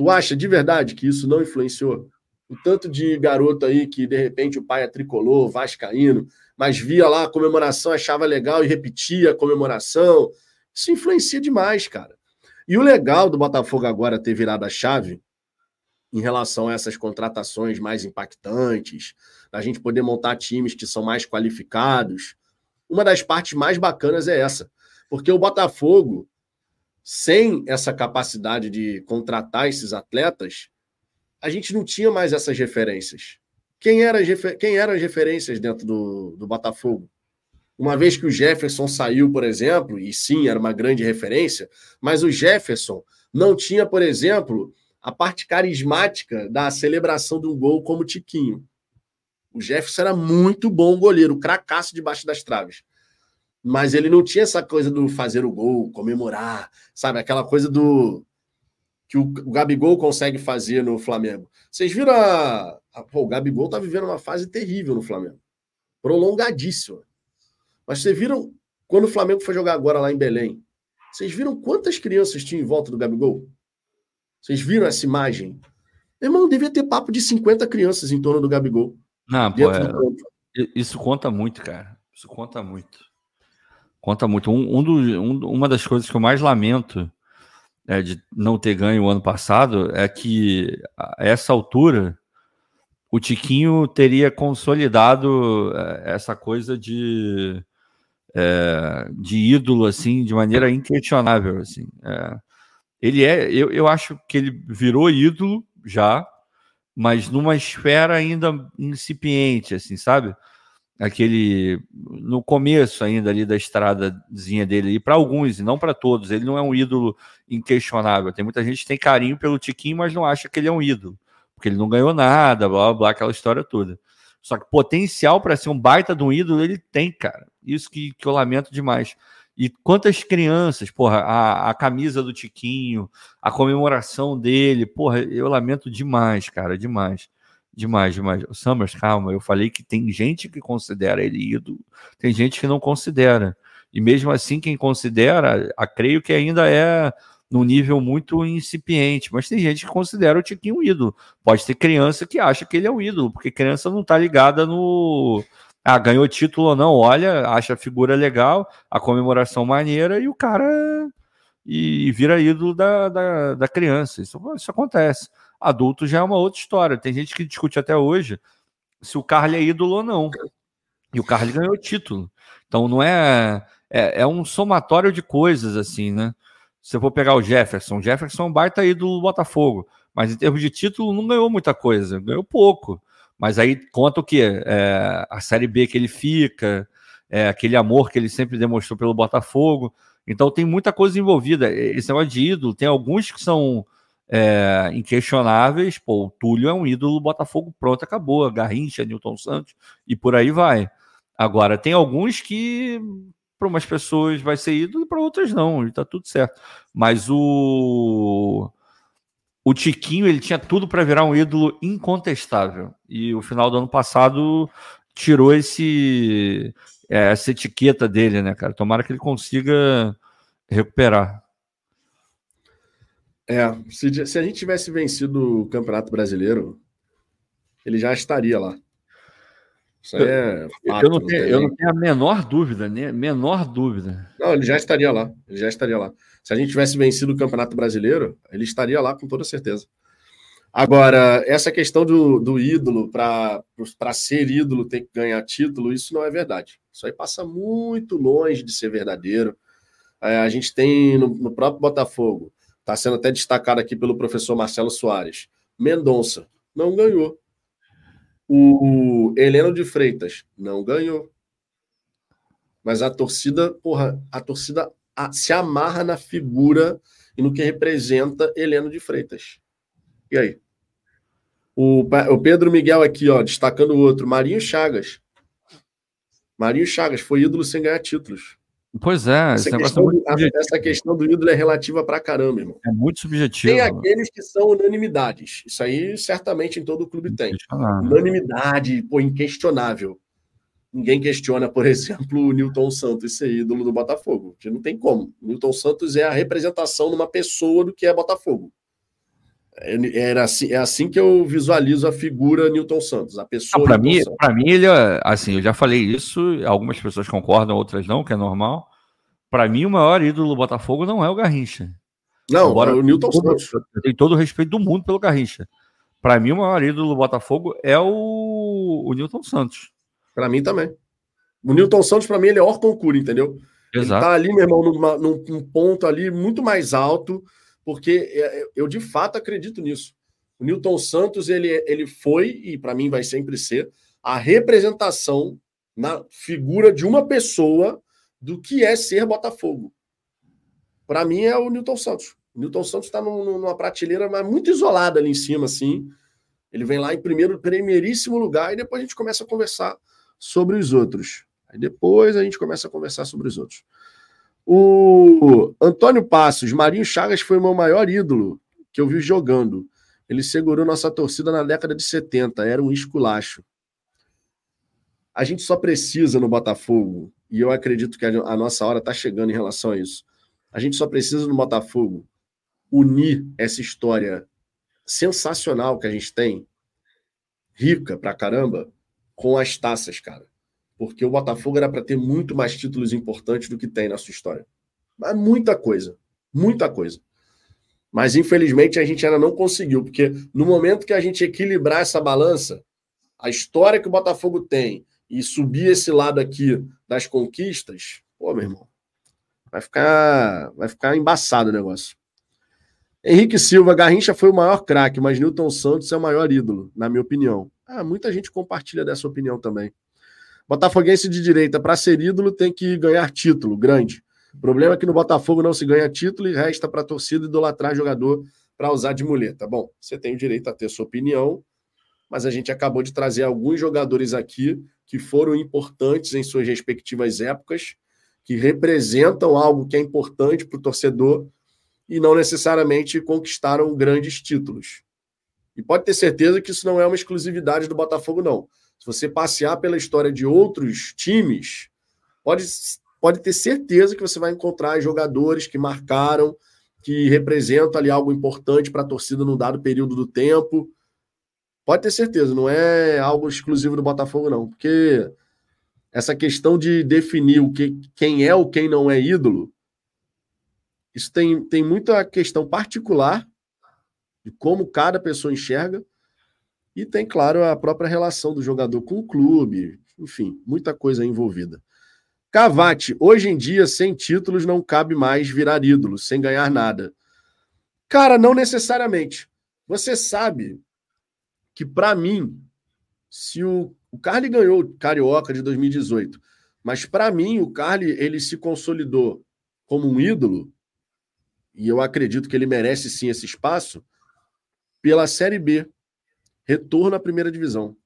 Tu acha de verdade que isso não influenciou? O tanto de garoto aí que de repente o pai é tricolor, vascaíno, mas via lá a comemoração, achava legal e repetia a comemoração. Isso influencia demais, cara. E o legal do Botafogo agora ter virado a chave em relação a essas contratações mais impactantes, a gente poder montar times que são mais qualificados. Uma das partes mais bacanas é essa. Porque o Botafogo, sem essa capacidade de contratar esses atletas, a gente não tinha mais essas referências. Quem, era, quem eram as referências dentro do, do Botafogo? Uma vez que o Jefferson saiu, por exemplo, e sim, era uma grande referência, mas o Jefferson não tinha, por exemplo, a parte carismática da celebração de um gol como Tiquinho. O Jefferson era muito bom goleiro, cracaço debaixo das traves. Mas ele não tinha essa coisa do fazer o gol, comemorar, sabe? Aquela coisa do que o, Gabigol consegue fazer no Flamengo. Vocês viram a, a pô, o Gabigol tá vivendo uma fase terrível no Flamengo. Prolongadíssima. Mas vocês viram quando o Flamengo foi jogar agora lá em Belém? Vocês viram quantas crianças tinham em volta do Gabigol? Vocês viram essa imagem? Irmão, devia ter papo de 50 crianças em torno do Gabigol. Não, pô, é... isso conta muito, cara. Isso conta muito. Conta muito. Um, um, do, um uma das coisas que eu mais lamento é, de não ter ganho o ano passado é que a essa altura o Tiquinho teria consolidado é, essa coisa de é, de ídolo assim de maneira inquestionável assim é, ele é eu, eu acho que ele virou ídolo já mas numa esfera ainda incipiente assim sabe aquele no começo ainda ali da estradazinha dele e para alguns e não para todos ele não é um ídolo inquestionável tem muita gente que tem carinho pelo Tiquinho mas não acha que ele é um ídolo porque ele não ganhou nada blá blá, blá aquela história toda só que potencial para ser um baita de um ídolo ele tem, cara. Isso que, que eu lamento demais. E quantas crianças, porra, a, a camisa do Tiquinho, a comemoração dele, porra, eu lamento demais, cara, demais. Demais, demais. Summers, calma, eu falei que tem gente que considera ele ídolo, tem gente que não considera. E mesmo assim, quem considera, a, creio que ainda é num nível muito incipiente, mas tem gente que considera o Tiquinho um ídolo. Pode ter criança que acha que ele é um ídolo, porque criança não está ligada no. Ah, ganhou título ou não, olha, acha a figura legal, a comemoração maneira e o cara e vira ídolo da, da, da criança. Isso, isso acontece. Adulto já é uma outra história. Tem gente que discute até hoje se o Carly é ídolo ou não. E o Carly ganhou título. Então não é, é, é um somatório de coisas assim, né? Se eu for pegar o Jefferson, o Jefferson é um baita ídolo do Botafogo, mas em termos de título não ganhou muita coisa, ganhou pouco. Mas aí conta o que? É, a Série B que ele fica, é, aquele amor que ele sempre demonstrou pelo Botafogo. Então tem muita coisa envolvida. Esse negócio de ídolo, tem alguns que são é, inquestionáveis. Pô, o Túlio é um ídolo do Botafogo, pronto, acabou. Garrincha, Newton Santos e por aí vai. Agora, tem alguns que para umas pessoas vai ser ídolo e para outras não, e tá tudo certo. Mas o o Tiquinho, ele tinha tudo para virar um ídolo incontestável. E o final do ano passado tirou esse é, essa etiqueta dele, né, cara? Tomara que ele consiga recuperar. É, se, se a gente tivesse vencido o Campeonato Brasileiro, ele já estaria lá. Isso aí é fato, eu, não tenho, eu não tenho a menor dúvida, né? Menor dúvida. Não, ele já estaria lá. Ele já estaria lá. Se a gente tivesse vencido o Campeonato Brasileiro, ele estaria lá com toda certeza. Agora, essa questão do, do ídolo, para ser ídolo, ter que ganhar título, isso não é verdade. Isso aí passa muito longe de ser verdadeiro. É, a gente tem no, no próprio Botafogo, está sendo até destacado aqui pelo professor Marcelo Soares. Mendonça não ganhou. O Heleno de Freitas não ganhou. Mas a torcida, porra, a torcida se amarra na figura e no que representa Heleno de Freitas. E aí? O, Pedro Miguel aqui, ó, destacando o outro, Marinho Chagas. Marinho Chagas foi ídolo sem ganhar títulos. Pois é, essa, questão, é essa questão do ídolo é relativa pra caramba, irmão. É muito subjetivo. Tem aqueles que são unanimidades. Isso aí certamente em todo clube tem. Unanimidade, pô, inquestionável. Ninguém questiona, por [laughs] exemplo, o Newton Santos ser ídolo do Botafogo. Não tem como. Newton Santos é a representação numa pessoa do que é Botafogo. É, era assim, é assim que eu visualizo a figura Newton Santos, a pessoa. Para mim, para mim ele é, assim, eu já falei isso, algumas pessoas concordam, outras não, que é normal. Para mim o maior ídolo do Botafogo não é o Garrincha. Não, Embora, é o Newton todo, Santos. Eu tenho todo o respeito do mundo pelo Garrincha. Para mim o maior ídolo do Botafogo é o, o Newton Santos. Para mim também. O Newton Santos para mim ele é hors concurso, entendeu? Exato. Ele tá ali, meu irmão, numa, num, num ponto ali muito mais alto, porque é, é, eu de fato acredito nisso. O Newton Santos, ele, ele foi, e para mim vai sempre ser, a representação na figura de uma pessoa do que é ser Botafogo. Para mim é o Newton Santos. O Newton Santos está numa prateleira mas muito isolada ali em cima, assim. Ele vem lá em primeiro, primeiríssimo lugar, e depois a gente começa a conversar sobre os outros. Aí depois a gente começa a conversar sobre os outros. O Antônio Passos, Marinho Chagas foi o meu maior ídolo que eu vi jogando. Ele segurou nossa torcida na década de 70, era um esculacho. A gente só precisa no Botafogo, e eu acredito que a nossa hora está chegando em relação a isso. A gente só precisa no Botafogo unir essa história sensacional que a gente tem, rica pra caramba, com as taças, cara. Porque o Botafogo era para ter muito mais títulos importantes do que tem na sua história. Mas muita coisa, muita coisa. Mas infelizmente a gente ainda não conseguiu, porque no momento que a gente equilibrar essa balança, a história que o Botafogo tem e subir esse lado aqui das conquistas, pô, meu irmão, vai ficar, vai ficar embaçado o negócio. Henrique Silva, Garrincha foi o maior craque, mas Newton Santos é o maior ídolo, na minha opinião. Ah, muita gente compartilha dessa opinião também. Botafoguense de direita, para ser ídolo, tem que ganhar título grande. O problema é que no Botafogo não se ganha título e resta para a torcida idolatrar jogador para usar de muleta. Bom, você tem o direito a ter sua opinião, mas a gente acabou de trazer alguns jogadores aqui que foram importantes em suas respectivas épocas, que representam algo que é importante para o torcedor e não necessariamente conquistaram grandes títulos. E pode ter certeza que isso não é uma exclusividade do Botafogo, não. Se você passear pela história de outros times, pode pode ter certeza que você vai encontrar jogadores que marcaram, que representam ali algo importante para a torcida num dado período do tempo. Pode ter certeza, não é algo exclusivo do Botafogo, não, porque essa questão de definir o que, quem é ou quem não é ídolo, isso tem, tem muita questão particular de como cada pessoa enxerga, e tem, claro, a própria relação do jogador com o clube, enfim, muita coisa envolvida. Cavate, hoje em dia, sem títulos, não cabe mais virar ídolo, sem ganhar nada. Cara, não necessariamente. Você sabe que, para mim, se o, o Carly ganhou o Carioca de 2018, mas para mim o Carly ele se consolidou como um ídolo, e eu acredito que ele merece sim esse espaço, pela Série B. Retorno à primeira divisão.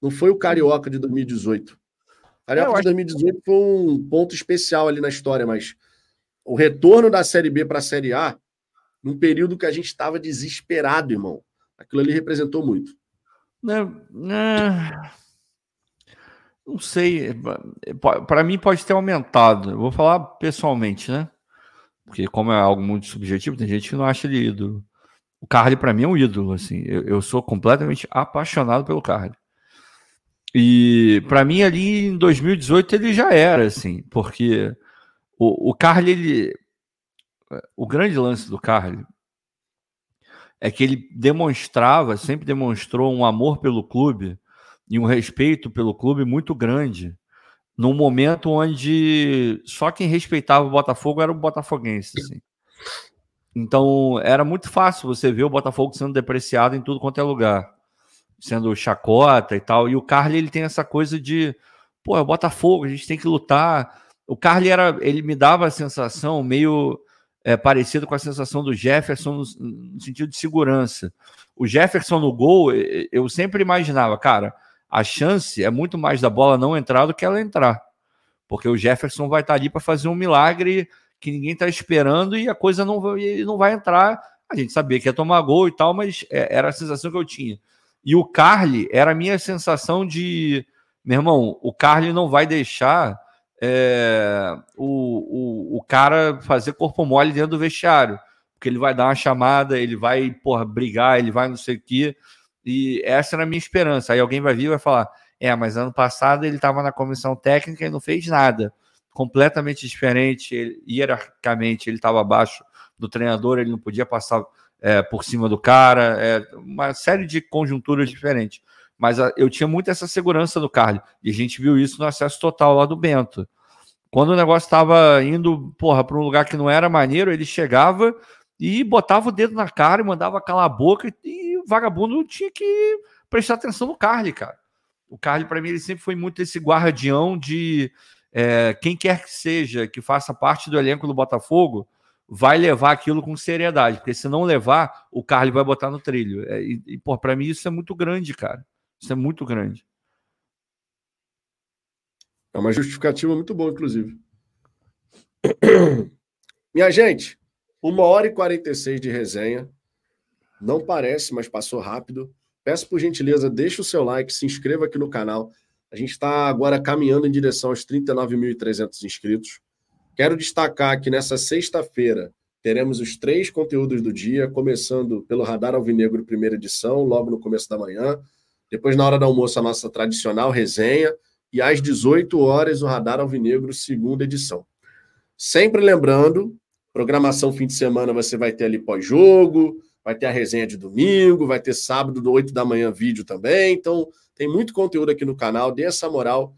Não foi o Carioca de 2018. Carioca de 2018 foi um ponto especial ali na história, mas o retorno da Série B para a Série A, num período que a gente estava desesperado, irmão. Aquilo ali representou muito. Não, não, não sei. Para mim pode ter aumentado. Eu vou falar pessoalmente, né? Porque como é algo muito subjetivo, tem gente que não acha ele ídolo. O Carly para mim é um ídolo, assim. Eu, eu sou completamente apaixonado pelo Carly. E para mim ali em 2018 ele já era assim, porque o, o Carly, ele, o grande lance do Carly é que ele demonstrava, sempre demonstrou um amor pelo clube e um respeito pelo clube muito grande, num momento onde só quem respeitava o Botafogo era o botafoguense, assim. Então era muito fácil você ver o Botafogo sendo depreciado em tudo quanto é lugar sendo chacota e tal. E o Carly ele tem essa coisa de, pô, é o Botafogo, a gente tem que lutar. O Carly era, ele me dava a sensação meio é, parecido com a sensação do Jefferson no, no, sentido de segurança. O Jefferson no gol, eu sempre imaginava, cara, a chance é muito mais da bola não entrar do que ela entrar. Porque o Jefferson vai estar ali para fazer um milagre que ninguém está esperando e a coisa não vai, não vai entrar. A gente sabia que ia tomar gol e tal, mas é, era a sensação que eu tinha. E o Carly era a minha sensação de, meu irmão, o Carly não vai deixar é, o, o, o cara fazer corpo mole dentro do vestiário, porque ele vai dar uma chamada, ele vai porra, brigar, ele vai não sei o quê. E essa era a minha esperança. Aí alguém vai vir e vai falar: é, mas ano passado ele estava na comissão técnica e não fez nada. Completamente diferente, ele, hierarquicamente, ele estava abaixo do treinador, ele não podia passar é, por cima do cara, é, uma série de conjunturas diferentes. Mas a, eu tinha muito essa segurança do Carly, e a gente viu isso no acesso total lá do Bento. Quando o negócio estava indo, porra, para um lugar que não era maneiro, ele chegava e botava o dedo na cara e mandava calar a boca e o vagabundo tinha que prestar atenção no Carly, cara. O Carly, para mim, ele sempre foi muito esse guardião de é, quem quer que seja que faça parte do elenco do Botafogo vai levar aquilo com seriedade, porque se não levar, o Carly vai botar no trilho. É, e, e pô, para mim isso é muito grande, cara. Isso é muito grande. É uma justificativa muito boa, inclusive. [coughs] Minha gente, uma hora e 46 de resenha. Não parece, mas passou rápido. Peço por gentileza, deixe o seu like, se inscreva aqui no canal. A gente está agora caminhando em direção aos 39.300 inscritos. Quero destacar que nessa sexta-feira teremos os três conteúdos do dia, começando pelo Radar Alvinegro, primeira edição, logo no começo da manhã. Depois, na hora do almoço, a nossa tradicional resenha e às 18 horas o Radar Alvinegro, segunda edição. Sempre lembrando, programação fim de semana você vai ter ali pós-jogo, vai ter a resenha de domingo, vai ter sábado, do 8 da manhã, vídeo também. Então, tem muito conteúdo aqui no canal, dê essa moral.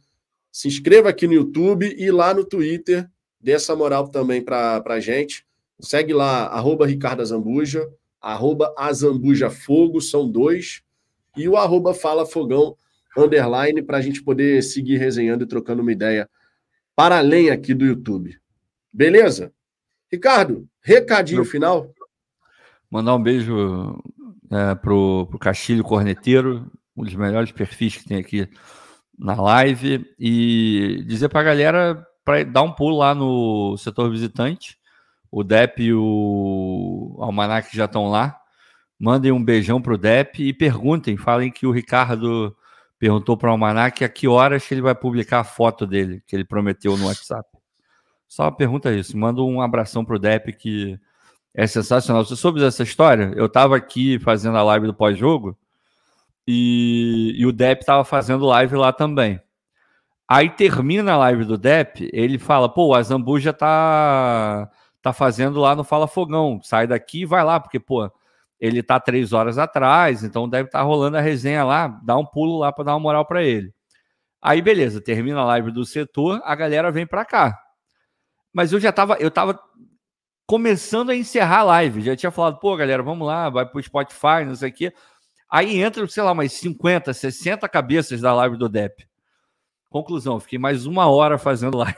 Se inscreva aqui no YouTube e lá no Twitter, dê essa moral também para a gente. Segue lá, arroba Ricardo Azambuja, arroba Azambuja Fogo, são dois, e o arroba Fala Fogão underline para a gente poder seguir resenhando e trocando uma ideia para além aqui do YouTube. Beleza? Ricardo, recadinho final. Mandar um beijo é, pro, pro Castilho Corneteiro, um dos melhores perfis que tem aqui na live, e dizer para a galera para dar um pulo lá no setor visitante. O Dep e o Almanac já estão lá. Mandem um beijão pro Dep e perguntem, falem que o Ricardo perguntou para o Almanac a que horas que ele vai publicar a foto dele, que ele prometeu no WhatsApp. Só pergunta isso. Manda um abração pro Dep que é sensacional. Você soube dessa história? Eu estava aqui fazendo a live do pós-jogo e, e, o Dep estava fazendo live lá também. Aí termina a live do Dep, ele fala: pô, o Azambuja tá, tá fazendo lá no Fala Fogão. Sai daqui e vai lá, porque, pô, ele tá três horas atrás, então deve estar tá rolando a resenha lá, dá um pulo lá para dar uma moral para ele. Aí beleza, termina a live do setor, a galera vem para cá. Mas eu já tava, eu tava começando a encerrar a live, já tinha falado, pô, galera, vamos lá, vai pro Spotify, não sei o quê. Aí entra, sei lá, mais 50, 60 cabeças da live do Dep. Conclusão, fiquei mais uma hora fazendo live.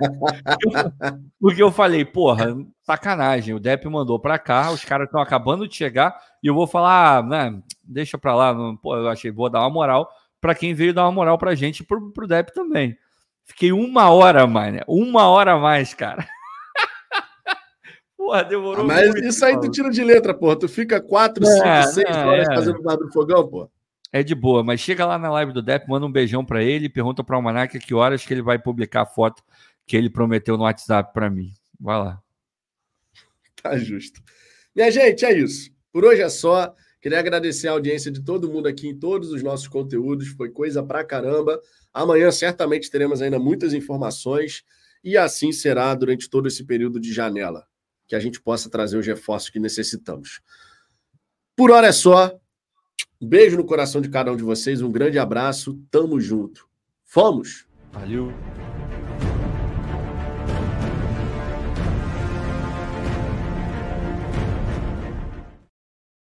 [laughs] Porque eu falei, porra, sacanagem. O Depp mandou pra cá, os caras estão acabando de chegar e eu vou falar, ah, né, deixa pra lá. Não, pô, eu achei, vou dar uma moral pra quem veio dar uma moral pra gente e pro, pro Depp também. Fiquei uma hora, mano. Uma hora mais, cara. Porra, demorou Mas muito, isso aí tu tira de letra, porra. Tu fica quatro, cinco, é, seis é, horas é. fazendo barulho do fogão, porra. É de boa, mas chega lá na live do Depp, manda um beijão para ele, pergunta para o Almanac que horas que ele vai publicar a foto que ele prometeu no WhatsApp para mim. Vai lá. Tá justo. Minha gente, é isso. Por hoje é só. Queria agradecer a audiência de todo mundo aqui em todos os nossos conteúdos. Foi coisa pra caramba. Amanhã certamente teremos ainda muitas informações e assim será durante todo esse período de janela, que a gente possa trazer os reforços que necessitamos. Por hora é só. beijo no coração de cada um de vocês, um grande abraço, tamo junto. Fomos! Valeu!